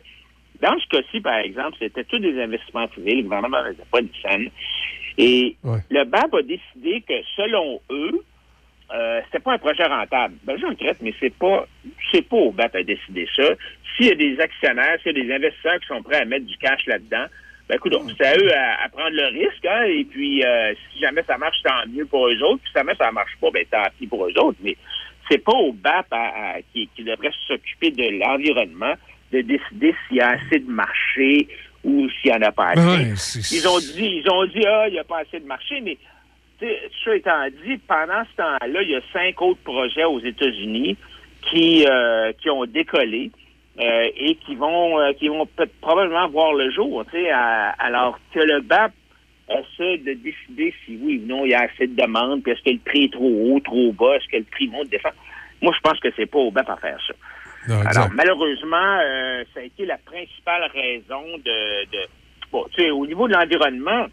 dans ce cas-ci, par exemple, c'était tous des investissements privés, le gouvernement n'avait pas de scène. Et le BAP a décidé que, selon eux, euh, c'était pas un projet rentable. Ben, je regrette, mais c'est pas, c'est pas au BAP à décider ça. S'il y a des actionnaires, s'il y a des investisseurs qui sont prêts à mettre du cash là-dedans, ben écoute, c'est à eux à, prendre le risque, hein, et puis euh, si jamais ça marche, tant mieux pour eux autres, puis si jamais ça marche pas, ben tant pis pour eux autres, mais c'est pas au BAP qui, devrait s'occuper de l'environnement de décider s'il y a assez de marché ou s'il n'y en a pas assez. ils ont dit, ils ont dit, ah, il n'y a pas assez de marché, mais ça étant dit, pendant ce temps-là, il y a cinq autres projets aux États-Unis qui, euh, qui ont décollé. Euh, et qui vont euh, qui vont probablement voir le jour, tu sais, alors que le BAP essaie de décider si oui ou non il y a assez de demandes, puis est-ce que le prix est trop haut, trop bas, est-ce que le prix monte, descend. Moi, je pense que c'est pas au BAP à faire ça. alors, malheureusement, euh, ça a été la principale raison de, de bon, tu sais, au niveau de l'environnement,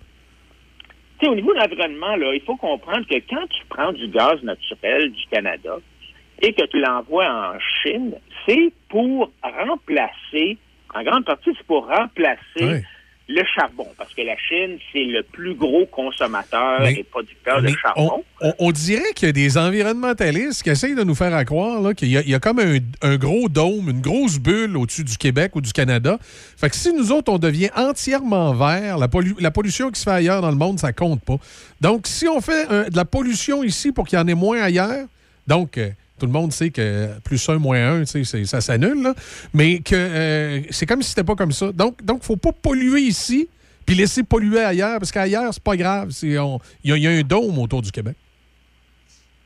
tu sais, au niveau de l'environnement, là, il faut comprendre que quand tu prends du gaz naturel du Canada, et que tu l'envoies en Chine, c'est pour remplacer, en grande partie, c'est pour remplacer le charbon, parce que la Chine, c'est le plus gros consommateur et producteur de charbon. On, dirait qu'il y a des environnementalistes qui essayent de nous faire croire qu'il y, a comme un, gros dôme, une grosse bulle au-dessus du Québec ou du Canada. Fait que si nous autres, on devient entièrement vert, la, la pollution qui se fait ailleurs dans le monde, ça compte pas. Donc, si on fait de la pollution ici pour qu'il y en ait moins ailleurs, donc... Euh, tout le monde sait que plus un, moins un, ça s'annule, mais que euh, c'est comme si c'était pas comme ça. Donc, il ne faut pas polluer ici, puis laisser polluer ailleurs, parce qu'ailleurs, c'est pas grave. Il y, a un dôme autour du Québec.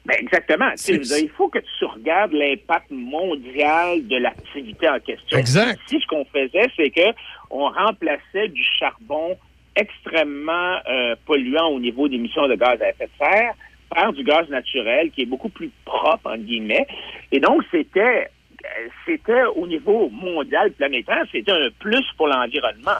Ben exactement. Il faut que tu regardes l'impact mondial de l'activité en question. Exact. Si ce qu'on faisait, c'est que on remplaçait du charbon extrêmement euh, polluant au niveau d'émissions de gaz à effet de serre par du gaz naturel qui est beaucoup plus propre, en guillemets. Et donc, c'était c'était au niveau mondial, planétaire, c'était un plus pour l'environnement.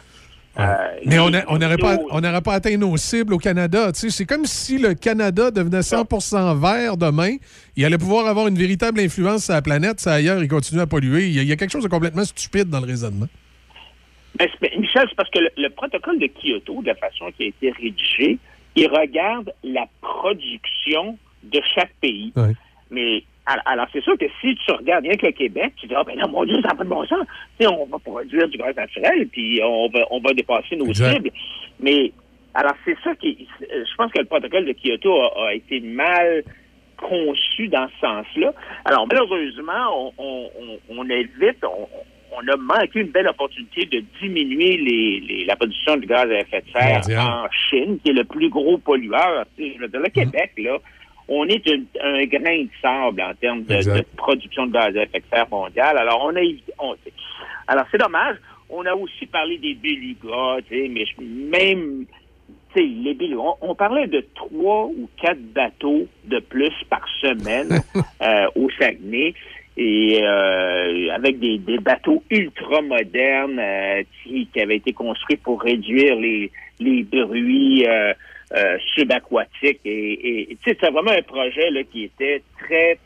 Euh, Mais on n'aurait pas, on pas atteint nos cibles au Canada. C'est comme si le Canada devenait 100% vert demain. Il allait pouvoir avoir une véritable influence sur la planète. Ça, ailleurs, il continue à polluer. Il y, a, quelque chose de complètement stupide dans le raisonnement. Michel, c'est parce que le, protocole de Kyoto, de la façon qui a été rédigé, il regarde la production de chaque pays. Mais alors, c'est sûr que si tu regardes bien que le Québec, tu dis, ah, ben non, mon Dieu, ça n'a pas de bon sens. Tu sais, on va produire du gaz naturel, puis on va, on va dépasser nos cibles. Mais, alors, c'est ça qui, je pense que le protocole de Kyoto a, été mal conçu dans ce sens-là. Alors, malheureusement, on, on, on évite, on, on a manqué une belle opportunité de diminuer les, la production de gaz à effet de serre en Chine, qui est le plus gros pollueur. Je veux dire, le Québec, là, on est un grain de sable en termes de, production de gaz à effet de serre mondial. Alors, on a on, alors c'est dommage. On a aussi parlé des belugas, mais même les belugas, on, parlait de trois ou quatre bateaux de plus par semaine euh, au Saguenay et euh, avec des, bateaux ultra modernes euh, qui, avaient été construits pour réduire les, les bruits euh, subaquatique. Et, et c'est vraiment un projet là, qui était très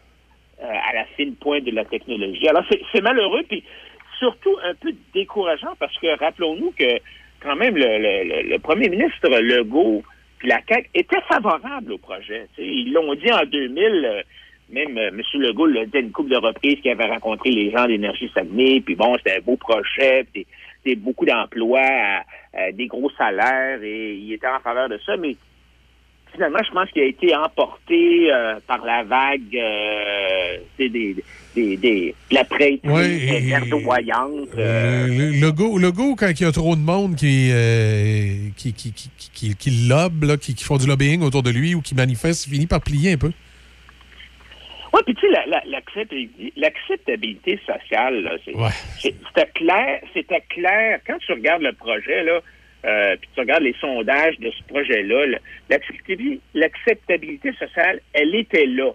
euh, à la fine pointe de la technologie. Alors, c'est malheureux, puis surtout un peu décourageant parce que rappelons-nous que quand même le, le, premier ministre Legault puis la CAQ étaient favorables au projet. ils l'ont dit en 2000, euh, même M. Legault l'a dit une couple de reprises qu'il avait rencontré les gens d'énergie Saguenay, puis bon, c'était un beau projet, puis c'était beaucoup d'emplois des gros salaires et il était en faveur de ça, mais finalement, je pense qu'il a été emporté euh, par la vague euh, des, des, des, la presse oui, verdoyante. Euh, le, go, le go, quand il y a trop de monde qui, qui, qui, qui, qui, qui lobe, qui, qui font du lobbying autour de lui ou qui manifeste, finit par plier un peu. Oui, puis tu sais, l'acceptabilité sociale, c'était clair, c'était clair. Quand tu regardes le projet, là, euh, puis tu regardes les sondages de ce projet-là, l'acceptabilité sociale, elle était là.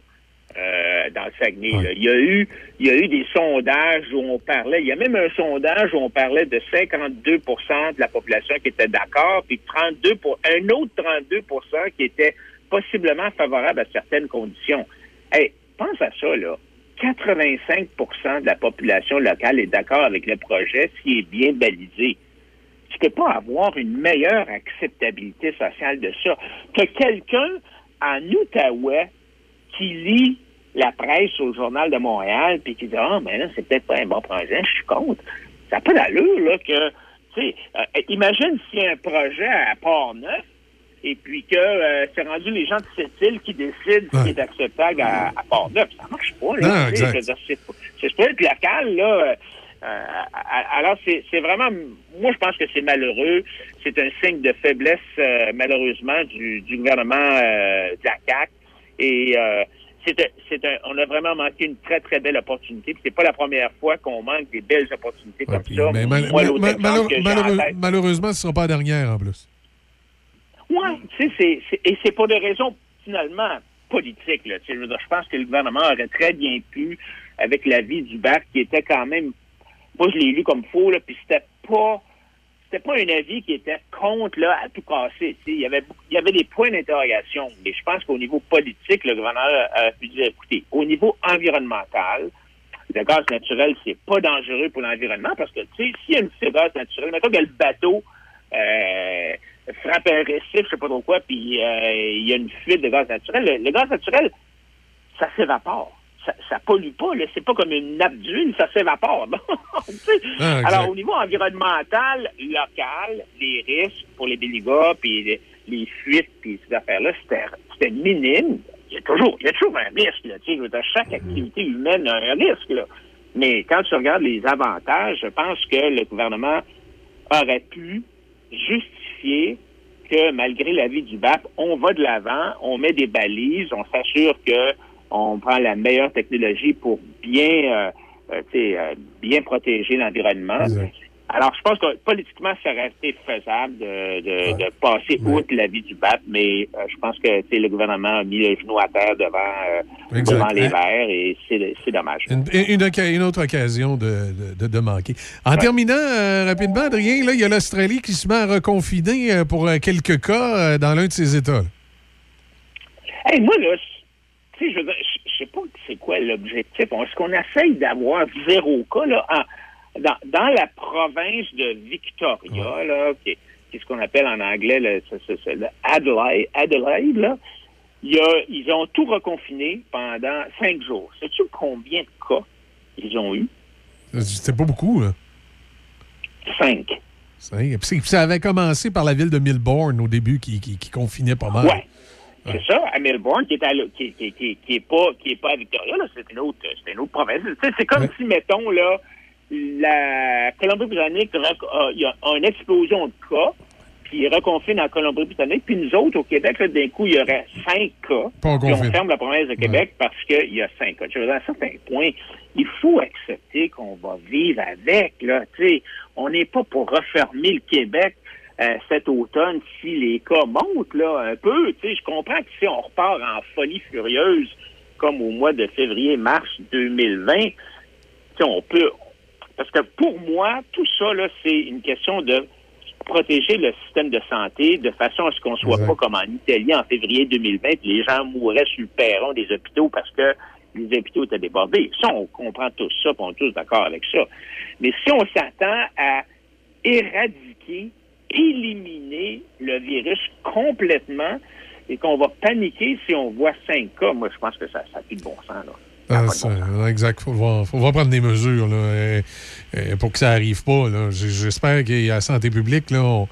Euh, dans le Saguenay. Il, y a eu, il y a eu des sondages où on parlait, il y a même un sondage où on parlait de 52% de la population qui était d'accord, puis 32 pour, un autre 32% qui était possiblement favorable à certaines conditions. Hey, pense à ça, là. 85% de la population locale est d'accord avec le projet s'il est bien balisé tu peux pas avoir une meilleure acceptabilité sociale de ça que quelqu'un en Outaouais qui lit la presse au Journal de Montréal puis qui dit Ah, mais là, c'est peut-être pas un bon projet, je suis contre. Ça n'a pas d'allure, là, que, tu sais, euh, imagine a un projet à Port-Neuf et puis que euh, c'est rendu les gens de cette île qui décident ce qui est acceptable à, Port-Neuf. Ça marche pas, là. C'est pas être local, là. Euh, alors, c'est vraiment, moi, je pense que c'est malheureux. C'est un signe de faiblesse, euh, malheureusement, du, gouvernement euh, de la CAQ. Et c'est un, on a vraiment manqué une très, très belle opportunité. C'est pas la première fois qu'on manque des belles opportunités comme ça. malheureusement, ce ne sera pas la dernière, en plus. Oui, tu sais, et c'est pour des raisons, finalement, politiques. Là. Je pense que le gouvernement aurait très bien pu, avec l'avis du BAC, qui était quand même moi, je l'ai lu comme faux, là, puis c'était pas c'était pas un avis qui était contre là, à tout casser. Il y, avait, il y avait des points d'interrogation, mais je pense qu'au niveau politique, le gouverneur a pu dire, écoutez, au niveau environnemental, le gaz naturel, c'est pas dangereux pour l'environnement parce que, tu sais, s'il y a une fuite de gaz naturel, mettons que le bateau euh, frappe un récif, je sais pas trop quoi, puis euh, il y a une fuite de gaz naturel, le gaz naturel, ça s'évapore ça, ça pollue pas, là. C'est pas comme une nappe d'huile, ça s'évapore. ah, Alors, au niveau environnemental, local, les risques pour les béligas, puis les, fuites, puis ces affaires-là, c'était minime. Il y a toujours, il y a toujours un risque, là. Tu sais, chaque activité humaine a un risque, là. Mais quand tu regardes les avantages, je pense que le gouvernement aurait pu justifier que malgré l'avis du BAP, on va de l'avant, on met des balises, on s'assure que on prend la meilleure technologie pour bien, euh, euh, bien protéger l'environnement. Alors, je pense que politiquement, ça aurait été faisable de, de, passer outre l'avis du BAP, mais euh, je pense que le gouvernement a mis les genoux à terre devant, euh, devant les Verts et c'est dommage. Une, une, autre occasion de, de manquer. En terminant euh, rapidement, Adrien, il y a l'Australie qui se met à reconfiner pour quelques cas dans l'un de ses États. Hey, moi, là, je, je sais pas c'est quoi l'objectif. Est-ce qu'on essaye d'avoir zéro cas là, en dans, la province de Victoria, là, qui, est, ce qu'on appelle en anglais le, Adelaide, Adelaide là, ils ont tout reconfiné pendant cinq jours. Sais-tu combien de cas ils ont eu? C'était pas beaucoup, là. Cinq. Cinq. ça avait commencé par la ville de Melbourne au début qui, qui, confinait pas mal. Ouais. C'est ça, à Melbourne, qui est, à, qui, qui, qui, est pas, qui est pas à Victoria, c'est une autre, c'est une autre province. C'est comme si, mettons, là, la Colombie-Britannique a, il y a une explosion de cas, puis ils reconfinent en Colombie-Britannique, puis nous autres, au Québec, d'un coup, il y aurait cinq cas, puis on ferme la province de Québec parce qu'il y a cinq cas. Je veux dire, à un certain point, il faut accepter qu'on va vivre avec, là, tu sais, on n'est pas pour refermer le Québec euh, cet automne si les cas montent, là, un peu, tu sais, je comprends que si on repart en folie furieuse, comme au mois de février-mars 2020, on peut, parce que pour moi, tout ça, là, c'est une question de protéger le système de santé de façon à ce qu'on soit pas comme en Italie en février 2020, les gens mouraient sur le perron des hôpitaux parce que les hôpitaux étaient débordés. Ça, on comprend tout ça, on est tous d'accord avec ça. Mais si on s'attend à éradiquer, éliminer le virus complètement et qu'on va paniquer si on voit cinq cas, moi, je pense que ça n'a plus de bon sens. Là. Ah, exact. Il faut, faut, prendre des mesures là, pour que ça n'arrive pas. J'espère qu'à la santé publique, là,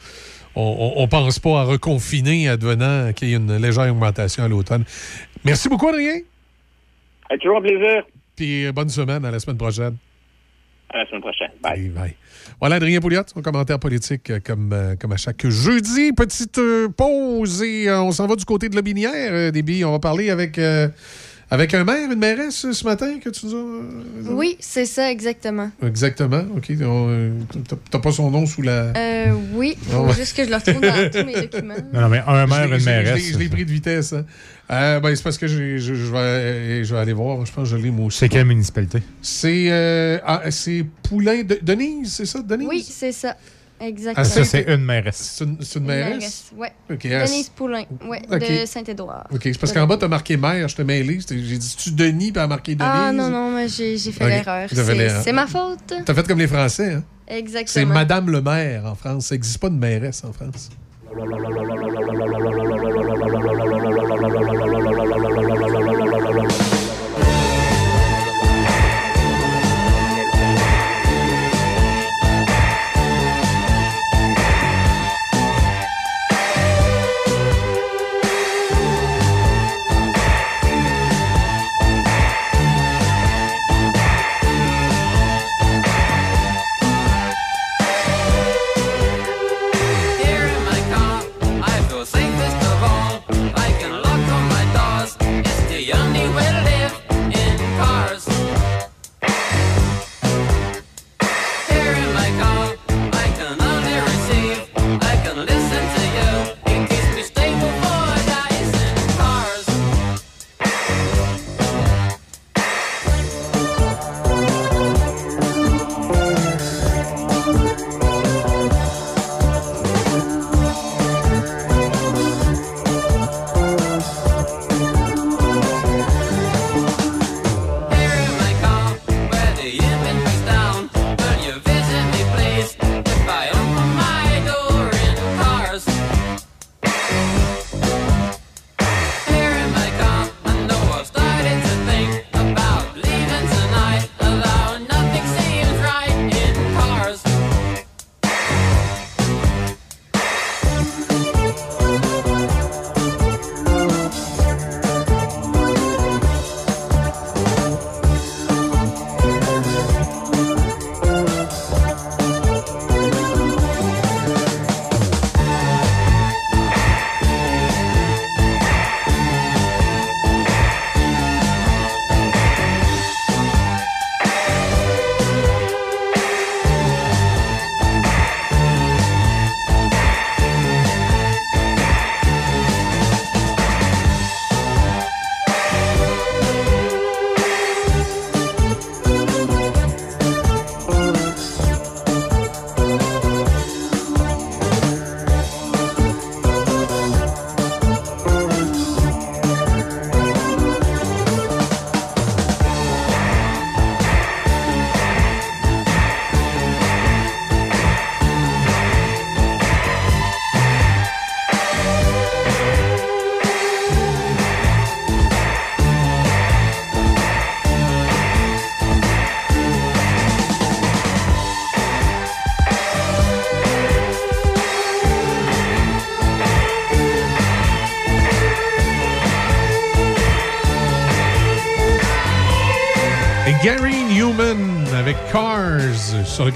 on ne pense pas à reconfiner advenant qu'il y ait une légère augmentation à l'automne. Merci beaucoup, Adrien. C'est toujours un plaisir. Puis euh, bonne semaine. À la semaine prochaine. À la semaine prochaine. Bye. Voilà, Adrien Pouliot, son commentaire politique euh, comme, euh, comme à chaque jeudi. Petite pause et on s'en va du côté de la binière, Déby. On va parler avec avec un maire, une mairesse ce matin que tu nous as. Euh, oui, c'est ça, exactement. Exactement. OK. Euh, t'as pas son nom sous la. Euh, oui. Faut juste que je le retrouve dans tous mes documents. Non, mais un maire, une mairesse. Je l'ai pris de vitesse. Hein. Euh, ben, c'est parce que je, je, vais, je vais aller voir. Je pense que je l'ai moi aussi. C'est quelle municipalité? C'est ah, Poulain de Denise, c'est ça, Denise? Oui, c'est ça. Exactement. Ah, ça, c'est une mairesse. C'est une, une, mairesse? Oui. Denise Poulain, ouais, de Saint-Édouard. OK. C'est parce qu'en bas, tu as marqué maire, je te mêlé. J'ai dit, tu Denis, puis marqué Denise? Ah, non, non, j'ai fait l'erreur. C'est ma faute. Tu as fait comme les Français, hein? Exactement. C'est Madame le maire en France. Ça n'existe pas de mairesse en France.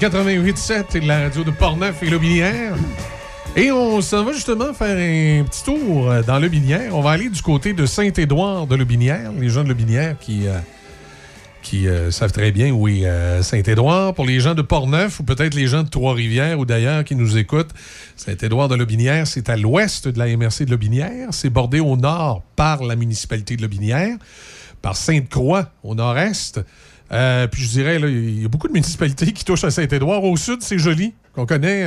88.7 et de la radio de Portneuf et Lobinière. Et on s'en va justement faire un petit tour euh, dans Lobinière. On va aller du côté de Saint-Édouard de Lobinière. Les gens de Lobinière qui, euh, euh, savent très bien où est Saint-Édouard. Pour les gens de Portneuf ou peut-être les gens de Trois-Rivières ou d'ailleurs qui nous écoutent, Saint-Édouard de Lobinière, c'est à l'ouest de la MRC de Lobinière. C'est bordé au nord par la municipalité de Lobinière, par Sainte-Croix au nord-est. Puis je dirais, il y a beaucoup de municipalités qui touchent à Saint-Édouard. Au sud, c'est joli, qu'on connaît.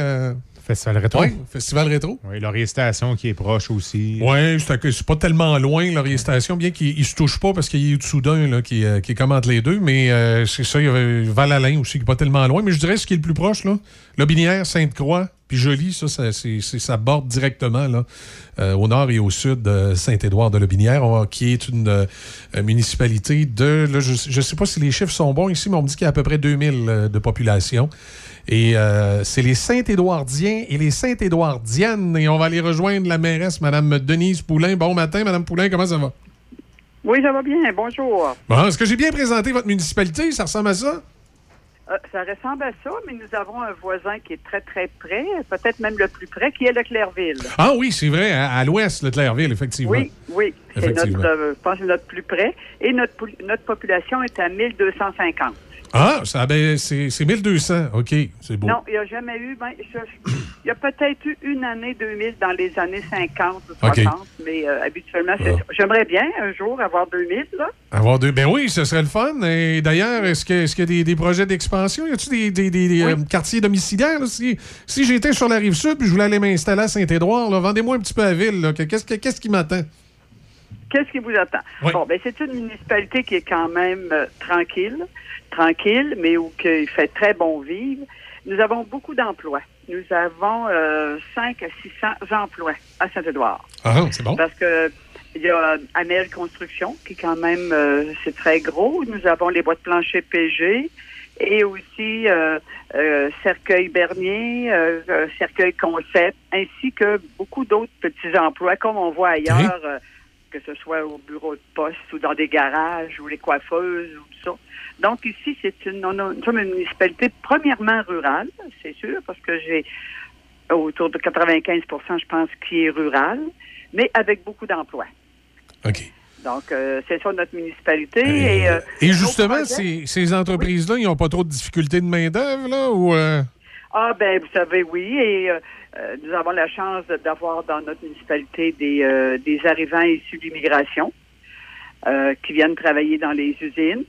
Festival Rétro. Oui, Festival Rétro. Oui, Laurier Station qui est proche aussi. Oui, c'est pas tellement loin, Laurier Station, bien qu'il ne se touche pas parce qu'il y a Soudain qui, euh, qui commente les deux, mais euh, c'est ça, il y avait Val-Alain aussi qui n'est pas tellement loin. Mais je dirais ce qui est le plus proche, là, Lobinière, Sainte-Croix, puis Joly, ça, ça, ça borde directement là, euh, au nord et au sud de Saint-Édouard de Lobinière, qui est une municipalité de. je ne sais pas si les chiffres sont bons ici, mais on me dit qu'il y a à peu près 2000 de population. Et euh, c'est les Saint-Édouardiens et les Saint-Édouardiennes. Et on va aller rejoindre la mairesse, Mme Denise Poulain. Bon matin, Mme Poulain, comment ça va? Oui, ça va bien. Bonjour. Bon, est-ce que j'ai bien présenté votre municipalité? Ça ressemble à ça? Euh, ça ressemble à ça, mais nous avons un voisin qui est très, très près, peut-être même le plus près, qui est le Clairville. Ah oui, c'est vrai, à, l'ouest, le Clairville, effectivement. Oui, oui. C'est notre, euh, je pense notre plus près. Et notre, notre population est à 1250. Ah, ça, ben, c'est 1200. OK, c'est beau. Non, il n'y a jamais eu. Ben, il y a peut-être eu une année 2000 dans les années 50 ou 60, mais euh, habituellement, ah. J'aimerais bien un jour avoir 2000, là. Avoir deux. Ben oui, ce serait le fun. Et d'ailleurs, est-ce qu'il est y a des, projets d'expansion? Y a-t-il des, des, euh, quartiers domiciliaires? Si, si j'étais sur la rive sud et je voulais aller m'installer à Saint-Édouard, vendez-moi un petit peu à ville. Qu'est-ce qui m'attend? Qu'est-ce qui vous attend? Bon, ben, c'est une municipalité qui est quand même euh, tranquille tranquille, mais où il fait très bon vivre. Nous avons beaucoup d'emplois. Nous avons euh, 5 à 600 emplois à Saint-Édouard. Ah, c'est bon. Parce que il y a Amel Construction, qui quand même, euh, c'est très gros. Nous avons les boîtes plancher PG et aussi euh, euh, Cercueil Bernier, Cercueil Concept, ainsi que beaucoup d'autres petits emplois, comme on voit ailleurs, que ce soit au bureau de poste ou dans des garages ou les coiffeuses ou tout ça. Donc ici, c'est une, une municipalité premièrement rurale, c'est sûr, parce que j'ai autour de 95% je pense, qui est rural, mais avec beaucoup d'emplois. OK. Donc, euh, c'est ça notre municipalité. Et, euh, et, justement, ces, entreprises-là, ils n'ont pas trop de difficultés de main-d'œuvre, là? Ou, euh? Ah, ben, vous savez, oui. Et nous avons la chance d'avoir dans notre municipalité des, des arrivants issus de l'immigration qui viennent travailler dans les usines.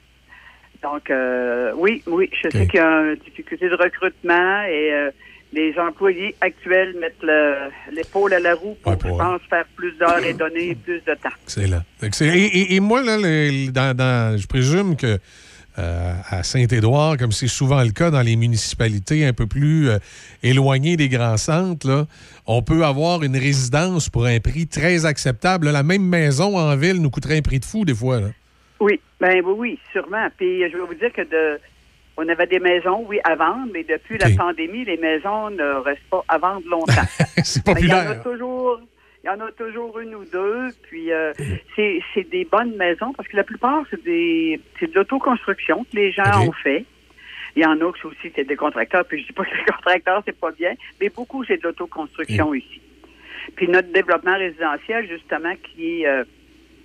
Donc, euh, oui, oui, je sais qu'il y a une difficulté de recrutement et euh, les employés actuels mettent l'épaule à la roue pour, je pense, faire plus d'heures et donner plus de temps. Excellent. Et, et, moi, là, dans, je présume que euh, à Saint-Édouard, comme c'est souvent le cas dans les municipalités un peu plus éloignées des grands centres, là, on peut avoir une résidence pour un prix très acceptable. la même maison en ville nous coûterait un prix de fou des fois. Là. Oui, ben oui, sûrement. Puis je vais vous dire que de on avait des maisons, oui, à vendre, mais depuis la pandémie, les maisons ne restent pas à vendre longtemps. c'est populaire. Il y en a toujours. Il y en a toujours une ou deux, puis euh, c'est des bonnes maisons parce que la plupart, c'est des c'est de l'autoconstruction que les gens ont fait. Il y en a qui aussi, c'est des contracteurs, puis je dis pas que les contracteurs, c'est pas bien, mais beaucoup, c'est de l'autoconstruction ici. Puis notre développement résidentiel, justement, qui est euh,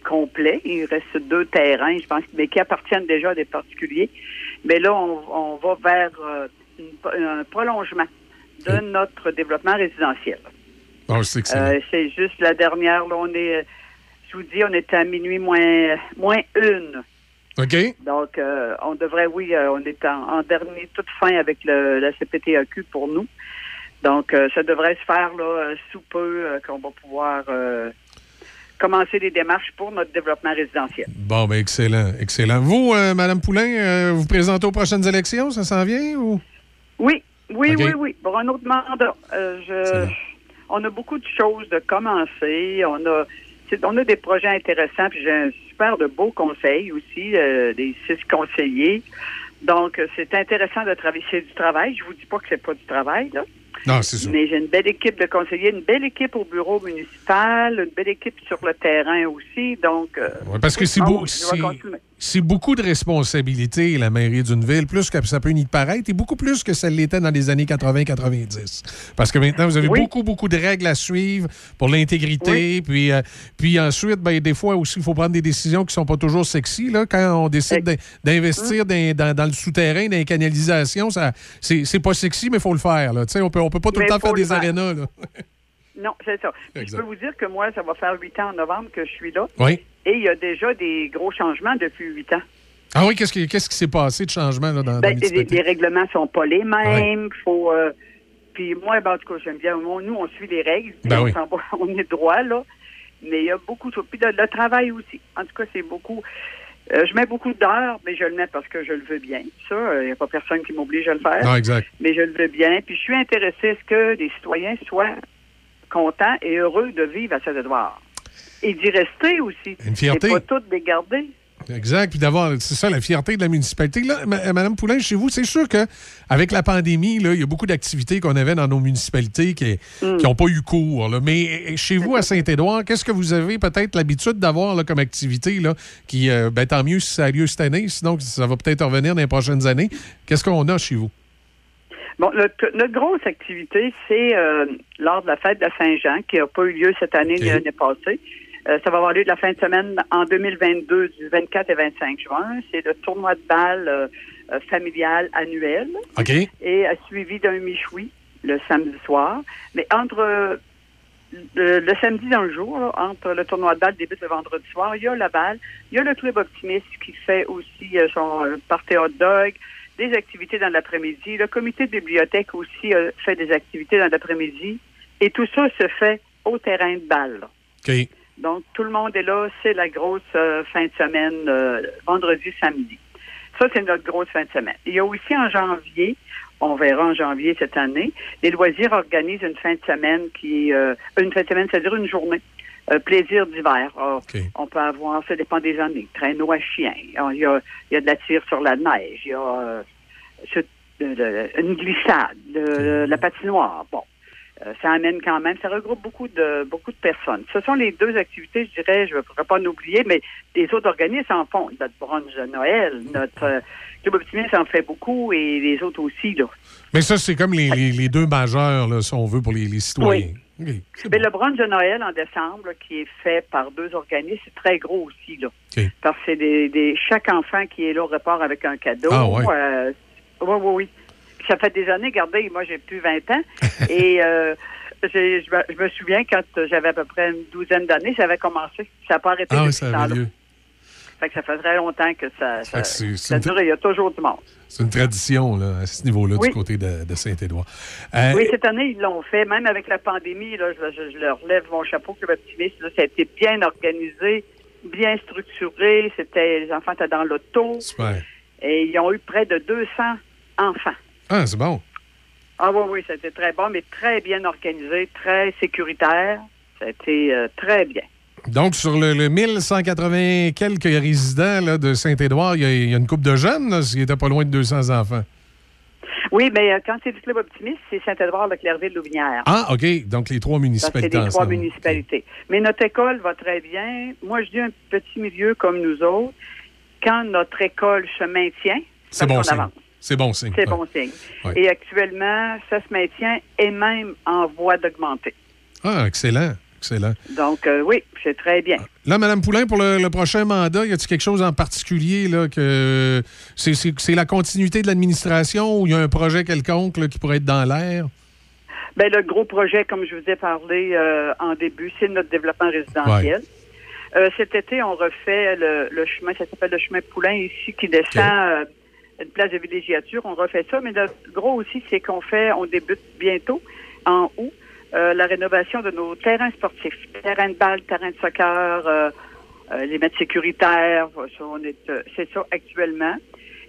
complet. Il reste deux terrains, je pense, mais qui appartiennent déjà à des particuliers. Mais là, on, va vers euh, un prolongement de notre développement résidentiel. Oh, euh, c'est juste la dernière, là, on est, je vous dis, on était à minuit moins, moins une. OK. Donc, euh, on devrait, oui, on est en, dernier, toute fin avec le, la CPTAQ pour nous. Donc, ça devrait se faire là, sous peu qu'on va pouvoir commencer des démarches pour notre développement résidentiel. Bon, ben excellent, excellent. Vous, euh, Madame Poulain, euh, vous présentez aux prochaines élections, ça s'en vient ou? Oui, oui, oui, oui. Pour un autre mandat. Euh, on a beaucoup de choses de commencer. On a, on a des projets intéressants. Puis j'ai un super de beaux conseils aussi, des six conseillers. Donc, c'est intéressant de travailler. C'est du travail. Je vous dis pas que c'est pas du travail, là. Non, c'est ça. Mais j'ai une belle équipe de conseillers, une belle équipe au bureau municipal, une belle équipe sur le terrain aussi. Donc, euh, parce que c'est beau. C'est beaucoup de responsabilités, la mairie d'une ville, plus que ça peut y paraître, et beaucoup plus que ça l'était dans les années 80-90. Parce que maintenant, vous avez beaucoup, beaucoup de règles à suivre pour l'intégrité. Puis, euh, puis ensuite, ben, des fois aussi, il faut prendre des décisions qui sont pas toujours sexy. Là, quand on décide d'investir dans, dans, le souterrain, dans les canalisations, c'est pas sexy, mais il faut le faire. Là. On peut, on peut pas tout le temps faire des arénas. Non, c'est ça. Je peux vous dire que moi, ça va faire huit ans en novembre que je suis là. Oui. Et il y a déjà des gros changements depuis huit ans. Ah oui, qu'est-ce qui qu'est-ce qui s'est passé de changement là, dans, ben, les, les, règlements sont pas les mêmes. Faut, euh, puis moi, ben, en tout cas, j'aime bien. Nous, on suit les règles. Ben on, est droit, là. Mais il y a beaucoup de Puis le, travail aussi. En tout cas, c'est beaucoup. Euh, je mets beaucoup d'heures, mais je le mets parce que je le veux bien. Ça, il euh, n'y a pas personne qui m'oblige à le faire. Non, exact. Mais je le veux bien. Puis je suis intéressée à ce que les citoyens soient contents et heureux de vivre à Saint-Édouard. Et d'y rester aussi. Une fierté. Et pas tout les garder. Exact. Puis d'avoir, c'est ça, la fierté de la municipalité. Là, Madame Poulain, chez vous, c'est sûr que avec la pandémie, là, il y a beaucoup d'activités qu'on avait dans nos municipalités qui n'ont mm. pas eu cours. Mais chez vous, à Saint-Édouard, qu'est-ce que vous avez peut-être l'habitude d'avoir comme activité là, qui, euh, ben, tant mieux si ça a lieu cette année, sinon ça va peut-être revenir dans les prochaines années. Qu'est-ce qu'on a chez vous? Bon, notre, grosse activité, c'est euh, lors de la fête de Saint-Jean, qui n'a pas eu lieu cette année ni l'année passée. Euh, ça va avoir lieu de la fin de semaine en 2022, du 24 et 25 juin. C'est le tournoi de balle euh, familial annuel. OK. Et suivi d'un michoui le samedi soir. Mais entre le, samedi dans le jour, entre le tournoi de balle débute le vendredi soir, il y a la balle, il y a le club optimiste qui fait aussi son party hot dog, des activités dans l'après-midi. Le comité de bibliothèque aussi euh, fait des activités dans l'après-midi. Et tout ça se fait au terrain de balle. Donc, tout le monde est là. C'est la grosse euh, fin de semaine, euh, vendredi, samedi. Ça, c'est notre grosse fin de semaine. Il y a aussi en janvier, on verra en janvier cette année, les loisirs organisent une fin de semaine qui une fin de semaine, c'est-à-dire une journée. Plaisir d'hiver. On peut avoir, ça dépend des années, traîneau à chien. Il y a, il y a de la tire sur la neige. Il y a une glissade, de, la patinoire. Bon, euh, ça amène quand même, ça regroupe beaucoup de beaucoup de personnes. Ce sont les deux activités, je dirais, je ne pourrais pas l'oublier, mais les autres organismes en font. Notre brunch de Noël, notre euh, Club Optimiste en fait beaucoup et les autres aussi. Là. Mais ça, c'est comme les, deux majeurs, là, si on veut, pour les, citoyens. Oui. Mais Le brunch de Noël en décembre, qui est fait par deux organismes, c'est très gros aussi. Là, Parce que c'est des, chaque enfant qui est là au repart avec un cadeau. Ah, ouais. Euh, oui, oui, oui. Ça fait des années, regardez, moi j'ai plus 20 ans. et euh, je, me souviens quand j'avais à peu près une douzaine d'années, ça avait commencé. Ça n'a pas arrêté ah, ça Fait que ça fait très longtemps que ça, ça, dure il y a toujours du monde. C'est une tradition là, à ce niveau-là du côté de, Saint-Édouard. Euh, oui, cette année, ils l'ont fait. Même avec la pandémie, là, je, leur lève mon chapeau que optimiste. Là, ça a été bien organisé, bien structuré. C'était Les enfants étaient dans l'auto. Super. Et ils ont eu près de 200 enfants. Ah, c'est bon. Ah oui, oui, c'était très bon, mais très bien organisé, très sécuritaire. C'était euh, très bien. Donc, sur le, 1180 quelques résidents de Saint-Édouard, il y, a une coupe de jeunes, là, qui était pas loin de 200 enfants. Oui, mais euh, quand c'est du Club Optimiste, c'est Saint-Édouard, le Clairville, Louvinière. Ah, OK. Donc, les trois municipalités. C'est les trois municipalités. Mais notre école va très bien. Moi, je dis un petit milieu comme nous autres. Quand notre école se maintient, c'est bon signe. C'est bon signe. C'est bon signe. Et actuellement, ça se maintient et même en voie d'augmenter. Ah, excellent. Excellent. Donc, euh, oui, c'est très bien. Là, Mme Poulain, pour le, prochain mandat, y a-t-il quelque chose en particulier là, que c'est la continuité de l'administration ou il y a un projet quelconque qui pourrait être dans l'air? Bien, le gros projet, comme je vous ai parlé euh, en début, c'est notre développement résidentiel. Euh, cet été, on refait le, chemin, ça s'appelle le chemin Poulain ici, qui descend une place de villégiature. On refait ça, mais le gros aussi, c'est qu'on fait, on débute bientôt, en août, euh, la rénovation de nos terrains sportifs. Terrain de balle, terrain de soccer, euh, euh, les mètres sécuritaires, c'est ça actuellement.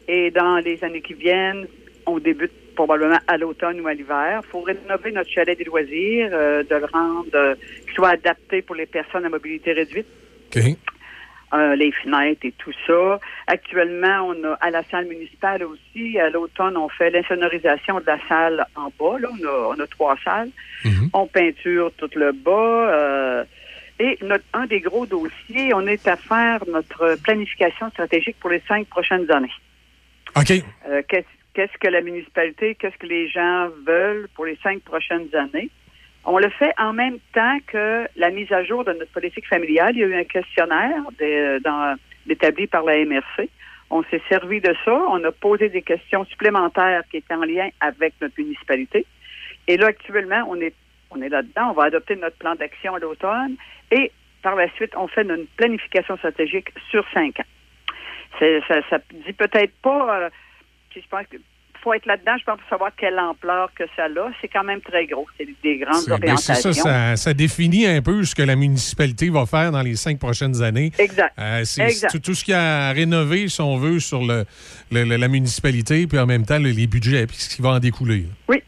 Et dans les années qui viennent, on débute probablement à l'automne ou à l'hiver. Il faut rénover notre chalet des loisirs, de le rendre, qu'il soit adapté pour les personnes à mobilité réduite. Euh, les fenêtres et tout ça. Actuellement, on a à la salle municipale aussi, à l'automne, on fait l'insonorisation de la salle en bas. Là, on a, on a trois salles. Mhm. On peinture tout le bas. Euh, Et notre, un des gros dossiers, on est à faire notre planification stratégique pour les cinq prochaines années. OK. Euh, qu'est-ce, qu'est-ce que la municipalité, qu'est-ce que les gens veulent pour les cinq prochaines années? On le fait en même temps que la mise à jour de notre politique familiale. Il y a eu un questionnaire établi par la MRC. On s'est servi de ça. On a posé des questions supplémentaires qui étaient en lien avec notre municipalité. Et là, actuellement, on est, on est là-dedans. On va adopter notre plan d'action à l'automne. Et par la suite, on fait une planification stratégique sur cinq ans. Ça, ça dit peut-être pas. euh, je pense qu'il faut être là-dedans, je pense, pour savoir quelle ampleur que ça a. C'est quand même très gros. C'est des grandes orientations. ça, ça, ça définit un peu ce que la municipalité va faire dans les cinq prochaines années. Exact. Euh, c'est tout, tout ce qu'il y a à rénover, si on veut, sur le, la municipalité, puis en même temps, le- les budgets, puis ce qui va en découler. Oui,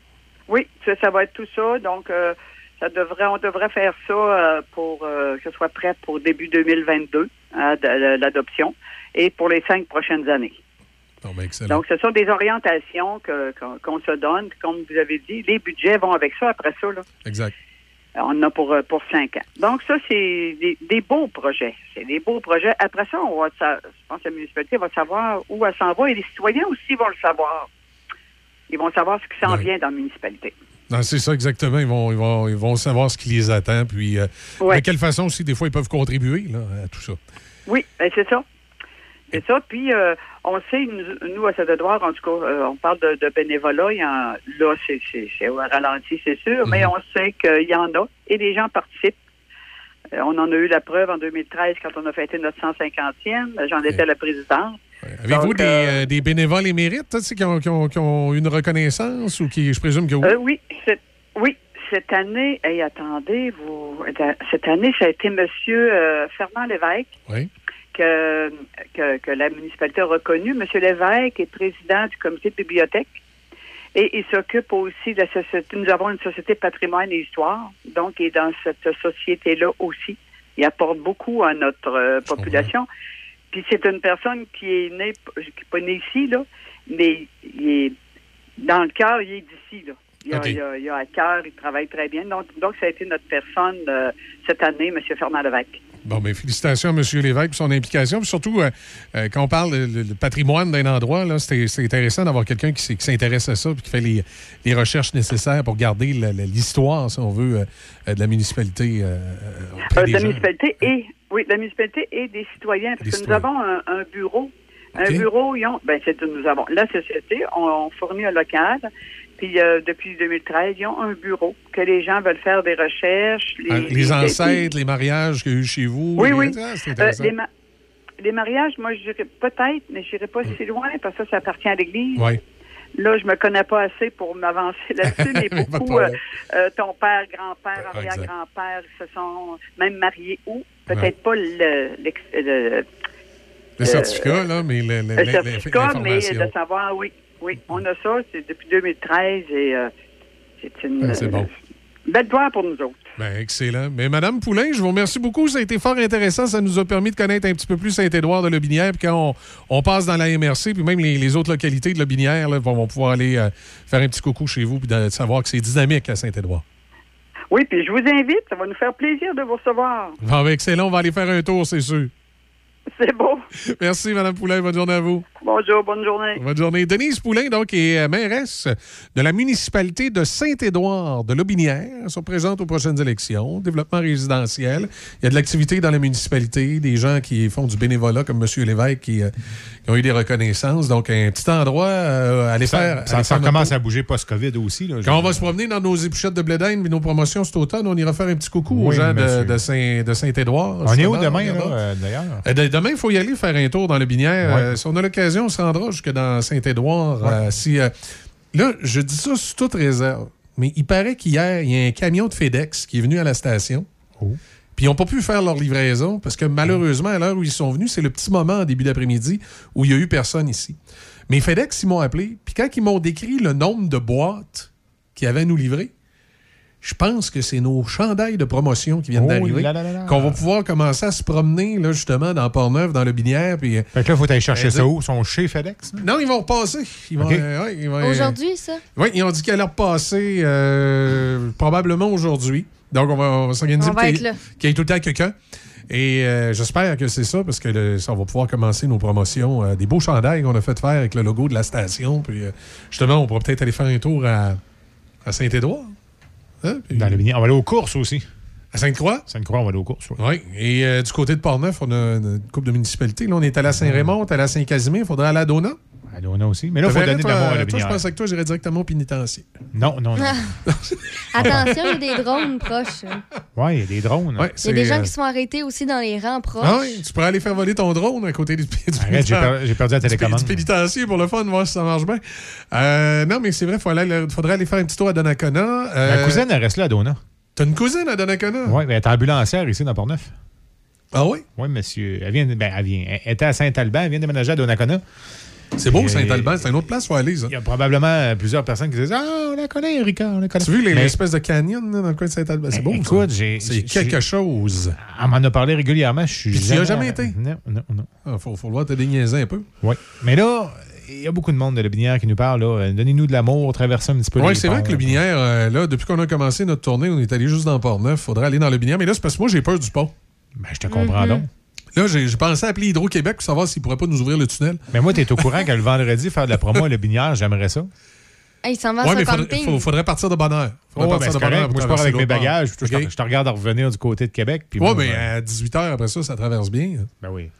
oui, ça, ça va être tout ça. Donc, euh, ça devrait, on devrait faire ça euh, pour que ce soit prêt pour début 2022, hein, l'adoption, et pour les cinq prochaines années. Donc, ce sont des orientations qu'on se donne. Comme vous avez dit, les budgets vont avec ça après ça. Là. Exact. On en a pour, euh, pour cinq ans. Donc, ça, c'est des, des beaux projets. C'est des beaux projets. Après ça, on va, sa- je pense que la municipalité va savoir où elle s'en va et les citoyens aussi vont le savoir. Ils vont savoir ce qui s'en vient dans la municipalité. C'est ça exactement. Ils vont, ils, vont, ils vont savoir ce qui les attend, puis euh, Ouais. de quelle façon aussi, des fois, ils peuvent contribuer là, à tout ça. Oui, ben, c'est ça. C'est ça. Puis, euh, on sait, nous, nous, à Saint-Edouard, en tout cas, euh, on parle de, de bénévolat. Il y en- là, c'est au ralenti, c'est sûr, mais on sait qu'il y en a et les gens participent. Euh, on en a eu la preuve en 2013 quand on a fêté notre 150e. J'en étais la présidente. Avez-vous des, des bénévoles émérites qui, ont, qui, ont, qui ont une reconnaissance ou qui, je présume que oui? Oui, oui, cette année, hey, attendez, vous, cette année, ça a été euh, Fernand Lévesque Oui. Que, que, que la municipalité a reconnu. Monsieur Lévesque est président du comité de bibliothèque et il s'occupe aussi de la société. Nous avons une société patrimoine et histoire, donc il est dans cette société-là aussi. Il apporte beaucoup à notre euh, population. Puis c'est une personne qui est née, qui n'est pas née ici, là, mais il est dans le cœur, il est d'ici, là. Il a, il a- il a à cœur, il travaille très bien. Donc, donc ça a été notre personne euh, cette année, M. Fernand Lévesque. Bon, ben, félicitations à M. Lévesque pour son implication. Puis surtout, euh, euh, quand on parle le patrimoine d'un endroit, là, c'est c'est intéressant d'avoir quelqu'un qui, s'intéresse à ça et qui fait les, les recherches nécessaires pour garder la- la- l'histoire, si on veut, euh, de la municipalité. de la gens. municipalité et oui, de la municipalité et des citoyens, parce Des que citoyens. nous avons un, un bureau. Un bureau, ils ont, ben c'est nous avons la société, on, on fournit un local, puis euh, depuis 2013, ils ont un bureau que les gens veulent faire des recherches. Ah, Les, ancêtres, les mariages qu'il y a eu chez vous. Oui, les- oui. Ah, c'est Euh, les, ma- les mariages, moi, je dirais peut-être, mais je n'irai pas si loin parce que ça, ça appartient à l'Église. Oui. Là, je me connais pas assez pour m'avancer là-dessus, mais beaucoup, euh, euh, ton père, grand-père, arrière-grand-père se sont même mariés où? Peut-être pas le, le, Le certificat, là, mais le, certificat, mais de savoir, oui, oui, on a ça, c'est depuis 2013 et euh, c'est une c'est bon. euh, belle gloire pour nous autres. Ben, excellent. Mais Madame Poulain, je vous remercie beaucoup. Ça a été fort intéressant. Ça nous a permis de connaître un petit peu plus Saint-Édouard de Lobinière. Puis quand on, on passe dans la MRC, puis même les, les autres localités de Lobinière, là, vont, vont pouvoir aller euh, faire un petit coucou chez vous puis de savoir que c'est dynamique à Saint-Édouard. Oui, puis je vous invite, ça va nous faire plaisir de vous recevoir. Ben, excellent. On va aller faire un tour, c'est sûr. C'est beau. Merci, Madame Poulain. Bonne journée à vous. Bonjour, bonne journée. Bonne journée. Denise Poulain, donc, est euh, mairesse de la municipalité de Saint-Édouard de Lobinière. Elle se présente aux prochaines élections. Développement résidentiel. Il y a de l'activité dans la municipalité, des gens qui font du bénévolat, comme M. Lévesque, qui, euh, qui ont eu des reconnaissances. Donc, un petit endroit euh, à aller Ça, faire. ça, faire commence à bouger post-COVID aussi. Là, Quand on va se promener dans nos épluchettes de blé d'Inde nos promotions cet automne, on ira faire un petit coucou aux gens de, monsieur. de Saint- de Saint-Édouard. On est où demain, d'ailleurs? De- Demain, il faut y aller faire un tour dans le Binière. Ouais. Euh, si on a l'occasion, on se rendra jusque dans Saint-Édouard. Euh, si, euh, là, je dis ça sous toute réserve, mais il paraît qu'hier, il y a un camion de FedEx qui est venu à la station. Oh. Puis ils n'ont pas pu faire leur livraison parce que malheureusement, à l'heure où ils sont venus, c'est le petit moment en début d'après-midi où il n'y a eu personne ici. Mais FedEx, ils m'ont appelé. Puis quand ils m'ont décrit le nombre de boîtes qu'ils avaient à nous livrer, je pense que c'est nos chandails de promotion qui viennent Oh d'arriver. Qu'on va pouvoir commencer à se promener, là, justement, dans Port-Neuf, dans le Binière. Puis, euh, Fait que là, il faut aller chercher euh, ça où? Ils sont chez FedEx? non, ils vont repasser. Ils vont, OK. euh, ouais, ils vont, euh, Aujourd'hui, ça? oui, ils ont dit qu'elle allait repasser euh, probablement aujourd'hui. Donc, on va, on va s'organiser On va pour être qu'il là. qu'il y ait tout le temps quelqu'un. Et euh, j'espère que c'est ça, parce que le- ça, on va pouvoir commencer nos promotions. euh, des beaux chandails qu'on a fait faire avec le logo de la station. Puis, euh, justement, on pourra peut-être aller faire un tour à, à Saint-Édouard. Hein? Puis- Dans. On va aller aux courses aussi. À Sainte-Croix? Sainte-Croix, on va aller aux courses. Oui. Et euh, du côté de Portneuf, on a une couple de municipalités. Là, on est à Saint-Raymond, on est allé à Saint-Casimir. Il faudrait aller à Dona. À Dona aussi. Mais là, il faut donner l'amour à Toi, je pense que toi, j'irais directement au pénitencier. Non, non, non. Attention, il y a des drones proches. Ouais, il y a des drones. Ouais, Il y a des gens euh, qui se font arrêter aussi dans les rangs proches. Ah oui, tu pourrais aller faire voler ton drone à côté du, du Arrête, j'ai per- j'ai perdu la télécommande. Du pénitencier pour le fun, voir si ça marche bien. Euh, non, mais c'est vrai, il faudrait, aller- faudrait aller faire un petit tour à Donnacona. Euh, Ma cousine, elle reste là à Dona. T'as une cousine à Donnacona? Oui, mais elle est ambulancière ici dans Portneuf. Ah oui? Oui, monsieur. Elle vient, ben, elle vient. Elle était à Saint-Alban, elle vient déménager à Donnacona. C'est beau, Saint-Alban. C'est une autre place où aller, ça. Il y a probablement plusieurs personnes qui disent Ah, on la connaît, Erika, on la connaît. Tu as vu les- Mais- l'espèce de canyon là, dans le coin de Saint-Alban? C'est beau, écoute, j'ai- C'est j'ai- quelque chose. Elle m'en a parlé régulièrement. Je suis Puis tu y as jamais été? Non, non, non. Ah, faut, faut le voir te déniaiser un peu. Oui. Mais là, il y a beaucoup de monde de la Binière qui nous parle. là. Euh, Donnez-nous de l'amour, traversez un petit peu Oui, les c'est vrai que le Binière, euh, là, depuis qu'on a commencé notre tournée, on est allé juste dans Port-Neuf. Faudrait aller dans le Binière. Mais là, c'est parce que moi, j'ai peur du pont. Ben, je te comprends Mhm. donc. Là, j'ai pensé appeler Hydro-Québec pour savoir s'ils pourraient pas nous ouvrir le tunnel. Mais moi, tu es au courant que le vendredi, faire de la promo à la Binière, j'aimerais ça. Hey, il s'en va Oui, à mais faudrait, camping. faut- faudrait partir de bonne heure. Faudrait Ouais, partir ben, de bonne heure Moi, je pars avec mes bagages. Je, te, je te regarde à revenir du côté de Québec. Oui, mais ben, à 18 h après ça, ça traverse bien. ben oui.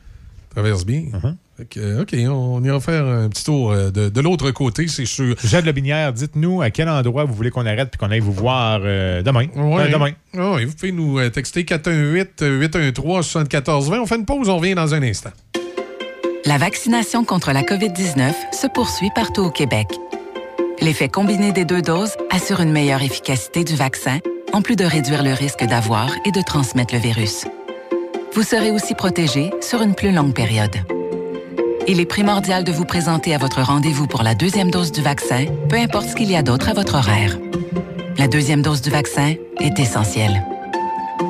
Traverse bien. Uh-huh. Fait que, euh, OK, on ira faire un petit tour euh, de, de l'autre côté, c'est sûr. Jade Le Binière, dites-nous à quel endroit vous voulez qu'on arrête puis qu'on aille vous voir euh, demain. Ouais. Euh, demain. Ah oui, vous pouvez nous texter 418-813-7420. On fait une pause, on revient dans un instant. La vaccination contre la COVID-19 se poursuit partout au Québec. L'effet combiné des deux doses assure une meilleure efficacité du vaccin, en plus de réduire le risque d'avoir et de transmettre le virus. Vous serez aussi protégé sur une plus longue période. Il est primordial de vous présenter à votre rendez-vous pour la deuxième dose du vaccin, peu importe ce qu'il y a d'autre à votre horaire. La deuxième dose du vaccin est essentielle.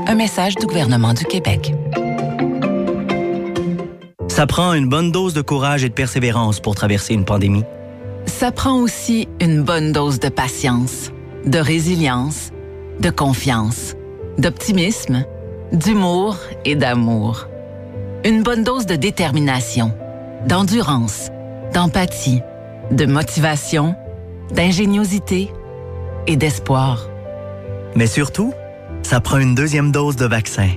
Un message du gouvernement du Québec. Ça prend une bonne dose de courage et de persévérance pour traverser une pandémie. Ça prend aussi une bonne dose de patience, de résilience, de confiance, d'optimisme, d'humour et d'amour. Une bonne dose de détermination, d'endurance, d'empathie, de motivation, d'ingéniosité et d'espoir. Mais surtout, ça prend une deuxième dose de vaccin.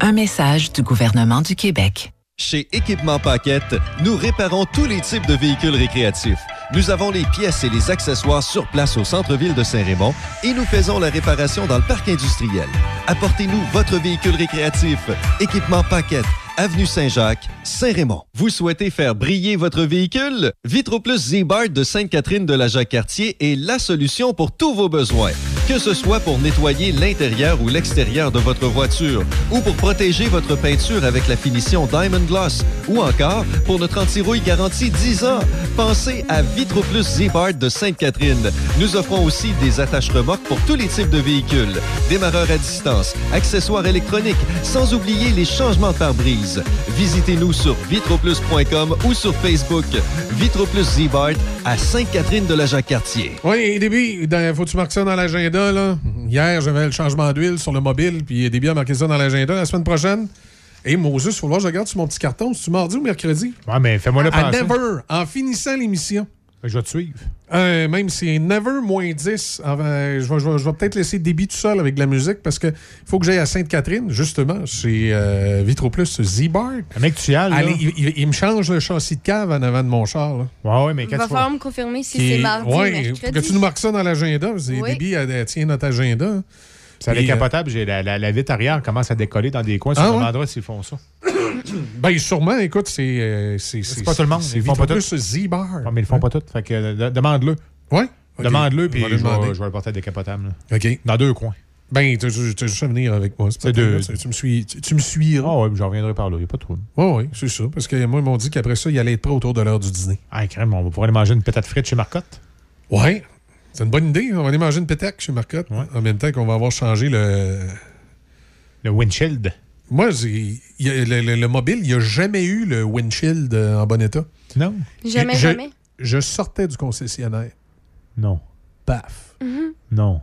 Un message du gouvernement du Québec. Chez Équipement Paquette, nous réparons tous les types de véhicules récréatifs. Nous avons les pièces et les accessoires sur place au centre-ville de Saint-Raymond et nous faisons la réparation dans le parc industriel. Apportez-nous votre véhicule récréatif. Équipement Paquette, Avenue Saint-Jacques, Saint-Raymond. Vous souhaitez faire briller votre véhicule? Vitroplus Z-Bart de Sainte-Catherine de la Jacques-Cartier est la solution pour tous vos besoins. Que ce soit pour nettoyer l'intérieur ou l'extérieur de votre voiture, ou pour protéger votre peinture avec la finition Diamond Gloss, ou encore pour notre anti-rouille garantie 10 ans. Pensez à Vitroplus Z-Bart de Sainte-Catherine. Nous offrons aussi des attaches remorques pour tous les types de véhicules, démarreurs à distance, accessoires électroniques, sans oublier les changements de pare-brise. Visitez-nous sur vitroplus.com ou sur Facebook. Vitroplus Z-Bart à Sainte-Catherine de la Jacques-Cartier. Oui, Déby, dans- faut que tu marques ça dans l'agenda. Là. Hier, j'avais le changement d'huile sur le mobile, puis Déby a marqué ça dans l'agenda. La semaine prochaine, et Moses, faut voir, je regarde sur mon petit carton. C'est-tu mardi ou mercredi? Ouais, mais fais-moi le À penser. Never, en finissant l'émission. Je vais te suivre. Euh, même si c'est Never moins 10, enfin, je vais, je vais- je vais peut-être laisser Déby tout seul avec de la musique parce que faut que j'aille à Sainte-Catherine, justement, chez euh, Vitroplus Z-Bar. Mec, tu y as, là. Allez, il, il- il me change le châssis de cave en avant de mon char. Là. Ouais, ouais, mais Il va falloir me confirmer si c'est est- mardi ouais, ou que tu nous marques ça dans l'agenda. Oui. Elle, elle tient notre agenda. Ça est capotable. J'ai la, la, la vitre arrière commence à décoller dans des coins. Ah sur ouais? le endroit s'ils font ça. Ben, sûrement, écoute, c'est. euh, c'est C'est pas tout le monde. Ils font pas tout. Z-Bar. Mais ils font pas tout. Fait que euh, de- demande-le. Ouais. Demande-le, puis je vais, le porter à décapotable. OK. Dans deux coins. Ben, tu as juste à venir avec moi. C'est deux. Tu me suis, tu, me suivras. Ah ouais, je reviendrai par là. Il n'y a pas de trouble. Oui, oui, c'est ça. Parce que moi, ils m'ont dit qu'après ça, il allait être prêt autour de l'heure du dîner. Ah, crème, on va pouvoir aller manger une pétate frite chez Marcotte? Ouais. C'est une bonne idée. On va aller manger une pétaque chez Marcotte. En même temps qu'on va avoir changé le. Le windshield. Moi, y a- le, le- le mobile, il n'y a jamais eu le windshield euh, en bon état. Non. Jamais, je, jamais. Je sortais du concessionnaire. Non. Paf. Mhm. Non.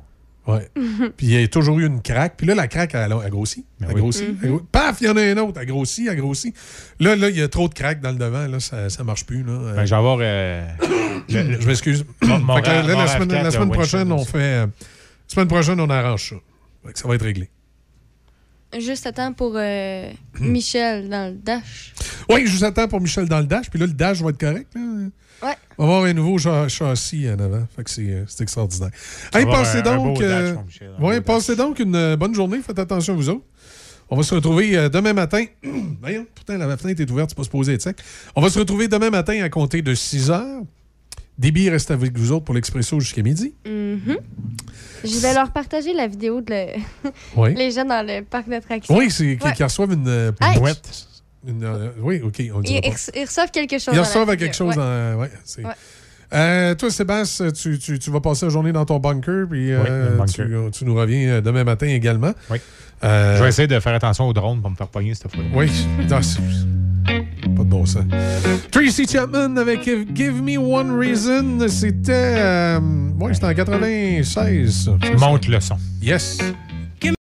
Ouais. Puis il y a toujours eu une craque. Puis là, la craque, elle, a grossi. Ben Elle grossit. Mhm. elle grossit. Paf, il y en a un autre. Elle grossit, elle grossit. Là, là, il y a trop de craques dans le devant. Là, ça, ça marche plus. Là. Ben, je vais avoir. euh, Je m'excuse. La semaine, RAV4 la semaine de prochaine, on fait. euh, la semaine prochaine, on arrange ça. Ça va être réglé. Juste à temps pour euh, Hmm. Michel dans le dash. Oui, je vous attends pour Michel dans le dash. Puis là, le dash va être correct. Là. Ouais. On va avoir un nouveau châssis en avant. Fait que c'est euh, c'est extraordinaire. Hey, passez donc. dash euh, Michel, ouais, passez donc une bonne journée. Faites attention, vous autres. On va se retrouver demain matin. Voyons, pourtant, la fenêtre est ouverte, c'est pas supposé être sec. On va se retrouver demain matin à compter de 6 heures. Déby reste avec vous autres pour l'expresso jusqu'à midi. Mhm. Je vais leur partager la vidéo de le- Oui. les gens dans le parc d'attractions. Oui, c'est qui, Ouais. qui reçoivent une euh, boîte. Une, euh, oui, OK, on Ils, pas. ils- ils reçoivent quelque chose. Ils reçoivent quelque chose Ouais. dans. Ouais, c'est- Ouais. Euh, toi, Sébastien, tu, tu- tu vas passer la journée dans ton bunker, puis euh, bunker. tu, tu nous reviens demain matin également. Oui. Euh, Je vais essayer de faire attention au drone pour me faire pogner cette fois. Oui, bon sens. Tracy Chapman avec Give Me One Reason, c'était. euh, ouais, c'était en 96. ça. Monte le son. Yes.